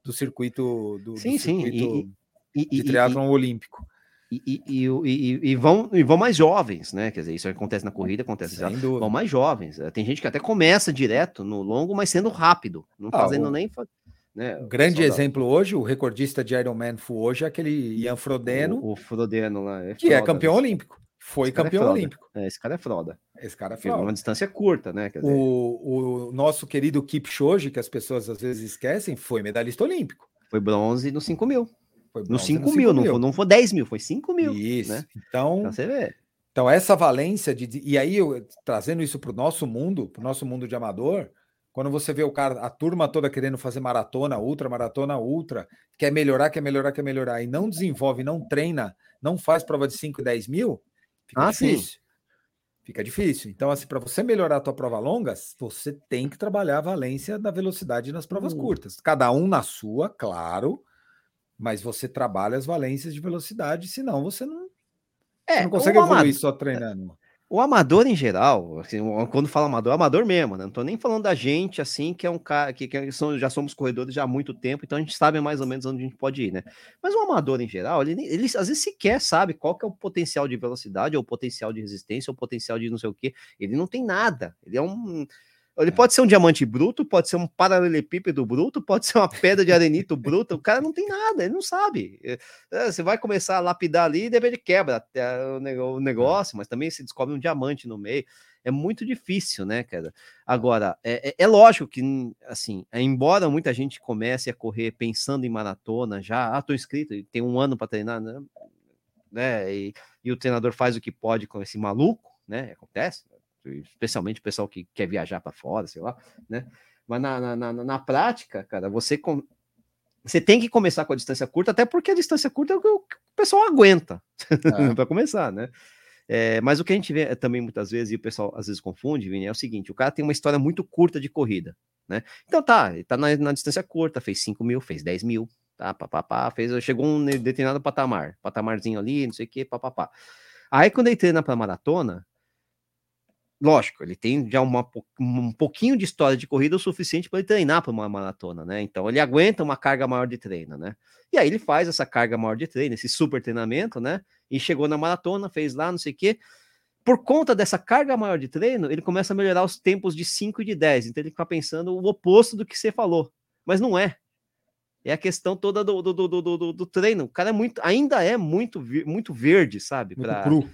do circuito do, sim, do circuito. E, e, de triatlon olímpico. E, e, e, e, vão, e vão mais jovens, né? Quer dizer, isso acontece na corrida, acontece já. Vão mais jovens. Tem gente que até começa direto no longo, mas sendo rápido, não ah, fazendo o, nem. Né? Um grande exemplo hoje, o recordista de Ironman Full hoje é aquele Ian Frodeno. O, o Frodeno lá. É que é campeão olímpico. Foi é campeão é olímpico. É, esse cara é frauda. Esse cara é frauda. Uma distância curta, né? Dizer... O, o nosso querido Kipchoge, que as pessoas às vezes esquecem, foi medalhista olímpico. Foi bronze no 5 mil. Foi no 5 mil, mil. Não, foi, não foi 10 mil, foi 5 mil. Isso. Né? Então, então, você vê. Então, essa valência de. E aí, eu, trazendo isso para o nosso mundo, para o nosso mundo de amador, quando você vê o cara, a turma toda querendo fazer maratona, ultra, maratona, ultra, quer melhorar, quer melhorar, quer melhorar, e não desenvolve, não treina, não faz prova de 5 e 10 mil, fica ah, difícil. Sim. Fica difícil. Então, assim, para você melhorar a tua prova longa, você tem que trabalhar a valência da velocidade nas provas uhum. curtas. Cada um na sua, claro, mas você trabalha as valências de velocidade, senão você não, é, você não consegue evoluir só treinando. O amador em geral, assim, quando fala amador, é amador mesmo, né? Não tô nem falando da gente, assim, que é um cara que, que são, já somos corredores já há muito tempo, então a gente sabe mais ou menos onde a gente pode ir, né? Mas o amador em geral, ele, ele às vezes sequer sabe qual que é o potencial de velocidade, ou o potencial de resistência, ou o potencial de não sei o que. Ele não tem nada. Ele é um ele é. pode ser um diamante bruto, pode ser um paralelepípedo bruto, pode ser uma pedra de arenito bruta. O cara não tem nada, ele não sabe. É, é, você vai começar a lapidar ali e de repente quebra o negócio, mas também se descobre um diamante no meio. É muito difícil, né, cara? Agora, é, é, é lógico que, assim, embora muita gente comece a correr pensando em maratona já, ah, tô inscrito, tem um ano para treinar, né? né? E, e o treinador faz o que pode com esse maluco, né? Acontece, especialmente o pessoal que quer viajar para fora, sei lá, né? Mas na, na, na, na prática, cara, você, com... você tem que começar com a distância curta, até porque a distância curta é o que o pessoal aguenta, é. para começar, né? É, mas o que a gente vê também muitas vezes, e o pessoal às vezes confunde, Vini, é o seguinte: o cara tem uma história muito curta de corrida, né? Então tá, ele tá na, na distância curta, fez 5 mil, fez 10 mil, tá, papapá, fez, chegou um determinado patamar, patamarzinho ali, não sei o que, papapá. Aí quando ele treina para maratona, lógico, ele tem já uma, um pouquinho de história de corrida o suficiente para ele treinar para uma maratona, né? Então ele aguenta uma carga maior de treino, né? E aí ele faz essa carga maior de treino, esse super treinamento, né? E chegou na maratona, fez lá, não sei o quê. Por conta dessa carga maior de treino, ele começa a melhorar os tempos de 5 e de 10. Então ele fica pensando o oposto do que você falou. Mas não é. É a questão toda do, do, do, do, do treino. O cara é muito, ainda é muito, muito verde, sabe? Muito pra, cru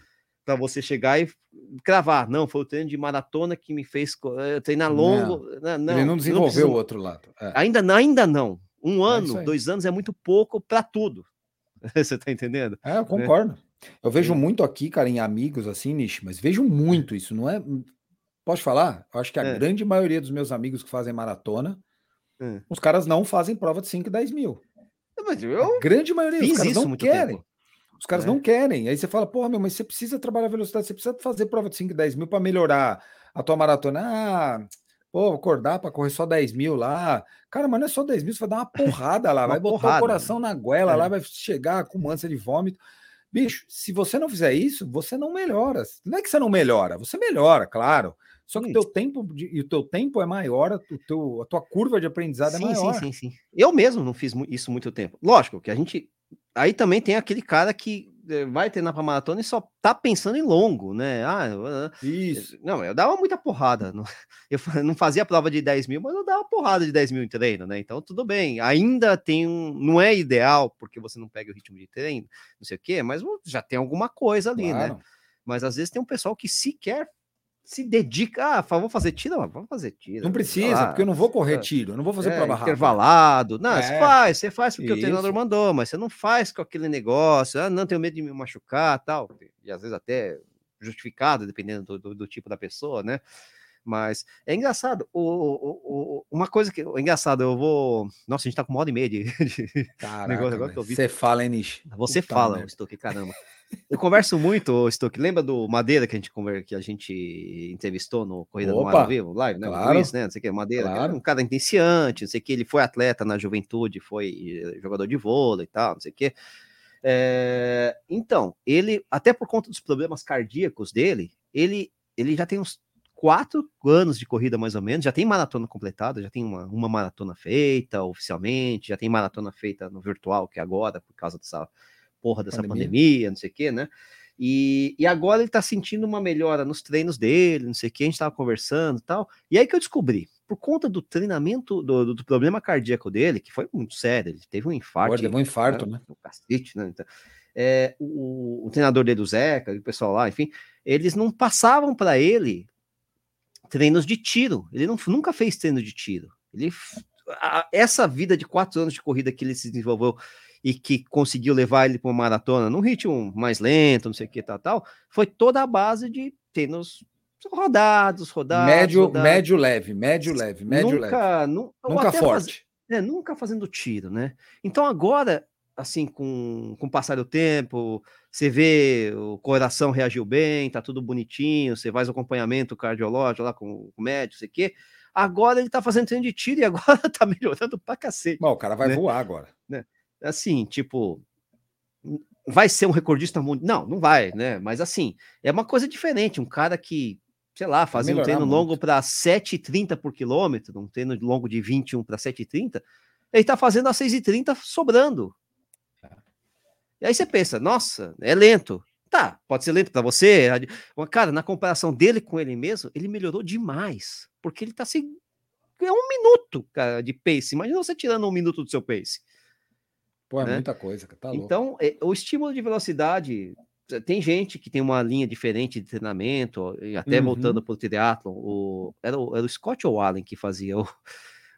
para você chegar e cravar. Não, foi o treino de maratona que me fez uh, treinar longo. Não, né, não, ele não desenvolveu não o outro lado. É. Ainda, ainda não. Um é ano, é dois anos é muito pouco para tudo. você tá entendendo? É, eu né? concordo. Eu vejo muito aqui, cara, em amigos assim, Nish, mas vejo muito isso, não é? Pode falar? Eu acho que a é. grande maioria dos meus amigos que fazem maratona, é. os caras não fazem prova de 5 e 10 mil. Mas eu a grande maioria dos caras não querem. Tempo. Os caras é. não querem. Aí você fala, porra, meu, mas você precisa trabalhar a velocidade, você precisa fazer prova de 5, 10 mil para melhorar a tua maratona. Ah, pô, acordar para correr só 10 mil lá. Cara, mas não é só 10 mil, você vai dar uma porrada lá, uma vai botar o coração na goela é. lá, vai chegar com ânsia de vômito. Bicho, se você não fizer isso, você não melhora. Não é que você não melhora, você melhora, claro. Só que o teu tempo e o teu tempo é maior, o teu, a tua curva de aprendizado é sim, é maior. Sim, sim, sim. Eu mesmo não fiz isso muito tempo. Lógico que a gente Aí também tem aquele cara que eh, vai treinar para maratona e só tá pensando em longo, né? Ah, isso. Não, eu dava muita porrada. Eu não fazia prova de 10 mil, mas eu dava porrada de 10 mil em treino, né? Então tudo bem. Ainda tem um. Não é ideal, porque você não pega o ritmo de treino, não sei o quê, mas já tem alguma coisa ali, né? claro. né? Mas às vezes tem um pessoal que sequer se dedica, ah, vou fazer tiro, vamos fazer tiro. Não precisa, porque eu não vou correr tiro, eu não vou fazer é, prova rápida. Intervalado. Não, é. você faz, você faz porque Isso. o treinador mandou, mas você não faz com aquele negócio, ah, não tenho medo de me machucar, tal. E às vezes até justificado, dependendo do, do, do tipo da pessoa, né? Mas é engraçado. O, o, o, uma coisa que é engraçado, eu vou. Nossa, a gente tá com uma hora e meia de, de Caraca, negócio agora que eu vi. Você fala, hein, Nish? Você Puta fala, estou aqui, caramba. Eu converso muito, Stuck. Lembra do Madeira que a gente, que a gente entrevistou no Corrida Opa, do Mar Vivo, live, né? Claro. Luiz, né? Não sei o que, Madeira, claro. um cara iniciante, não sei o que, ele foi atleta na juventude, foi eh, jogador de vôlei e tal, não sei o que. É, então, ele, até por conta dos problemas cardíacos dele, ele, ele já tem uns quatro anos de corrida mais ou menos, já tem maratona completada, já tem uma, uma maratona feita oficialmente, já tem maratona feita no virtual, que é agora, por causa dessa porra dessa pandemia, pandemia não sei o quê, né? E, e agora ele tá sentindo uma melhora nos treinos dele, não sei o que, a gente tava conversando e tal. E aí que eu descobri, por conta do treinamento, do, do problema cardíaco dele, que foi muito sério, ele teve um infarto. Pô, teve um infarto, né? O cacete, né? Então, é, o, o, treinador dele, o Zeca, o pessoal lá, enfim, eles não passavam para ele treinos de tiro. Ele não, nunca fez treino de tiro. Ele, a, essa vida de quatro anos de corrida que ele se desenvolveu e que conseguiu levar ele para uma maratona num ritmo mais lento, não sei o que, tal, tal, foi toda a base de treinos rodados, rodados. Médio, rodados. médio leve, médio leve, médio nunca, leve. Nu, nunca forte. Faz, é, nunca fazendo tiro, né? Então agora, assim, com, com o passar do tempo, você vê o coração reagiu bem, tá tudo bonitinho, você faz acompanhamento cardiológico lá com o médico, sei o quê. Agora ele tá fazendo treino de tiro e agora tá melhorando pra cacete. Bom, o cara vai né? voar agora. Né? Assim, tipo, vai ser um recordista mundial? Não, não vai, né? Mas assim, é uma coisa diferente. Um cara que, sei lá, fazia um treino muito. longo para 7,30 por quilômetro, um treino longo de 21 para 7,30, ele tá fazendo a 6,30 sobrando. E aí você pensa, nossa, é lento. Tá, pode ser lento para você. Cara, na comparação dele com ele mesmo, ele melhorou demais. Porque ele tá sem. É um minuto, cara, de pace. Imagina você tirando um minuto do seu pace. Pô, é né? muita coisa, tá Então, é, o estímulo de velocidade. Tem gente que tem uma linha diferente de treinamento, até uhum. voltando para o triatlon, o, era, o, era o Scott ou o Allen que fazia o,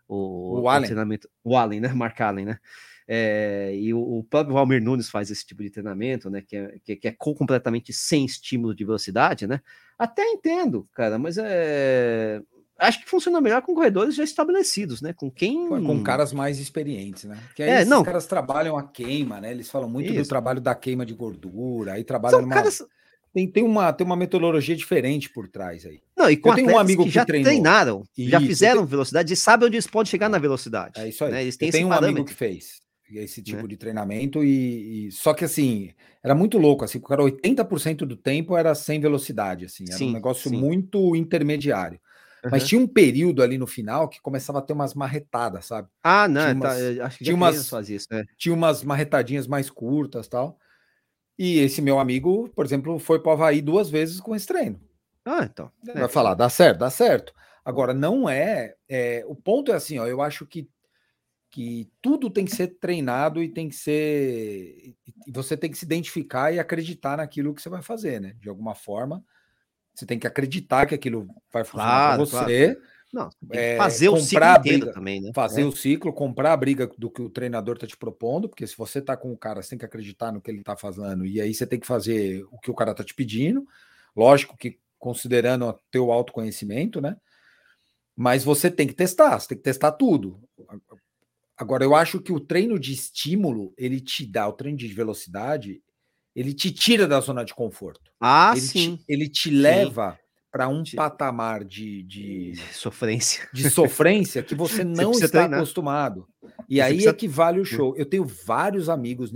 o, o, Allen. o treinamento. O Allen, né? Mark Allen, né? É, e o, o, próprio Valmir Nunes faz esse tipo de treinamento, né? Que é, que, que é completamente sem estímulo de velocidade, né? Até entendo, cara, mas é. Acho que funciona melhor com corredores já estabelecidos, né? Com quem. Com caras mais experientes, né? Porque aí é, não. caras trabalham a queima, né? Eles falam muito Isso. do trabalho da queima de gordura, aí trabalham numa... caras tem, tem, uma, tem uma metodologia diferente por trás aí. Não, e com eu tenho um amigo que, que já treinou. treinaram, isso, já fizeram velocidade e sabem onde eles podem chegar na velocidade. É isso aí. Né? Eles têm eu tenho um parâmetro. amigo que fez esse tipo né? de treinamento e, e, só que assim era muito louco assim o cara 80% do tempo era sem velocidade assim era sim, um negócio sim. muito intermediário uhum. mas tinha um período ali no final que começava a ter umas marretadas sabe ah não tinha tá, umas, tá, acho que tinha umas fazia isso, né? tinha umas marretadinhas mais curtas tal e esse meu amigo por exemplo foi para o Havaí duas vezes com esse treino ah então vai é. falar dá certo dá certo agora não é, é o ponto é assim ó eu acho que que tudo tem que ser treinado e tem que ser. Você tem que se identificar e acreditar naquilo que você vai fazer, né? De alguma forma, você tem que acreditar que aquilo vai funcionar claro, para você. Claro. Não, é, fazer o ciclo briga, também, né? Fazer é. o ciclo, comprar a briga do que o treinador está te propondo, porque se você tá com o cara, você tem que acreditar no que ele está fazendo, e aí você tem que fazer o que o cara está te pedindo. Lógico que considerando o teu autoconhecimento, né? Mas você tem que testar, você tem que testar tudo. Agora, eu acho que o treino de estímulo, ele te dá, o treino de velocidade, ele te tira da zona de conforto. Ah, ele sim. Te, ele te leva para um patamar de, de, sofrência. De sofrência que você não você está treinar. acostumado. E você aí precisa... é que vale o show. Eu tenho vários amigos,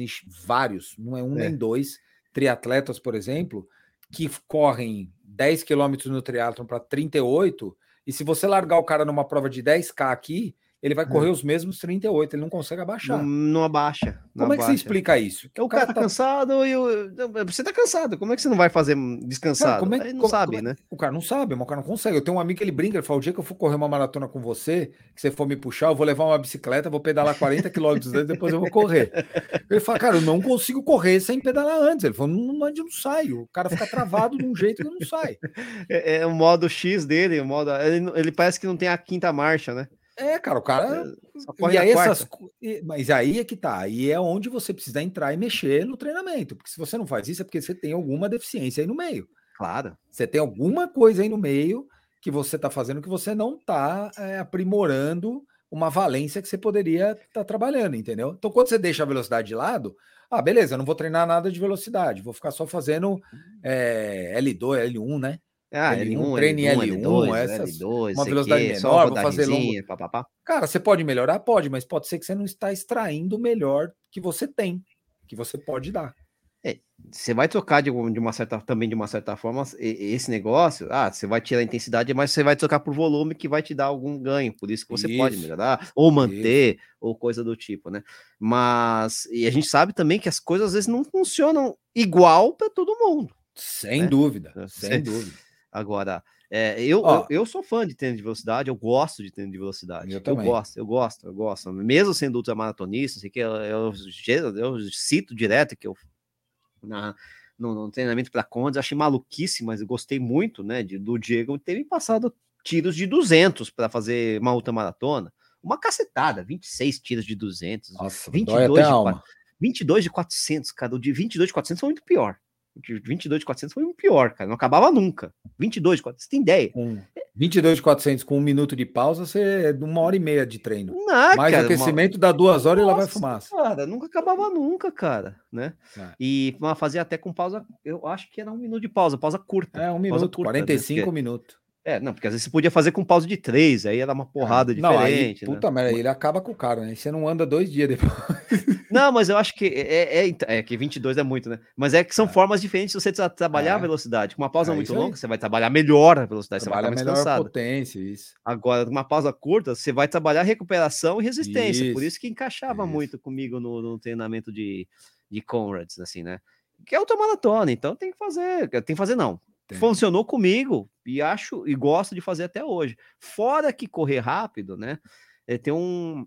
vários, não é um é. nem dois, triatletas, por exemplo, que correm 10 quilômetros no triatlon para 38, e se você largar o cara numa prova de 10K aqui, ele vai correr hum. os mesmos 38, ele não consegue abaixar. Não, não abaixa. Não como abaixa. é que você explica isso? o, o cara, cara tá cansado e o... você tá cansado. Como é que você não vai fazer descansado? Cara, como é, ele não como, sabe, como é... né? O cara não sabe, o cara não consegue. Eu tenho um amigo que ele brinca, ele fala: o dia que eu for correr uma maratona com você, que você for me puxar, eu vou levar uma bicicleta, vou pedalar 40 quilômetros antes, depois eu vou correr. Ele fala, cara, eu não consigo correr sem pedalar antes. Ele falou, não, não, não sai. O cara fica travado de um jeito que não sai. É, é o modo X dele, o modo. Ele, ele parece que não tem a quinta marcha, né? É, cara, o cara. É, e aí essas... Mas aí é que tá. Aí é onde você precisa entrar e mexer no treinamento. Porque se você não faz isso, é porque você tem alguma deficiência aí no meio. Claro. Você tem alguma coisa aí no meio que você está fazendo que você não está é, aprimorando uma valência que você poderia estar tá trabalhando, entendeu? Então, quando você deixa a velocidade de lado, ah, beleza, eu não vou treinar nada de velocidade, vou ficar só fazendo é, L2, L1, né? Ah, L1, L1 treino em L1, L2, essas, L2, uma velocidade menor, só vou fazer longo. Pá, pá, pá. Cara, você pode melhorar? Pode, mas pode ser que você não está extraindo o melhor que você tem, que você pode dar. É, você vai trocar de, de, uma certa também de uma certa forma esse negócio. Ah, você vai tirar a intensidade, mas você vai trocar por volume que vai te dar algum ganho. Por isso que você isso. pode melhorar ou manter isso. ou coisa do tipo, né? Mas e a gente sabe também que as coisas às vezes não funcionam igual para todo mundo. Sem né? dúvida, sem dúvida. Agora, é, eu, eu, eu, sou fã de treino de velocidade, eu gosto de treino de velocidade. Eu, eu gosto, eu gosto, eu gosto. Mesmo sendo ultramaratonista, assim, que eu, eu, eu, cito direto que eu na, no, no treinamento para Condes, achei maluquice, mas eu gostei muito, né, de, do Diego ter passado tiros de 200 para fazer uma ultramaratona. Uma cacetada, 26 tiros de 200. Nossa, 22 de, 22 de 400, cara. O de 22 de 400 foi muito pior. 22 de 400 foi o pior, cara. Não acabava nunca. 22 de 400, você tem ideia? Um, 22 de 400 com um minuto de pausa, você é uma hora e meia de treino. Não, Mais cara, aquecimento uma... dá duas horas Nossa, e lá vai fumaça. Cara, nunca acabava nunca, cara, né? É. E fazia até com pausa, eu acho que era um minuto de pausa, pausa curta. É, um minuto, curta, 45 né? minutos. É, não, porque às vezes você podia fazer com pausa de três, aí era uma porrada é. diferente. Não, aí, né? puta merda, ele acaba com o cara, né? Você não anda dois dias depois. Não, mas eu acho que é, é, é, é que 22 é muito, né? Mas é que são é. formas diferentes de você trabalhar a é. velocidade. Com uma pausa muito longa, você vai trabalhar melhor a velocidade, Trabalha você vai melhor cansado. potência, isso. Agora, uma pausa curta, você vai trabalhar recuperação e resistência. Isso. Por isso que encaixava isso. muito comigo no, no, treinamento de, de Conrads, assim, né? Que é automaratona, então tem que fazer. Tem que fazer, não. Tem. Funcionou comigo e acho e gosto de fazer até hoje. Fora que correr rápido, né? É, tem um.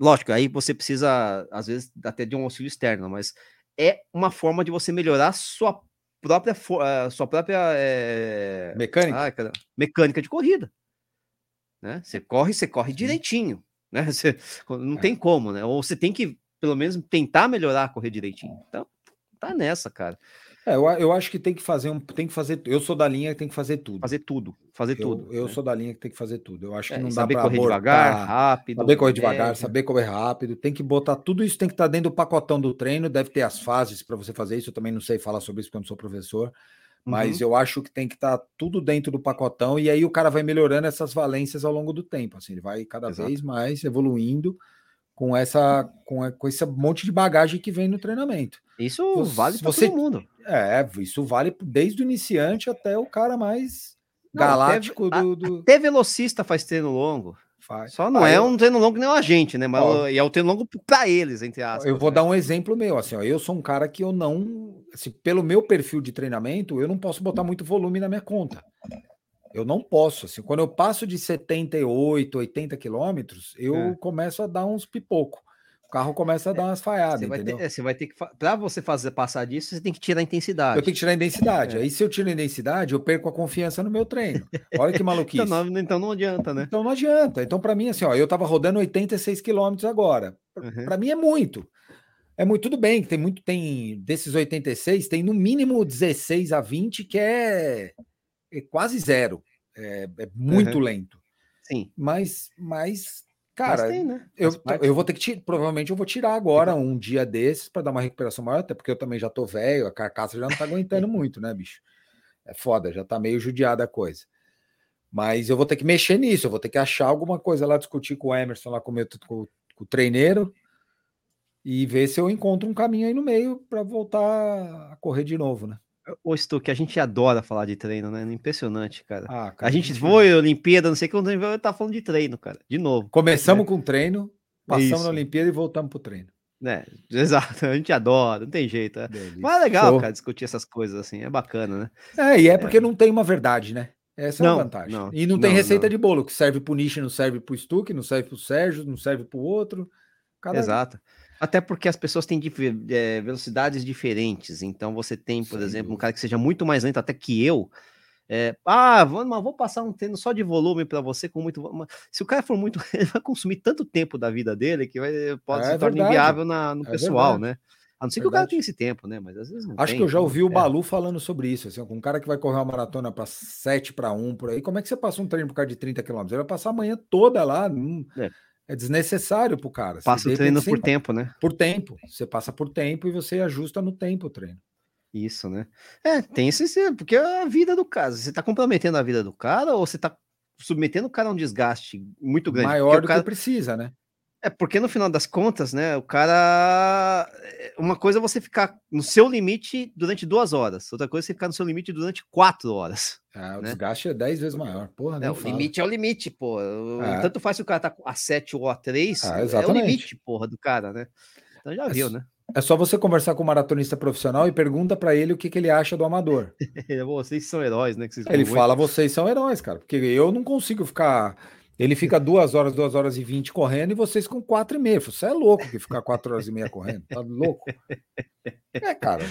Lógico, aí você precisa, às vezes, até de um auxílio externo, mas é uma forma de você melhorar sua própria uh, sua própria é... mecânica. Ai, mecânica de corrida. Né? Você corre, você corre Sim. direitinho. Né? Você, não é. tem como, né? Ou você tem que, pelo menos, tentar melhorar correr direitinho. Então, tá nessa, cara. É, eu, eu acho que tem que fazer um, tem que fazer. Eu sou da linha que tem que fazer tudo. Fazer tudo, fazer eu, tudo. Eu né? sou da linha que tem que fazer tudo. Eu acho que é, não dá para correr abortar, devagar, rápido. Saber correr devagar, saber correr rápido. Tem que botar tudo isso, tem que estar tá dentro do pacotão do treino. Deve ter as fases para você fazer isso. Eu também não sei falar sobre isso porque eu não sou professor. Mas uhum. eu acho que tem que estar tá tudo dentro do pacotão e aí o cara vai melhorando essas valências ao longo do tempo. Assim, ele vai cada Exato. vez mais evoluindo com essa com, com esse monte de bagagem que vem no treinamento. Isso vale para todo mundo. É, isso vale desde o iniciante até o cara mais não, galáctico até, do, do. Até velocista faz treino longo. Faz. Só não ah, é eu... um treino longo nem a gente, né? Mas ó, e é o treino longo para eles, entre aspas. Eu vou né? dar um exemplo meu, assim, ó, eu sou um cara que eu não, assim, pelo meu perfil de treinamento, eu não posso botar muito volume na minha conta. Eu não posso, assim, quando eu passo de 78, 80 quilômetros, eu é. começo a dar uns pipoco o carro começa a dar umas falhadas, você vai entendeu? Ter, é, você vai ter que, para você fazer passar disso, você tem que tirar a intensidade. Eu tenho que tirar a intensidade. É. Aí se eu tiro a intensidade, eu perco a confiança no meu treino. Olha que maluquice. então, não, então não adianta, né? Então não adianta. Então para mim assim, ó, eu tava rodando 86 quilômetros agora. Uhum. Para mim é muito. É muito tudo bem, tem muito tem desses 86, tem no mínimo 16 a 20 que é, é quase zero. É, é muito uhum. lento. Sim. Mas mas Cara, tem, né? eu, eu vou ter que tirar, provavelmente eu vou tirar agora um dia desses para dar uma recuperação maior, até porque eu também já tô velho, a carcaça já não tá aguentando muito, né, bicho? É foda, já tá meio judiada a coisa. Mas eu vou ter que mexer nisso, eu vou ter que achar alguma coisa lá, discutir com o Emerson, lá com o, meu, com, com o treineiro, e ver se eu encontro um caminho aí no meio para voltar a correr de novo, né? Ô, Stu, que a gente adora falar de treino, né? Impressionante, cara. Ah, cara a gente foi, Olimpíada, não sei quando tá falando de treino, cara. De novo. Começamos né? com treino, passamos Isso. na Olimpíada e voltamos pro treino. É, exato, a gente adora, não tem jeito. É. Mas é legal, Show. cara, discutir essas coisas assim, é bacana, né? É, e é porque é. não tem uma verdade, né? Essa não, é a vantagem. Não, e não tem não, receita não. de bolo, que serve pro Nish, não serve pro Stuck, não serve pro Sérgio, não serve pro outro. Cada... Exato. Até porque as pessoas têm é, velocidades diferentes. Então você tem, por Sim. exemplo, um cara que seja muito mais lento até que eu. É, ah, vamos, vou passar um treino só de volume para você com muito. Se o cara for muito, ele vai consumir tanto tempo da vida dele que vai, pode é, se tornar inviável na, no é pessoal, verdade. né? A não ser que o cara tenha esse tempo, né? Mas às vezes não Acho tem, que eu já ouvi o é. Balu falando sobre isso. Assim, um cara que vai correr uma maratona para 7 para 1 por aí, como é que você passa um treino por causa de 30 km? Ele vai passar a manhã toda lá. Hum, é. É desnecessário para o cara. Passa o treino por tempo, né? Por tempo. Você passa por tempo e você ajusta no tempo o treino. Isso, né? É, tem esse. Porque é a vida do cara. Você está comprometendo a vida do cara ou você está submetendo o cara a um desgaste muito grande? Maior do cara... que precisa, né? É porque no final das contas, né, o cara. É, uma coisa é você ficar no seu limite durante duas horas, outra coisa é você ficar no seu limite durante quatro horas. Ah, o né? desgaste é dez vezes maior. Porra, é, o fala. limite é o limite, pô. É. Tanto faz se o cara tá a 7 ou a 3, ah, é o limite, porra, do cara, né? Então já é, viu, né? É só você conversar com um maratonista profissional e pergunta para ele o que, que ele acha do amador. vocês são heróis, né? ele fala, vocês são heróis, cara. Porque eu não consigo ficar. Ele fica duas horas, duas horas e vinte correndo e vocês com quatro e meia. Você é louco que ficar quatro horas e meia correndo. Tá louco? É, cara.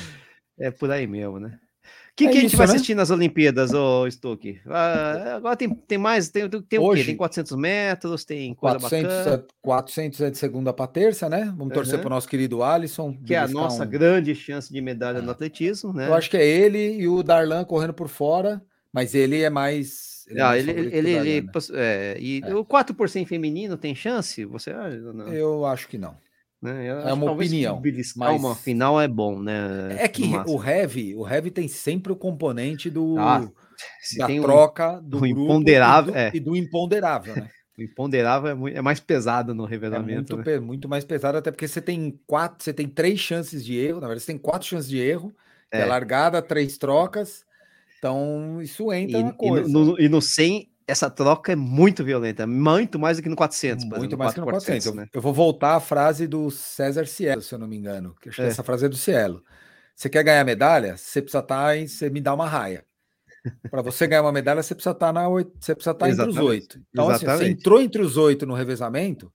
É por aí mesmo, né? O que, é que a gente vai né? assistir nas Olimpíadas, ô Stuck? Ah, agora tem, tem mais, tem, tem Hoje, o quê? Tem 400 metros, tem coisa 400, bacana. 400 é de segunda para terça, né? Vamos uhum. torcer para o nosso querido Alisson. Que é a nossa um... grande chance de medalha no atletismo, né? Eu acho que é ele e o Darlan correndo por fora, mas ele é mais... Ele, ah, é ele, ele, ele, ele né? é, e é. o 4% feminino tem chance? Você? Eu acho que não. Né? é uma opinião. Mas uma final é bom, né? É que o heavy, o heavy tem sempre o componente do ah, da troca um, do imponderável e do, é. e do imponderável, né? O imponderável é, muito, é, mais pesado no revelamento. É muito, né? muito, mais pesado, até porque você tem quatro, você tem três chances de erro, na verdade, você tem quatro chances de erro, é, é largada, três trocas. Então, isso entra e, na coisa. E no, e no 100 essa troca é muito violenta, muito mais do que no 400. Muito exemplo, mais que no 400. 400 né? eu, vou voltar à frase do César Cielo, se eu não me engano, que, é. essa frase é do Cielo. Você quer ganhar medalha? Você precisa estar tá em. Você me dá uma raia. Para você ganhar uma medalha, você precisa estar, tá na, você precisa estar tá entre os oito. Então, assim, você entrou entre os oito no revezamento,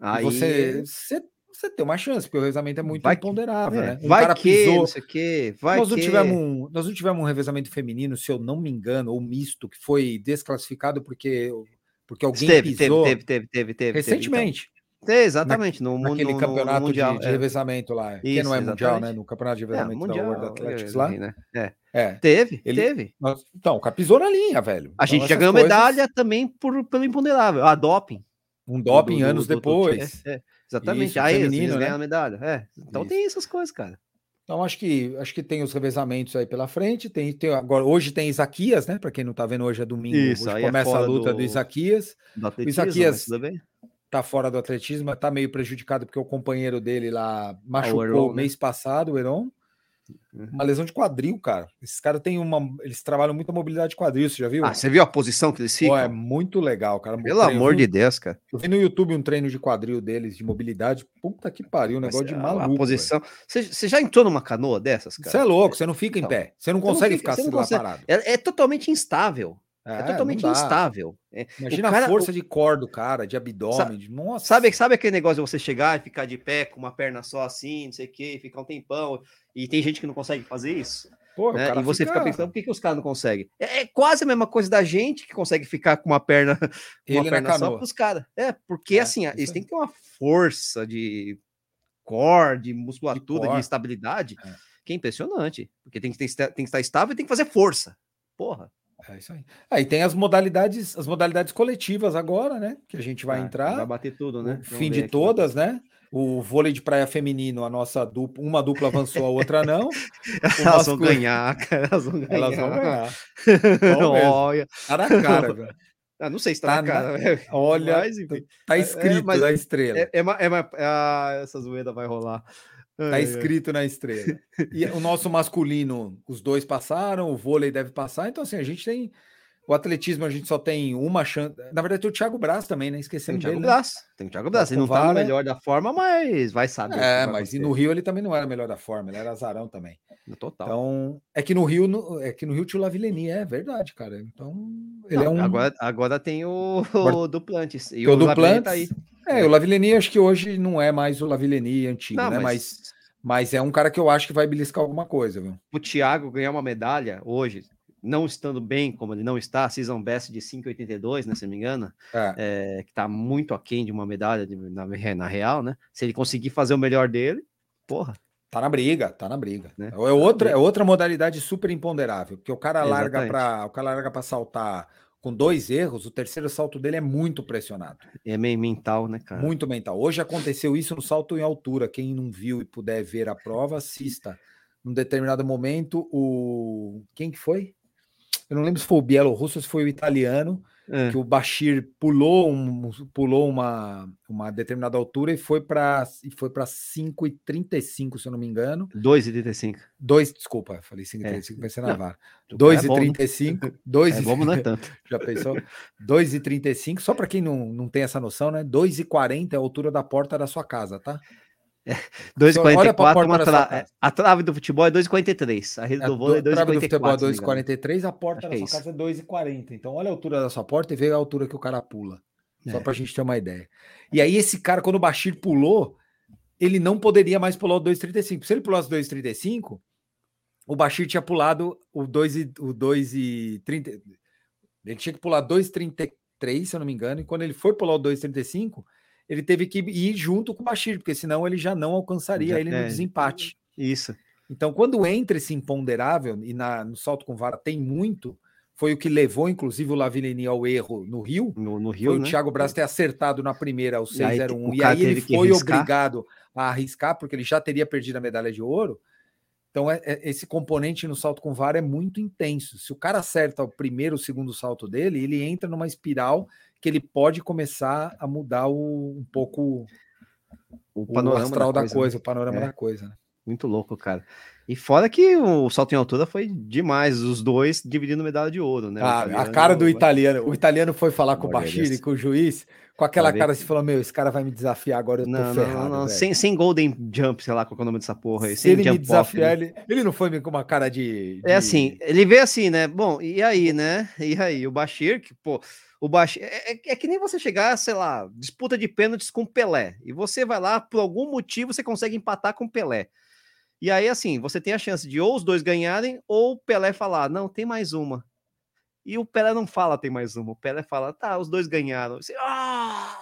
Aí... você, você você tem uma chance, porque o revezamento é muito vai imponderável, que, né? Um vai cara que, pisou, que, vai nós que... Não tivemos um, nós não tivemos um revezamento feminino, se eu não me engano, ou misto, que foi desclassificado porque, porque alguém teve, pisou. Teve, teve, teve, teve. Recentemente. Teve, então. é, exatamente, no, naquele no, campeonato no mundial, de, de, revezamento lá, Isso, que não é exatamente. mundial, né? No campeonato de é, revezamento é, mundial, da World Athletics lá. Né? É. é. Teve, ele, teve. Nós, então, o cara pisou na linha, velho. A então, gente já ganhou coisas... medalha também por, pelo imponderável, a doping. Um doping do, anos do, depois. Exatamente. Isso, Aí feminino, né? a medalha. É. Então Isso. tem essas coisas, cara. Então acho que acho que tem os revezamentos aí pela frente. Tem, tem agora hoje tem Isaquias, né? Para quem não tá vendo hoje é domingo. Isso, hoje é começa é a luta do, do Isaquias. Do o Isaquias tá fora do atletismo, tá meio prejudicado porque o companheiro dele lá machucou ah, Heron, né? mês passado, o Heron. Uhum. Uma lesão de quadril, cara. Esses caras têm uma. Eles trabalham muito a mobilidade de quadril, você já viu? Ah, você viu a posição que eles ficam? é muito legal, cara. Pelo treino, amor de Deus, cara. Eu vi no YouTube um treino de quadril deles, de mobilidade. Puta que pariu, um negócio Mas, de maluco. A posição. Você, você, já entrou numa canoa dessas, cara? Você é louco, você não fica em então, pé. Você não consegue não fica, ficar assim lá parado. É, é totalmente instável. É, é totalmente instável. É, Imagina cara, a força o... de cor do cara, de abdômen. Sabe, de... Nossa. Sabe, sabe aquele negócio de você chegar e ficar de pé com uma perna só assim, não sei o quê, ficar um tempão, e tem gente que não consegue fazer isso? Pô, né? E você fica... fica pensando, por que, que os caras não conseguem? É, é, quase a mesma coisa da gente que consegue ficar com uma perna, uma perna só para os caras. É, porque é, assim, eles têm que ter uma força de core, de musculatura, de, de estabilidade, é. que é impressionante. Porque tem que, ter, tem que estar estável e tem que fazer força. Porra. É isso aí. Aí tem as modalidades, as modalidades coletivas agora, né? Que a gente vai ah, entrar. Vai bater tudo, né? fim de todas, né? O vôlei de praia feminino, a nossa dupla, uma dupla avançou, a outra não. elas vão ganhar, cara. Elas vão ganhar. Elas vão ganhar. Olha. Tá na cara, velho. Ah, não sei se tá, tá na cara. Na... Olha, mas, tá escrito é, mas, estrela. É, é, é, é, ah, essa zoeira vai rolar. Tá escrito na estrela. E o nosso masculino, os dois passaram, o vôlei deve passar. Então, assim, a gente tem. O atletismo a gente só tem uma chance. Na verdade, tem o Thiago Braz também, né? Esquecendo tem o Thiago dele, Braz. Né? Tem o Thiago Braz. Ele não tá no melhor da forma, mas vai saber. É, mas e no Rio ele também não era melhor da forma, ele era azarão também. Total. Então, é que no Rio, é que no Rio tinha o Lavileni, é verdade, cara. Então, ele não, é um. Agora, agora tem o, o Duplantes. E o, o Duplantes. Tá aí. É, o Lavileni acho que hoje não é mais o Lavileni antigo, não, né? Mas... mas mas é um cara que eu acho que vai beliscar alguma coisa, viu? O Thiago ganhar uma medalha hoje, não estando bem como ele não está, season best de 5,82, né, se não me engano, é. É, que tá muito aquém de uma medalha de, na, na, real, né? Se ele conseguir fazer o melhor dele, porra. Tá na briga, tá na briga. Né? É, outra, é outra modalidade super imponderável, porque o cara larga para o cara larga para saltar com dois erros, o terceiro salto dele é muito pressionado. É meio mental, né, cara? Muito mental. Hoje aconteceu isso no salto em altura. Quem não viu e puder ver a prova, assista. Num determinado momento, o. Quem que foi? eu não lembro se foi o bielorrusso ou se foi o italiano, é. que o Bashir pulou, um, pulou uma, uma determinada altura e foi para e foi para 5,35, se eu não me engano. 2,35. 2, desculpa, falei 5,35, é. pensei na vara. 2,35. É 2 é bom, não é tanto. Já pensou? 2,35, só para quem não, não tem essa noção, né? 2,40 é a altura da porta da sua casa, tá? 2,44, tra... a trave do futebol é 2,43. A rede do vôlei é 2,44. A trave do futebol é 2,43, a porta da é sua casa é 2,40. Então, olha a altura da sua porta e vê a altura que o cara pula. Só é. para a gente ter uma ideia. E aí, esse cara, quando o Bashir pulou, ele não poderia mais pular o 2,35. Se ele pulasse o 2,35, o Bashir tinha pulado o 2,30. Ele tinha que pular 2,33, se eu não me engano. E quando ele foi pular o 2,35 ele teve que ir junto com o Bashir, porque senão ele já não alcançaria já, ele é, no desempate. Isso. Então, quando entra esse imponderável, e na, no salto com vara tem muito, foi o que levou, inclusive, o Lavileni ao erro no Rio. No, no Rio, foi né? o Thiago Braz ter acertado na primeira, o 601, e aí, e aí ele foi obrigado a arriscar, porque ele já teria perdido a medalha de ouro. Então, é, é, esse componente no salto com vara é muito intenso. Se o cara acerta o primeiro, o segundo salto dele, ele entra numa espiral que ele pode começar a mudar o, um pouco o, panorama o astral da coisa, da coisa né? o panorama é. da coisa. Né? Muito louco, cara. E fora que o salto em altura foi demais, os dois dividindo medalha de ouro, né? Ah, a cara do italiano. O italiano foi falar com o Bashir e com o juiz, com aquela cara assim, falou: Meu, esse cara vai me desafiar agora, eu tô não, ferrado. Não, não, sem, sem Golden Jump, sei lá qual é o nome dessa porra aí. Se ele me desafiar, off, ele, ele não foi com uma cara de, de, É assim, ele vê assim, né? Bom, e aí, né? E aí, o Bashir, que, pô, o Bashir. É, é, é, que nem você chegar, sei lá, disputa de pênaltis com Pelé. E você vai lá, por algum motivo, você consegue empatar com Pelé. E aí, assim, você tem a chance de ou os dois ganharem, ou o Pelé falar, não, tem mais uma. E o Pelé não fala, tem mais uma. O Pelé fala, tá, os dois ganharam. Você, ah!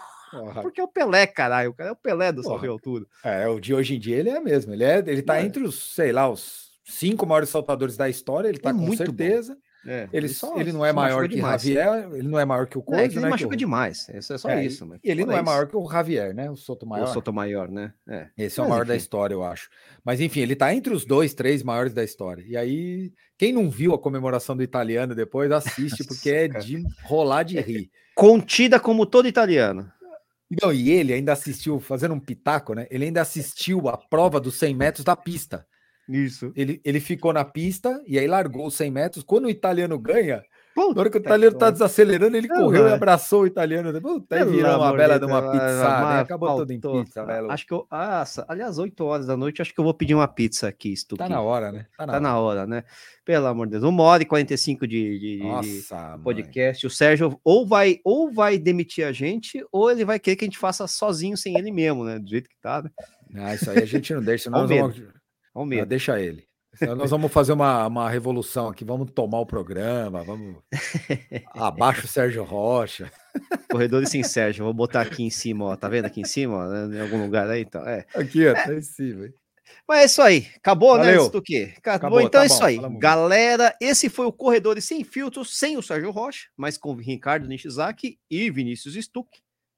Porque é o Pelé, caralho. O cara é o Pelé do salto altura. É, o de hoje em dia ele é mesmo. Ele, é, ele tá é. entre os, sei lá, os cinco maiores saltadores da história. Ele tá é com certeza. Bom. É, ele, só, ele não é maior que o Javier, ele não é maior que o Coisa, é, ele né, machuca demais, isso é só é, isso. Mas ele não é maior que o Javier, né, o Soto Maior. O Soto Maior, né, é. Esse é o maior enfim. da história, eu acho. Mas enfim, ele tá entre os dois, três maiores da história. E aí, quem não viu a comemoração do italiano depois, assiste, porque é de rolar de rir. Contida como todo italiano. Não, e ele ainda assistiu, fazendo um pitaco, né, ele ainda assistiu a prova dos 100 metros da pista. Isso. Ele, ele ficou na pista e aí largou os 100 metros. Quando o italiano ganha, Puta na hora que o italiano tá desacelerando, ele correu e abraçou o italiano. Puta, aí virou uma bela de uma pizza. Né? Acabou tudo em pizza, velho. Acho que eu. Ah, aliás, 8 horas da noite, acho que eu vou pedir uma pizza aqui. Stuque. Tá na hora, né? Tá na, tá hora. na hora, né? Pelo amor de Deus. Uma hora e 45 de, de, Nossa, de podcast. Mãe. O Sérgio ou vai, ou vai demitir a gente, ou ele vai querer que a gente faça sozinho sem ele mesmo, né? Do jeito que tá, né? Ah, isso aí a gente não deixa. Nós vamos, vamos ah, deixa ele. Nós vamos fazer uma, uma revolução aqui, vamos tomar o programa, vamos. Abaixo o Sérgio Rocha. Corredores sem Sérgio, vou botar aqui em cima, ó. Tá vendo aqui em cima, ó, né, em algum lugar aí? Então, é. Aqui, ó, tá em cima. Hein? Mas é isso aí. Acabou, né, Valeu. né? Do quê? Acabou, Acabou então tá é isso aí. Galera, esse foi o Corredores Sem Filtros, sem o Sérgio Rocha, mas com Ricardo Nishizaki e Vinícius Stuck.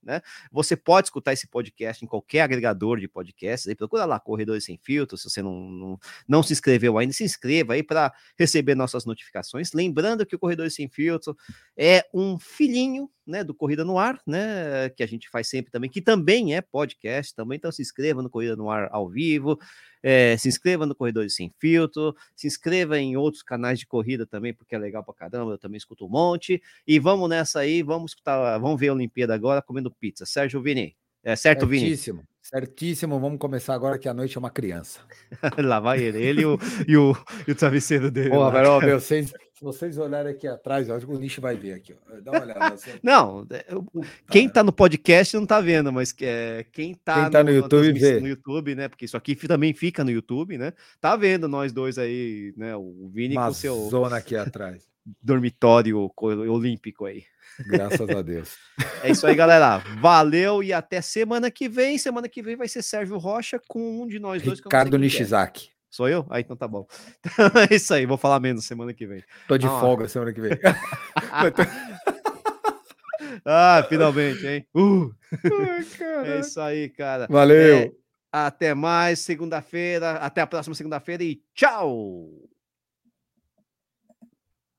Né? Você pode escutar esse podcast em qualquer agregador de podcasts. Aí procura lá Corredores Sem Filtro. Se você não, não, não se inscreveu ainda, se inscreva aí para receber nossas notificações. Lembrando que o Corredores Sem Filtro é um filhinho né, do Corrida no Ar, né, que a gente faz sempre também, que também é podcast também. Então se inscreva no Corrida no Ar ao vivo. É, se inscreva no Corredores Sem Filtro, se inscreva em outros canais de corrida também, porque é legal pra caramba, eu também escuto um monte. E vamos nessa aí, vamos escutar, vamos ver a Olimpíada agora comendo pizza. Sérgio Vini. É certo, Vini? Certíssimo, certíssimo. Vamos começar agora que a noite é uma criança. Lá vai ele, ele e o, e o, e o travesseiro dele. Porra, velho, ó, meu, vocês, se vocês olharem aqui atrás, ó, o nicho vai ver aqui. Ó. Dá uma olhada. Assim. Não, é, quem tá no podcast não tá vendo, mas é, quem tá, quem tá no, no YouTube vê. no YouTube, né? Porque isso aqui também fica no YouTube, né? Tá vendo nós dois aí, né? O Vini uma com o seu zona aqui atrás. Dormitório olímpico aí. Graças a Deus. É isso aí, galera. Valeu e até semana que vem. Semana que vem vai ser Sérgio Rocha com um de nós dois. Ricardo Nishizaki. Sou eu? Ah, então tá bom. é isso aí, vou falar menos semana que vem. Tô de ah, folga semana que vem. ah, finalmente, hein? Uh. Ai, é isso aí, cara. Valeu. É, até mais segunda-feira. Até a próxima segunda-feira e tchau!